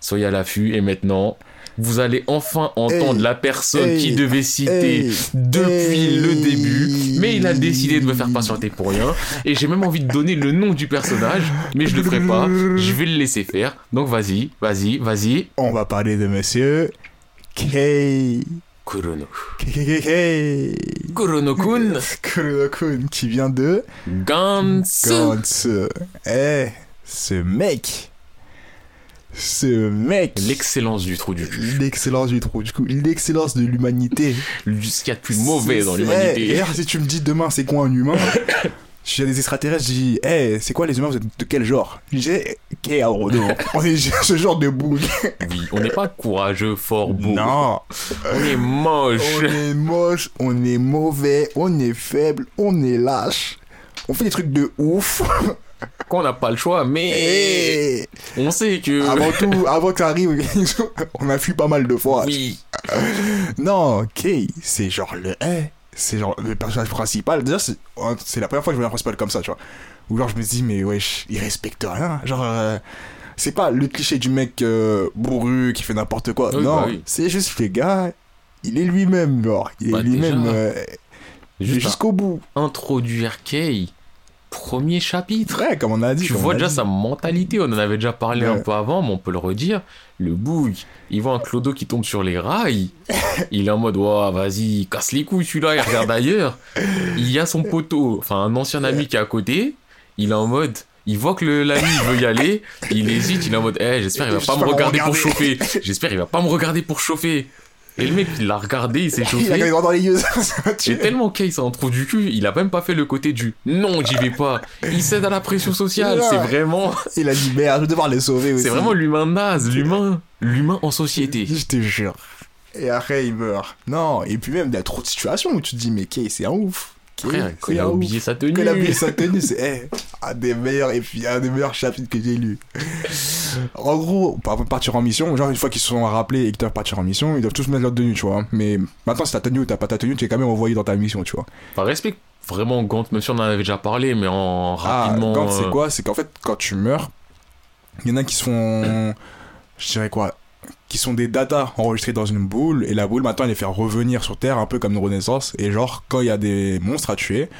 Soyez à l'affût et maintenant, vous allez enfin entendre Hey, la personne hey, qui devait citer Hey, depuis le début, mais il a décidé de me faire patienter pour rien. Et j'ai même envie de donner le nom du personnage, mais je le ferai pas. Je vais le laisser faire. Donc vas-y, vas-y, vas-y. On va parler de monsieur Kei. Kurono. Kei. Kurono-kun Kurono-kun, qui vient de Gantsu. Gantsu. Eh, ce mec. Ce mec. L'excellence du trou du cul. L'excellence du trou, du coup, l'excellence de l'humanité. Ce qu'il y a de plus mauvais dans l'humanité. D'ailleurs, si tu me dis demain c'est quoi un humain, je suis des extraterrestres, je dis, eh, c'est quoi les humains, vous êtes de quel genre? Je dis, qu'est Arono On est ce genre de boug. Oui, on n'est pas courageux, fort, beau. Non, On est moche. on est moche, on est mauvais, on est faible, on est lâche. On fait des trucs de ouf. Qu'on n'a pas le choix, mais Et on sait que. avant tout, avant que ça arrive, on a fui pas mal de fois. Oui. Non, Kay, c'est genre le eh, c'est genre le personnage principal. Déjà, c'est c'est la première fois que je vois un principal comme ça, tu vois. Où genre je me dis, mais wesh, il respecte rien. Genre, euh, c'est pas le cliché du mec euh, bourru qui fait n'importe quoi. Oui, non, bah oui. c'est juste le gars, il est lui-même, genre. Il est Bah, lui-même euh, jusqu'au bout. introduire Kay. Premier chapitre. Ouais, comme on a dit. Tu vois déjà dit. sa mentalité, on en avait déjà parlé un Ouais. peu avant, mais on peut le redire. Le boug, il voit un clodo qui tombe sur les rails. il est en mode, Ouah, vas-y, casse les couilles celui-là, il regarde ailleurs. Il y a son poteau, enfin un ancien ami qui est à côté. Il est en mode, il voit que l'ami veut y aller. Il hésite, il est en mode, eh, j'espère il va pas me regarder pour chauffer. J'espère il va pas me regarder pour chauffer. Et le mec, il l'a regardé, il s'est Il a chauffé. doigts dans les yeux. Et tellement Kay s'en trouve du cul, il a même pas fait le côté du non, j'y vais pas. Il cède à la pression sociale, c'est vraiment, il a dit, merde, je vais devoir les sauver aussi. c'est vraiment l'humain naze, l'humain, l'humain en société. Je te jure. Et après, il meurt. Non, et puis même, il y a trop de situations où tu te dis, mais Kay, c'est un ouf. Frère, quand c'est il a oublié sa tenue. Quand il a oublié sa tenue, c'est eh, un des meilleurs, et puis un des meilleurs chapitres que j'ai lu. En gros, avant de partir en mission, genre une fois qu'ils se sont rappelés et qu'ils doivent partir en mission, ils doivent tous mettre leur tenue, tu vois. Mais maintenant, si t'as ta tenue ou t'as pas ta tenue, tu es quand même envoyé dans ta mission, tu vois. Enfin, respecte vraiment Gant, même si on en avait déjà parlé, mais en Ah, rapidement. quand c'est euh, quoi? C'est qu'en fait, quand tu meurs, il y en a qui se font. Je dirais quoi? Qui sont des datas enregistrés dans une boule, et la boule maintenant elle les fait revenir sur Terre, un peu comme une renaissance. Et genre, quand il y a des monstres à tuer,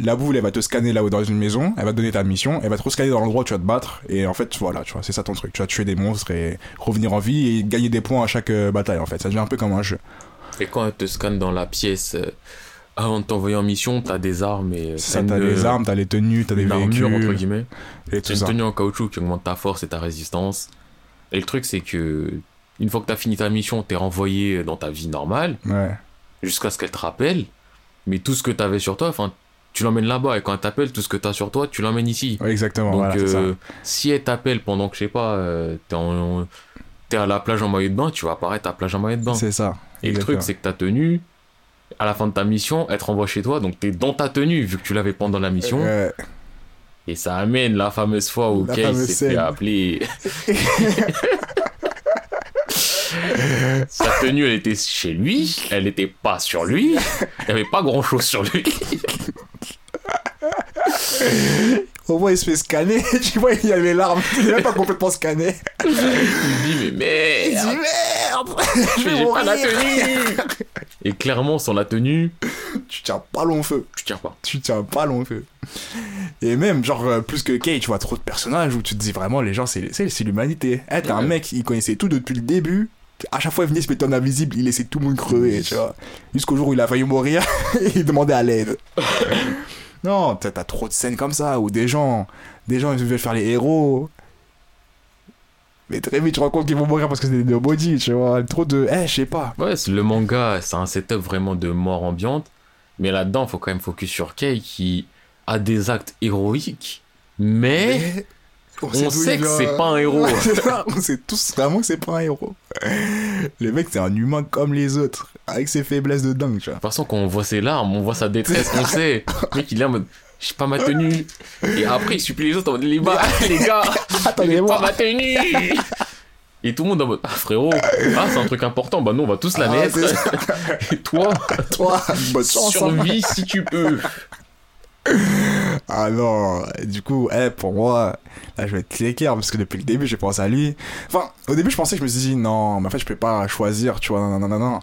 la boule elle va te scanner là-haut dans une maison, elle va te donner ta mission, elle va te rescanner dans l'endroit où tu vas te battre, et en fait, voilà, tu vois, c'est ça ton truc. Tu vas tuer des monstres et revenir en vie et gagner des points à chaque euh, bataille en fait. Ça devient un peu comme un jeu. Et quand elle te scanne dans la pièce, euh, avant de t'envoyer en mission, t'as des armes et. euh, ça, t'as de- les armes, t'as les tenues, t'as des armure, entre véhicules, guillemets. et C'est tout une ça. tenue en caoutchouc qui augmente ta force et ta résistance. Et le truc, c'est que. Une fois que t'as fini ta mission, t'es renvoyé dans ta vie normale. Ouais. jusqu'à ce qu'elle te rappelle. Mais tout ce que t'avais sur toi, enfin, tu l'emmènes là-bas. Et quand elle t'appelle, tout ce que t'as sur toi, tu l'emmènes ici. Ouais, exactement, Donc, voilà, c'est ça. euh, si elle t'appelle pendant que, je sais pas, euh, t'es en- à la plage en maillot de bain, tu vas apparaître à la plage en maillot de bain. C'est ça. Et le truc, c'est que ta tenue, à la fin de ta mission, elle te renvoie chez toi. Donc, t'es dans ta tenue, vu que tu l'avais pendant la mission. Ouais. Et ça amène la fameuse fois où Kay s'est fait appeler. Sa tenue, elle était chez lui, elle n'était pas sur lui, il n'y avait pas grand chose sur lui. Au moins, il se fait scanner. tu vois, il y a les larmes. Il est même pas complètement scanné. Il dit, mais Il dit merde, merde Je vais pas la tenue. Et clairement, sans la tenue, Tu tiens pas long feu. tu tiens pas. Tu tiens pas long feu. Et même, genre, euh, plus que Kay, tu vois trop de personnages où tu te dis vraiment, les gens, c'est c'est- c'est l'humanité. Eh, t'as un mec, il connaissait tout depuis le début. À chaque fois, il venait se mettre en invisible, il laissait tout le monde crever, tu vois. Jusqu'au jour où il a failli mourir et il demandait à l'aide. Non, t'as t'as trop de scènes comme ça où des gens, des gens ils veulent faire les héros. Mais très vite, tu te rends compte qu'ils vont mourir parce que c'est des nobody, tu vois. Trop de. Eh, je sais pas. Ouais, c'est- le manga, c'est un setup vraiment de mort ambiante. Mais là-dedans, faut quand même focus sur Kei qui a des actes héroïques. Mais on d'où sait que c'est pas un héros. Ouais, on sait tous vraiment que c'est pas un héros. Le mec, c'est un humain comme les autres, avec ses faiblesses de dingue, tu vois. De toute façon, quand on voit ses larmes, on voit sa détresse, on sait. Le mec, il est en mode, j'ai pas ma tenue. Et après, il supplie les autres en mode, les, gars, les gars, j'ai pas ma tenue. Et tout le monde en mode, ah frérot, ah c'est un truc important, bah non, on va tous la Ah, mettre. Et toi, Toi, survis si tu peux. Ah non, du coup, eh, pour moi, là, je vais être très clair parce que depuis le début, j'ai pensé à lui. Enfin, au début, je pensais je me suis dit, non, mais en fait, je peux pas choisir, tu vois, non, non, non, non.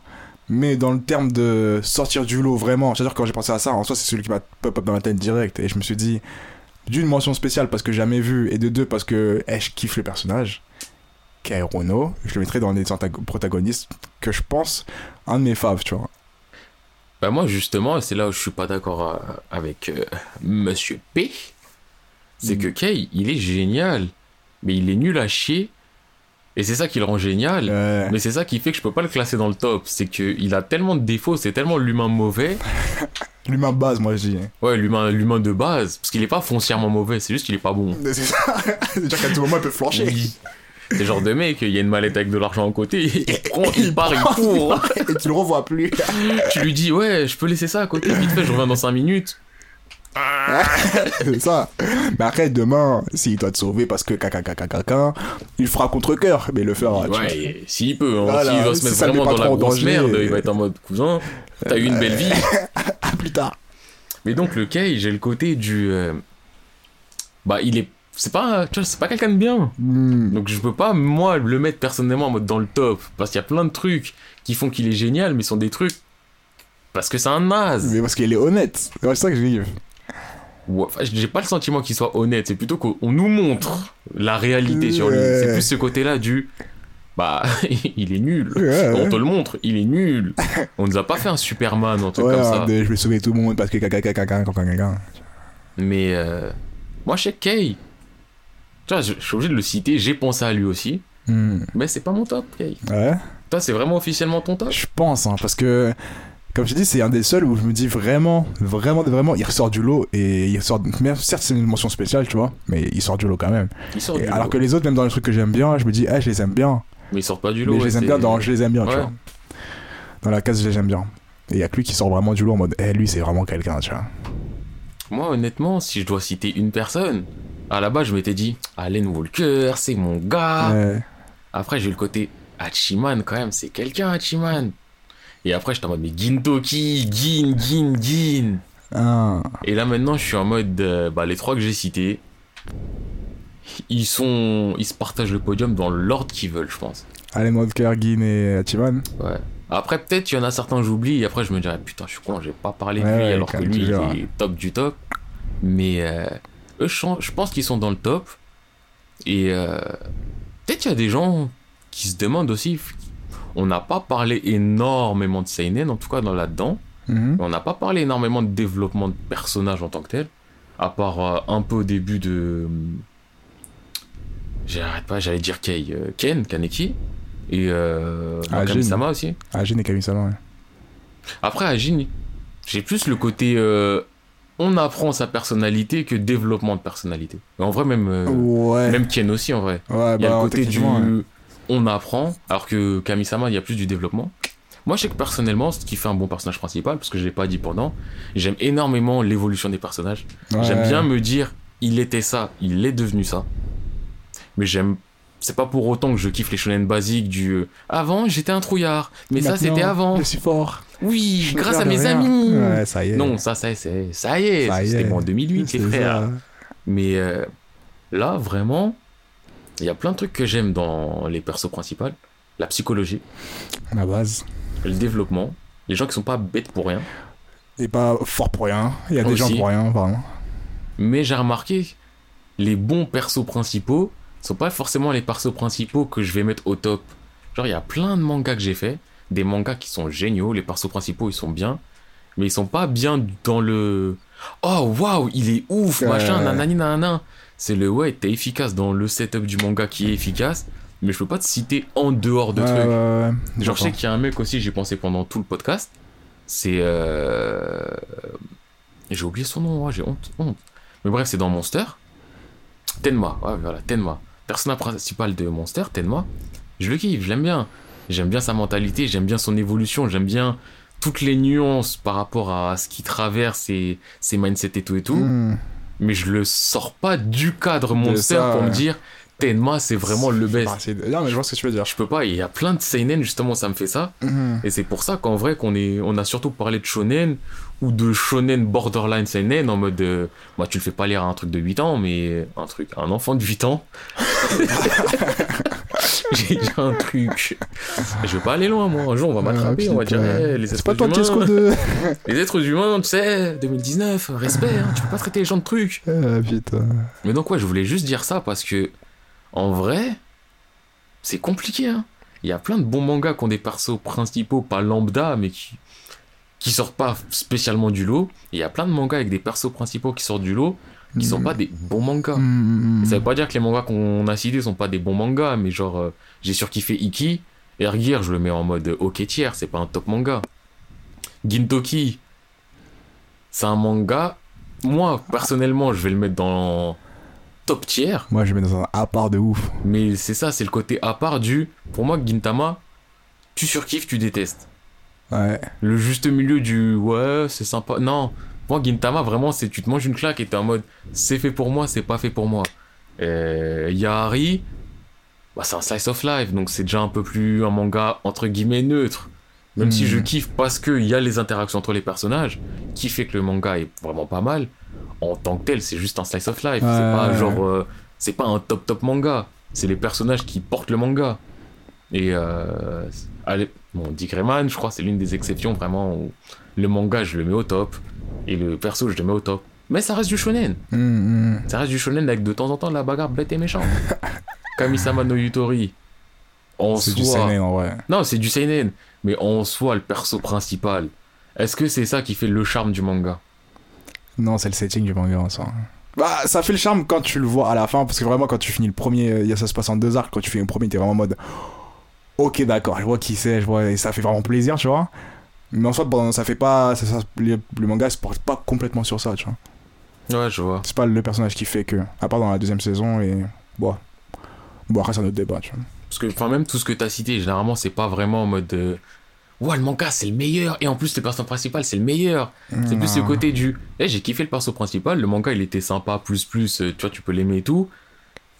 Mais dans le terme de sortir du lot, vraiment, c'est-à-dire quand j'ai pensé à ça, en soi, c'est celui qui m'a pop up dans ma tête direct. Et je me suis dit, d'une mention spéciale parce que jamais vu, et de deux parce que eh, je kiffe le personnage. Kairono, je le mettrais dans les protagonistes que je pense un de mes faves, tu vois. Bah moi justement, c'est là où je suis pas d'accord euh, avec euh, Monsieur P. C'est Mm. que Kay, il est génial, mais il est nul à chier. Et c'est ça qui le rend génial. Euh, Mais c'est ça qui fait que je peux pas le classer dans le top. C'est que il a tellement de défauts, c'est tellement l'humain mauvais. L'humain base, moi, je dis. Ouais, l'humain, l'humain de base. Parce qu'il est pas foncièrement mauvais, c'est juste qu'il est pas bon. C'est ça. C'est-à-dire qu'à tout moment, il peut flancher. Oui. C'est le genre de mec, il y a une mallette avec de l'argent à côté, il prend, il part, il court. et tu le revois plus. tu lui dis, ouais, je peux laisser ça à côté, vite fait, je reviens dans 5 minutes. c'est ça. Mais après, demain, s'il doit te sauver parce que caca caca caca, il fera contre cœur, mais il le fera. Ouais, s'il peut, hein. Voilà, s'il doit se mettre vraiment dans la grosse danger, merde, euh, il va être en mode cousin, t'as eu une belle vie. À plus tard. Mais donc le Kay, j'ai le côté du. euh, Bah, il est. C'est pas, c'est pas quelqu'un de bien. Hmm. Donc je peux pas, moi, le mettre personnellement en mode dans le top. Parce qu'il y a plein de trucs qui font qu'il est génial, mais sont des trucs. Parce que c'est un naze. Mais parce qu'il est honnête. C'est ça que je dis. Ouais, j'ai pas le sentiment qu'il soit honnête, c'est plutôt qu'on nous montre la réalité sur lui. C'est plus ce côté-là du. Bah, il est nul. Ouais, On te le montre, il est nul. On nous a pas fait un Superman, truc Ouais, comme ça. je vais sauver tout le monde parce que caca caca caca. Mais euh, moi, chez Kay, tu vois, je, je suis obligé de le citer, j'ai pensé à lui aussi, Hmm. mais c'est pas mon top, Kay. Ouais. Toi, c'est vraiment officiellement ton top? Je pense, hein, parce que, comme je dis, c'est un des seuls où je me dis vraiment, vraiment, vraiment, il ressort du lot et il ressort. Même, certes, c'est une mention spéciale, tu vois, mais il sort du lot quand même. Il sort du alors lot. que les autres, même dans les trucs que j'aime bien, je me dis, ah, je les aime bien. Mais il sort pas du lot. mais je les aime bien dans je les aime bien, tu vois. Dans la case, je les aime bien. Et il y a que lui qui sort vraiment du lot en mode, eh, lui, c'est vraiment quelqu'un, tu vois. Moi, honnêtement, si je dois citer une personne, à la base, je m'étais dit, Allen Walker, c'est mon gars. Ouais. Après, j'ai eu le côté Hachiman, quand même, c'est quelqu'un, Hachiman. Et après, j'étais en mode, mais Gintoki, Gin, Gin, Gin. Ah. Et là, maintenant, je suis en mode, euh, bah, les trois que j'ai cités, ils sont, ils se partagent le podium dans l'ordre qu'ils veulent, je pense. Allen Walker, Gin et Chiman. Ouais. Après, peut-être, il y en a certains que j'oublie, et après, je me dirais, putain, je suis con, j'ai pas parlé de Ouais, lui, alors que lui, il est top du top. Mais, euh, eux, je, pense qu'ils sont dans le top. Et, euh, peut-être qu'il y a des gens qui se demandent aussi, on n'a pas parlé énormément de Seinen, en tout cas, dans là-dedans. Mhm. On n'a pas parlé énormément de développement de personnages en tant que tel, à part euh, un peu au début de. J'arrête pas, j'allais dire Kei, euh, Ken, Kaneki, et euh, Ah, Kami-sama aussi. Ah, Gin et Kamisama, ouais. Après, Ajin, j'ai plus le côté. On apprend sa personnalité que développement de personnalité. En vrai, même, euh, Ouais. même Ken aussi, en vrai. Ouais, Il y a bah, le côté du. ouais. On apprend, alors que Kami-sama, il y a plus du développement. Moi, je sais que personnellement, ce qui fait un bon personnage principal, parce que je l'ai pas dit pendant, j'aime énormément l'évolution des personnages. J'aime bien me dire, il était ça, il est devenu ça. Mais j'aime. C'est pas pour autant que je kiffe les shonen basiques du. euh, Avant, j'étais un trouillard, mais ça, c'était avant. Je suis fort. Oui, Je grâce à mes rien. amis. Ouais, ça y est. Non, ça, ça, c'est, ça y est, Ça c'était en 2008, les frères. ça. Mais euh, là, vraiment, il y a plein de trucs que j'aime dans les persos principaux. La psychologie, La base. le développement, les gens qui sont pas bêtes pour rien. Et pas fort pour rien. Il y a des gens pour rien, vraiment. Mais j'ai remarqué, les bons persos principaux sont pas forcément les persos principaux que je vais mettre au top. Genre, il y a plein de mangas que j'ai fait, des mangas qui sont géniaux, les persos principaux ils sont bien, mais ils sont pas bien dans le Oh waouh, il est ouf, machin, nanani nanana. C'est le ouais, t'es efficace dans le setup du manga qui est efficace, mais je peux pas te citer en dehors de trucs. Genre, je sais qu'il y a un mec aussi, j'ai pensé pendant tout le podcast. C'est. euh, J'ai oublié son nom, ouais, j'ai honte, honte. Mais bref, c'est dans Monster. Tenma, ouais, voilà, Tenma. Personnage principal de Monster, Tenma. Je le kiffe, je l'aime bien. J'aime bien sa mentalité, j'aime bien son évolution, j'aime bien toutes les nuances par rapport à ce qu'il traverse et ses mindsets et tout et tout. Hmm. Mais je le sors pas du cadre Monster ça, pour me dire Tenma, c'est vraiment le best. Ah, Non, mais je vois ce que tu veux dire. Je peux pas, il y a plein de seinen justement, ça me fait ça. Hmm. Et c'est pour ça qu'en vrai, qu'on est, on a surtout parlé de shonen ou de shonen borderline seinen en mode, euh, moi tu le fais pas lire à un truc de 8 ans, mais un truc, un enfant de 8 ans. J'ai j'ai un truc. Je vais pas aller loin, moi. Un jour, on va m'attraper, on va dire, les êtres pas toi humains, de. les êtres humains, tu sais, 2019, respect, hein, tu peux pas traiter les gens de trucs. Ah, putain. Mais donc, ouais, je voulais juste dire ça parce que, en vrai, c'est compliqué. Hein. Il y a plein de bons mangas qui ont des persos principaux, pas lambda, mais qui, qui sortent pas spécialement du lot. Et Il y a plein de mangas avec des persos principaux qui sortent du lot, qui sont pas des bons mangas. Et ça veut pas dire que les mangas qu'on a cités sont pas des bons mangas, mais genre, euh, j'ai surkiffé Iki. Ergir, je le mets en mode ok tiers, c'est pas un top manga. Gintoki, c'est un manga. Moi, personnellement, je vais le mettre dans top tiers. Moi, je mets dans un à part de ouf. Mais c'est ça, c'est le côté à part du. Pour moi, Gintama, tu surkiffes, tu détestes. Ouais. Le juste milieu du ouais, c'est sympa. Non, moi, Gintama, vraiment, c'est tu te manges une claque et t'es en mode c'est fait pour moi, c'est pas fait pour moi. Euh, Yahari, bah, c'est un slice of life, donc c'est déjà un peu plus un manga entre guillemets neutre. Même si Hmm. je kiffe parce qu'il y a les interactions entre les personnages, qui fait que le manga est vraiment pas mal, en tant que tel, c'est juste un slice of life. c'est pas ouais, genre. euh, c'est pas un top top manga. C'est les personnages qui portent le manga. Et euh, allez, bon, Dick Rayman, je crois, c'est l'une des exceptions vraiment où le manga, je le mets au top. Et le perso, je le mets au top. Mais ça reste du shonen. Hmm, hmm. Ça reste du shonen avec de temps en temps de la bagarre bête et méchante. Kamisama no Yutori. En C'est du seinen en vrai. Non, c'est du seinen. Mais en soi, le perso principal. Est-ce que c'est ça qui fait le charme du manga? Non, c'est le setting du manga, ça. Bah, ça fait le charme quand tu le vois à la fin, parce que vraiment, quand tu finis le premier, euh, y a- ça se passe en deux arcs, quand tu finis le premier, t'es vraiment en mode. Ok, d'accord, je vois qui c'est, je vois, et ça fait vraiment plaisir, tu vois. Mais en soi, bon, ça fait pas. ça- ça- le, le manga se porte pas complètement sur ça, tu vois. Ouais, je vois. C'est pas le personnage qui fait que. À part dans la deuxième saison, et. Bon. Bon, après, c'est un autre débat, tu vois. Parce que, enfin, même tout ce que t'as cité, généralement, c'est pas vraiment en mode. euh, Ouais, le manga, c'est le meilleur. Et en plus, le personnage principal, c'est le meilleur. C'est plus le Non. côté du. Eh, j'ai kiffé le perso principal. Le manga, il était sympa, plus, plus. euh, tu vois, tu peux l'aimer et tout.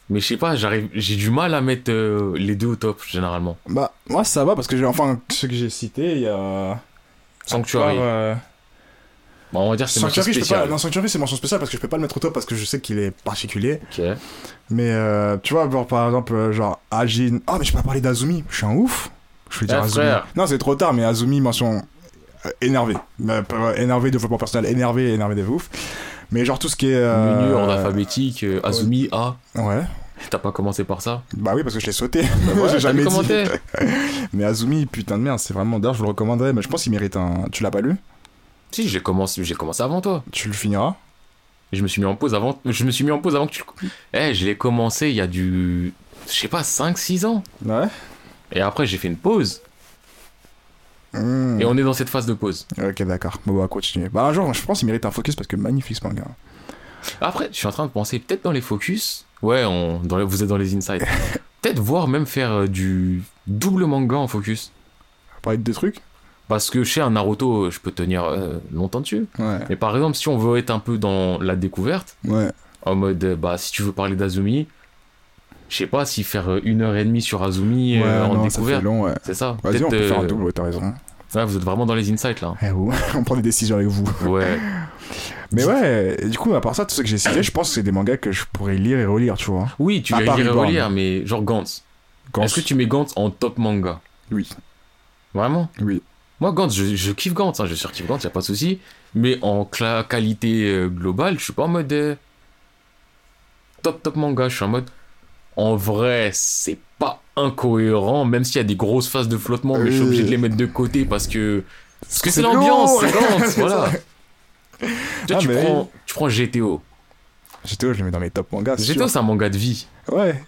Mais je sais pas, j'arrive, j'ai du mal à mettre euh, les deux au top, généralement. Bah, moi, ça va, parce que j'ai. Enfin, ceux que j'ai cités, il y a. Sanctuary. Part, euh, Bon, on va dire c'est mention peux pas. spéciale. Non, Sanctuary, c'est mention spéciale parce que je peux pas le mettre au top parce que je sais qu'il est particulier. Ok. Mais euh, tu vois, genre, par exemple, genre Ajin. Ah, mais je peux pas parler d'Azumi. Je suis un ouf. Je vais dire Eh, Azumi. frère. Non, c'est trop tard, mais Azumi, mention énervé. Énervé, développement personnel, énervé, énervé de ouf. Mais genre tout ce qui est. euh, Menu, ordre alphabétique, euh, Azumi, A. Ouais. T'as pas commencé par ça? Bah oui, parce que je l'ai sauté. ouais, J'ai jamais dit. mais Azumi, putain de merde, c'est vraiment. D'ailleurs, je le recommanderais, mais je pense qu'il mérite un. Tu l'as pas lu? Si, j'ai commencé, j'ai commencé avant toi. Tu le finiras? Je me suis mis en pause avant. Je me suis mis en pause avant que tu. Eh, je l'ai commencé il y a du. Je sais pas, 5-6 ans. Ouais. Et après, j'ai fait une pause. Hmm. Et on est dans cette phase de pause. Ok, d'accord. Bon, on va continuer. Bah, un jour, je pense qu'il mérite un focus parce que magnifique ce manga. Après, je suis en train de penser, peut-être dans les focus. Ouais, on... dans les- vous êtes dans les insights. peut-être voir même faire euh, du double manga en focus. Parler de deux trucs? Parce que chez un Naruto, je peux tenir euh, longtemps dessus. Ouais. Mais par exemple, si on veut être un peu dans la découverte, Ouais. en mode, bah, si tu veux parler d'Azumi, je sais pas si faire euh, une heure et demie sur Azumi euh, en non, découverte. long, ouais. C'est ça. Vas-y, on peut faire un euh, double, t'as raison. ouais, vous êtes vraiment dans les insights là. Eh, ouais, on prend des décisions avec vous. Ouais. Mais ouais, du coup, à part ça, tout ce que j'ai cité, je pense que c'est des mangas que je pourrais lire et relire, tu vois. Oui, tu vas lire et relire, mais genre Gantz. Gantz. Est-ce que tu mets Gantz en top manga? Oui, Vraiment? Oui. Moi, Gantz, je, je kiffe Gantz, hein, je surkiffe Gantz, y a pas de souci. Mais en qualité globale, je suis pas en mode euh, top top manga. Je suis en mode, en vrai, c'est pas incohérent, même s'il y a des grosses phases de flottement, mais je suis obligé de les mettre de côté parce que parce que c'est l'ambiance, c'est voilà. Tu, vois, Ah, tu, mais prends, tu prends GTO. GTO, je le mets dans mes top mangas. GTO, c'est un manga de vie. Ouais.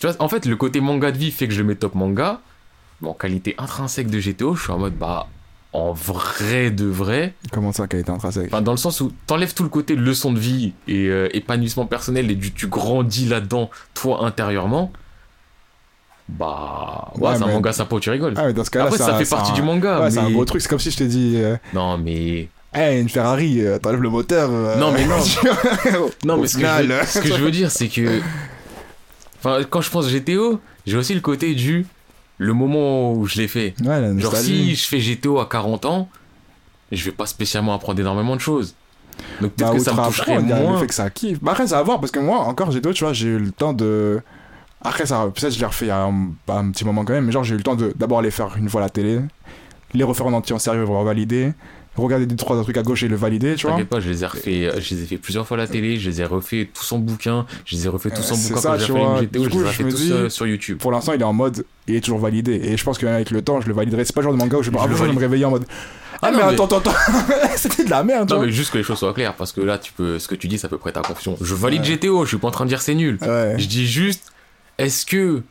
Tu vois, en fait, le côté manga de vie fait que je mets top manga. Mais en qualité intrinsèque de GTO, je suis en mode, bah, en vrai de vrai. Comment ça, qualité intrinsèque Enfin, dans le sens où t'enlèves tout le côté leçon de vie et euh, épanouissement personnel et du, tu grandis là-dedans, toi, intérieurement. Bah, ouais, Ouais, c'est un manga sympa où tu rigoles. Ah, mais dans ce cas-là, Après, ça fait partie un- du manga. Ouais, c'est un gros truc. C'est comme si je t'ai dit, euh, Non, mais. hey, une Ferrari, euh, t'enlèves le moteur. Non, mais non. Non, mais ce que, je veux, ce que je veux dire, c'est que. Enfin, quand je pense GTO, j'ai aussi le côté du. Le moment où je l'ai fait. Ouais, Genre, si je fais GTO à 40 ans, je vais pas spécialement apprendre énormément de choses. Donc, peut-être Bah, que ça me toucherait apprendre, moins. Le fait que ça kiffe. Bah, après, ça va voir parce que moi, encore, d'autres, tu vois, j'ai eu le temps de. Après, ça, peut-être je l'ai refait il y a un, pas un petit moment quand même, mais genre, j'ai eu le temps de d'abord les faire une fois à la télé, les refaire en entier en sérieux, valider, regarder deux, trois trucs à gauche et le valider, tu vois. Pas, je les ai refait, je les ai fait plusieurs fois à la télé, je les ai refait tous en bouquin, je les ai refait tous en Euh, c'est bouquin ça, quand j'ai fait une GTO, je les ai refait tous euh, sur YouTube. Pour l'instant, il est en mode, il est toujours validé. Et je pense qu'avec le temps, je le validerai. C'est pas le genre de manga où je vais, Je le je vais me réveiller en mode. Ah, Ah, mais, non, mais- attends, attends, attends. C'était de la merde, Non mais juste que les choses soient claires, parce que là, tu peux, ce que tu dis, ça peut prêter à confusion. Je valide Ouais. GTO, je suis pas en train de dire c'est nul. Ouais. Je dis juste, est-ce que,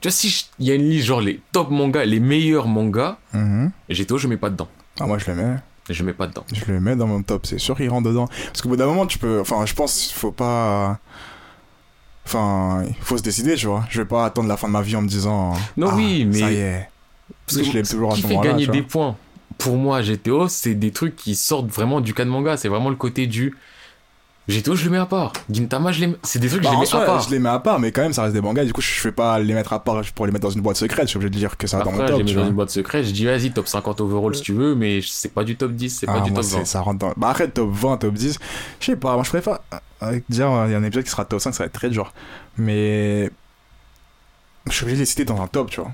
tu vois, si il y a une liste genre les top mangas, les meilleurs mangas, Mhm. GTO je mets pas dedans. Ah, moi, je le mets. Je mets pas dedans. Je le mets dans mon top, c'est sûr, il rentre dedans. Parce qu'au bout d'un moment, tu peux. Enfin, je pense qu'il faut pas. Enfin, il faut se décider, tu vois. Je vais pas attendre la fin de ma vie en me disant. Non, ah, oui, mais- Ça y est. Parce que je l'aime toujours à ce moment-là. gagner des points pour moi GTO, c'est des trucs qui sortent vraiment du cas de manga. C'est vraiment le côté du GTO, je le mets à part. Gintama, je les mets... c'est des trucs que Bah, je les mets soi, à part. je les mets à part, mais quand même, ça reste des mangas. Du coup, je fais pas les mettre à part pour les mettre dans une boîte secrète. Je suis obligé de dire que ça va dans Après, mon je top. les mets tu dans vois. une boîte secrète. Je dis, vas-y, top 50 overall si tu veux, mais c'est pas du top 10, c'est pas Ah, du moi, top c'est- 20. Ça rentre dans. Bah, après, top 20, top 10. Je sais pas, moi, je préfère. euh, dire, il y a un épisode qui sera top 5, ça va être très dur. Mais. Je suis obligé de les citer dans un top, tu vois.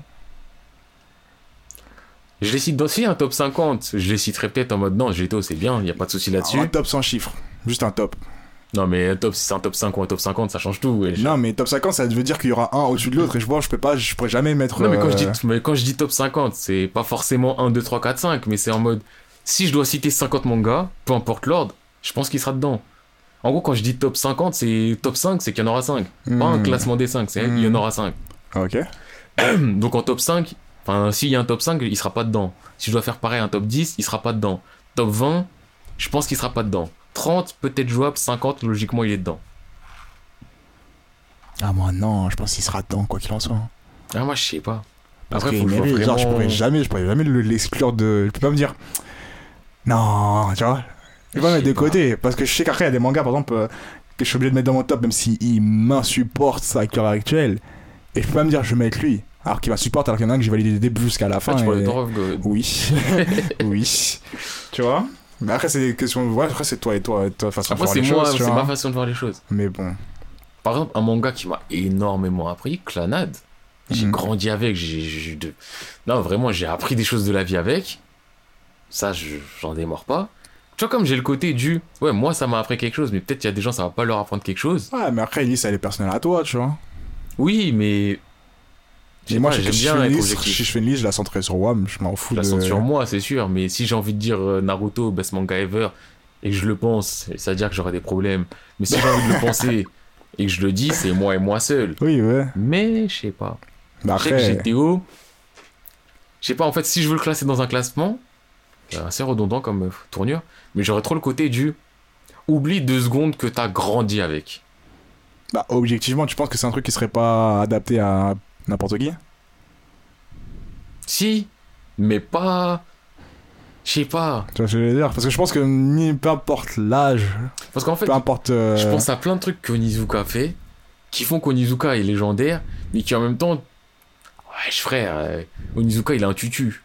Je les cite dans si un top 50, je les citerai peut-être en mode non, GTO c'est bien, il y a pas de souci là-dessus. Un top sans chiffres. Juste un top. Non, mais top, si c'est un top 5 ou un top 50, ça change tout. et- Non, mais top 50, ça veut dire qu'il y aura un au-dessus de l'autre. Et je vois, je peux pas, je pourrais jamais mettre. Non, mais quand, je euh, dis, mais quand je dis top 50, c'est pas forcément 1, 2, 3, 4, 5, mais c'est en mode si je dois citer 50 mangas, peu importe l'ordre, je pense qu'il sera dedans. En gros, quand je dis top 50, c'est top 5, c'est qu'il y en aura 5. Pas un hmm, classement des 5, c'est Hmm. il y en aura 5. Ok. Donc en top 5, enfin, s'il y a un top 5, il sera pas dedans. Si je dois faire pareil, un top 10, il sera pas dedans. Top 20, je pense qu'il sera pas dedans. 30, peut-être jouable, 50, logiquement, il est dedans. Ah, moi, non, je pense qu'il sera dedans, quoi qu'il en soit. Ah, moi, je sais pas. Parce Après, qu'il faut que je vois genre, je pourrais jamais, je pourrais jamais le- l'exclure de. Je peux pas me dire. Non, tu vois. Je peux pas mettre de côté. Parce que je sais qu'après, il y a des mangas, par exemple, euh, que je suis obligé de mettre dans mon top, même s'il m'insupporte à l'heure actuelle. Et je peux pas me dire, je vais mettre lui. Alors qu'il va supporter, alors qu'il y en a un que j'ai validé du début jusqu'à la fin. Ah, tu de of God. Oui. oui. Tu vois? Mais après, c'est des questions. Ouais, après, c'est toi et toi, toi façon Après, de voir les moi, choses, c'est ma façon de voir les choses. Mais bon. Par exemple, un manga qui m'a énormément appris, Clanad. J'ai Mhm. grandi avec, j'ai de... Non, vraiment, j'ai appris des choses de la vie avec. Ça, je- j'en démords pas. Tu vois, comme j'ai le côté du... Ouais, moi, ça m'a appris quelque chose, mais peut-être il y a des gens, ça va pas leur apprendre quelque chose. Ouais, mais après, une liste, elle est personnelle à toi, tu vois. Oui, mais... Je moi, pas, je- je bien liste, si je fais une liste, je la centrerai sur WAM, je m'en fous Je la de... sens sur moi, c'est sûr, mais si j'ai envie de dire euh, Naruto, best manga ever, et que je le pense, ça veut dire que j'aurai des problèmes. Mais si j'ai envie de le penser et que je le dis, c'est moi et moi seul. Oui, ouais. Mais je sais pas. Bah Je sais que après, GTO, je sais pas, en fait, si je veux le classer dans un classement, c'est assez redondant comme euh, tournure, mais j'aurais trop le côté du oublie deux secondes que t'as grandi avec. bah, objectivement, tu penses que c'est un truc qui serait pas adapté à n'importe qui Si, mais pas. Je sais pas. Tu vois ce que je veux dire? Parce que je pense que ni peu importe l'âge, Parce qu'en fait, peu importe... euh, je pense à plein de trucs qu'Onizuka fait, qui font qu'Onizuka est légendaire, mais qui en même temps. Ouais, frère, euh, Onizuka il a un tutu.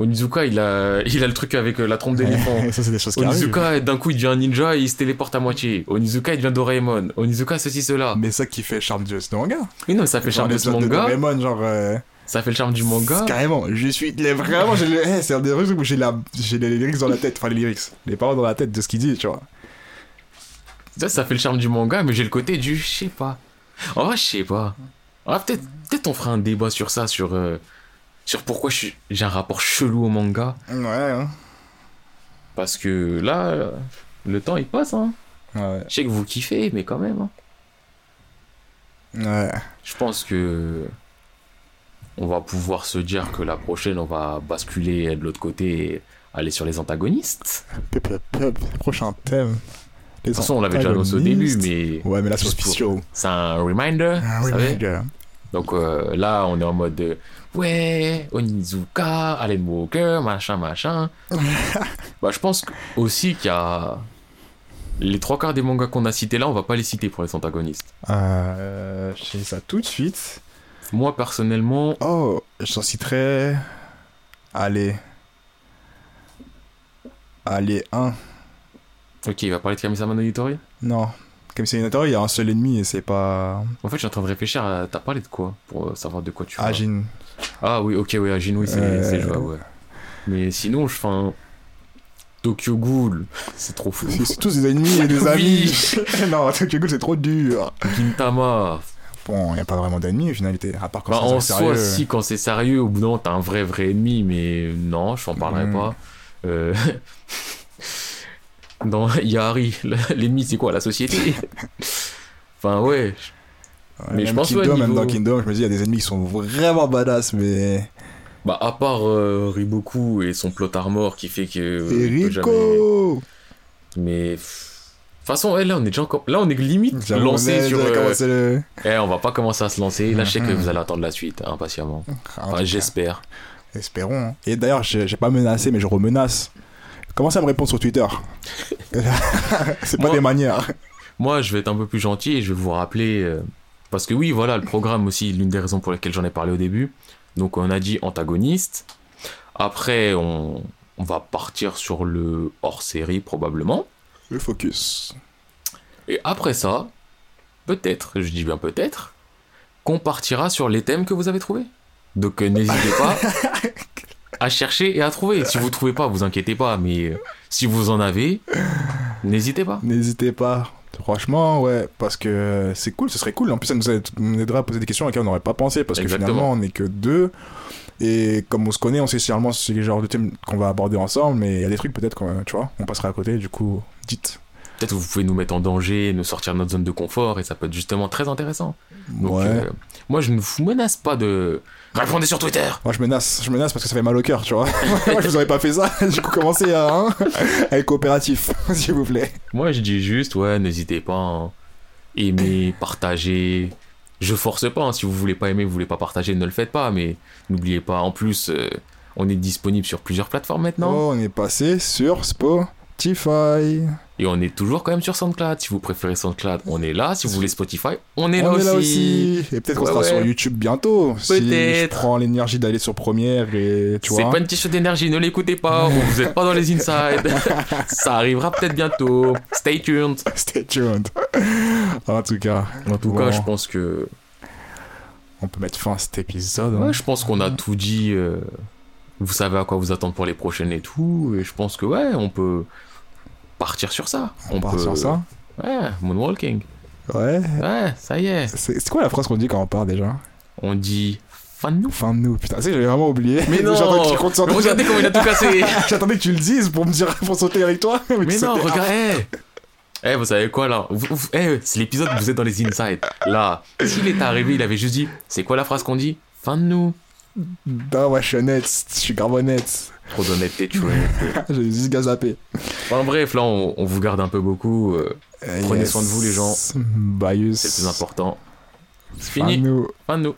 Onizuka il a, il a le truc avec euh, la trompe d'éléphant. ça, c'est des choses. Onizuka, d'un coup, il devient un ninja et il se téléporte à moitié. Onizuka, il devient Doraemon. Onizuka, ceci, cela. Mais ça qui fait charme de ce manga. Mais non, ça fait le charme de ce manga. Doraemon, genre... euh, Ça fait le charme du manga. Carrément, je suis... Vraiment, le- eh, c'est un des trucs où j'ai la... j'ai les lyrics dans la tête. Enfin, les lyrics. Les paroles dans la tête de ce qu'il dit, tu vois. Ça, ça fait le charme du manga, mais j'ai le côté du je sais pas. En vrai, je sais pas. Vrai, peut-être peut on fera un débat sur ça, sur, euh, sur pourquoi j'ai un rapport chelou au manga. Ouais, hein. Parce que là, Le temps il passe, hein. Ouais. Je sais que vous kiffez, mais quand même. hein. Ouais. Je pense que on va pouvoir se dire que la prochaine, on va basculer de l'autre côté et aller sur les antagonistes. Prochain thème. Les De toute façon, on l'avait déjà annoncé au début, mais Ouais, mais là, c'est spécial. c'est un reminder. Savez my God. Donc euh, là, on est en mode de, ouais, Onizuka, Alan Walker, machin, machin. bah, je pense aussi qu'il y a les trois quarts des mangas qu'on a cités là, on va pas les citer pour les antagonistes. Euh, je sais ça tout de suite. Moi, personnellement, Oh, j'en citerai. Allez. Allez, un. ok, il va parler de Kamisama no. Non. C'est une il y a un seul ennemi et c'est pas. En fait, je suis en train de réfléchir à. T'as parlé de quoi Pour euh, savoir de quoi tu parles? Ajin. Ah oui, ok, oui, Ajin, oui, c'est Euh, c'est jouable, ouais. Mais sinon, je fais un. Tokyo Ghoul, c'est trop fou. C'est tous des ennemis et des amis. non, Tokyo Ghoul, c'est trop dur. Gintama. Bon, il n'y a pas vraiment d'ennemis en finalité. À part quand Bah, c'est en sérieux. soi, si, quand c'est sérieux, au bout d'un t'as un vrai, vrai ennemi, mais non, je t'en parlerai Mm. pas. Euh... Dans Yahari, l'ennemi, c'est quoi La société? Enfin, ouais. Ouais, mais je même pense, ouais, Kingdom, même niveau- dans Kingdom, je me dis, il y a des ennemis qui sont vraiment badass, mais. Bah, à part euh, Riboku et son plot armor qui fait que. euh, jamais- Rico Mais. De toute façon, ouais, là, on est déjà encore. Là, on est limite lancé est sur. euh, le- Eh, on va pas commencer à se lancer. Là, je sais que vous allez attendre la suite, hein, impatiemment. Enfin, j'espère. Espérons. hein. Et d'ailleurs, j'ai j'ai pas menacé, mais je remenace. Commencez à me répondre sur Twitter. c'est pas Moi- des manières. Moi, je vais être un peu plus gentil et je vais vous rappeler. Parce que oui, voilà, le programme aussi, l'une des raisons pour lesquelles j'en ai parlé au début. Donc, on a dit antagoniste. Après, on, on va partir sur le hors-série, probablement. Le focus. Et après ça, peut-être, je dis bien peut-être, qu'on partira sur les thèmes que vous avez trouvés. Donc, euh, n'hésitez pas à chercher et à trouver. Si vous trouvez pas, vous inquiétez pas. Mais euh, si vous en avez, n'hésitez pas. N'hésitez pas. Franchement, ouais, parce que c'est cool, ce serait cool. En plus, ça nous aide- nous aidera à poser des questions auxquelles on n'aurait pas pensé, parce que finalement, on n'est que deux. Et comme on se connaît, on sait généralement c'est les genres de thèmes qu'on va aborder ensemble, mais il y a des trucs peut-être qu'on, tu vois, on passera à côté, du coup, dites. Peut-être que vous pouvez nous mettre en danger, nous sortir de notre zone de confort, et ça peut être justement très intéressant. Donc, ouais. euh, moi, je ne vous menace pas de. Répondez sur Twitter Moi, je menace, je menace parce que ça fait mal au cœur, tu vois. Moi, je vous aurais pas fait ça. Du coup, commencez à, hein, à être coopératif, s'il vous plaît. Moi, je dis juste, ouais, n'hésitez pas. hein. Aimer, partager. Je force pas, hein. si vous voulez pas aimer, vous voulez pas partager, ne le faites pas, mais n'oubliez pas, en plus, euh, on est disponible sur plusieurs plateformes maintenant. Oh, on est passé sur Spotify. Et on est toujours quand même sur SoundCloud. Si vous préférez SoundCloud, on est là. Si vous voulez Spotify, on est, on là, est là aussi. Et peut-être qu'on Ouais, sera ouais. sur YouTube bientôt. Si je Peut-être. prends l'énergie d'aller sur Première et tu C'est vois. pas une question d'énergie, ne l'écoutez pas, vous êtes pas dans les inside. Ça arrivera peut-être bientôt. Stay tuned. Stay tuned. en tout cas, En tout Bon. cas, je pense que on peut mettre fin à cet épisode. hein. ouais, je pense qu'on a tout dit. euh, Vous savez à quoi vous attendre pour les prochaines et tout. Et je pense que ouais, on peut partir sur ça. on part peut sur ça. Ouais, moonwalking. Ouais. Ouais, ça y est. C'est quoi la phrase qu'on dit quand on part déjà? On dit fin de nous. Fin de nous. Putain, tu sais, j'avais vraiment oublié. Mais non. J'attendais que tu comptes Mais regardez comment il a tout cassé. J'attendais que tu le dises pour me dire pour sauter avec toi. Mais non, regarde. Eh, vous savez quoi là? Vous- eh, C'est l'épisode où vous êtes dans les inside. Là, s'il était arrivé, il avait juste dit C'est quoi la phrase qu'on dit? Fin de nous. Non, ouais, je suis honnête. Je suis grave honnête. Trop d'honnêteté, tu vois. J'ai juste gazapé. Enfin bref, là, on, on vous garde un peu beaucoup. euh, Prenez soin de vous, les gens. C'est le plus important. C'est Fin de fini. nous. Fin de nous.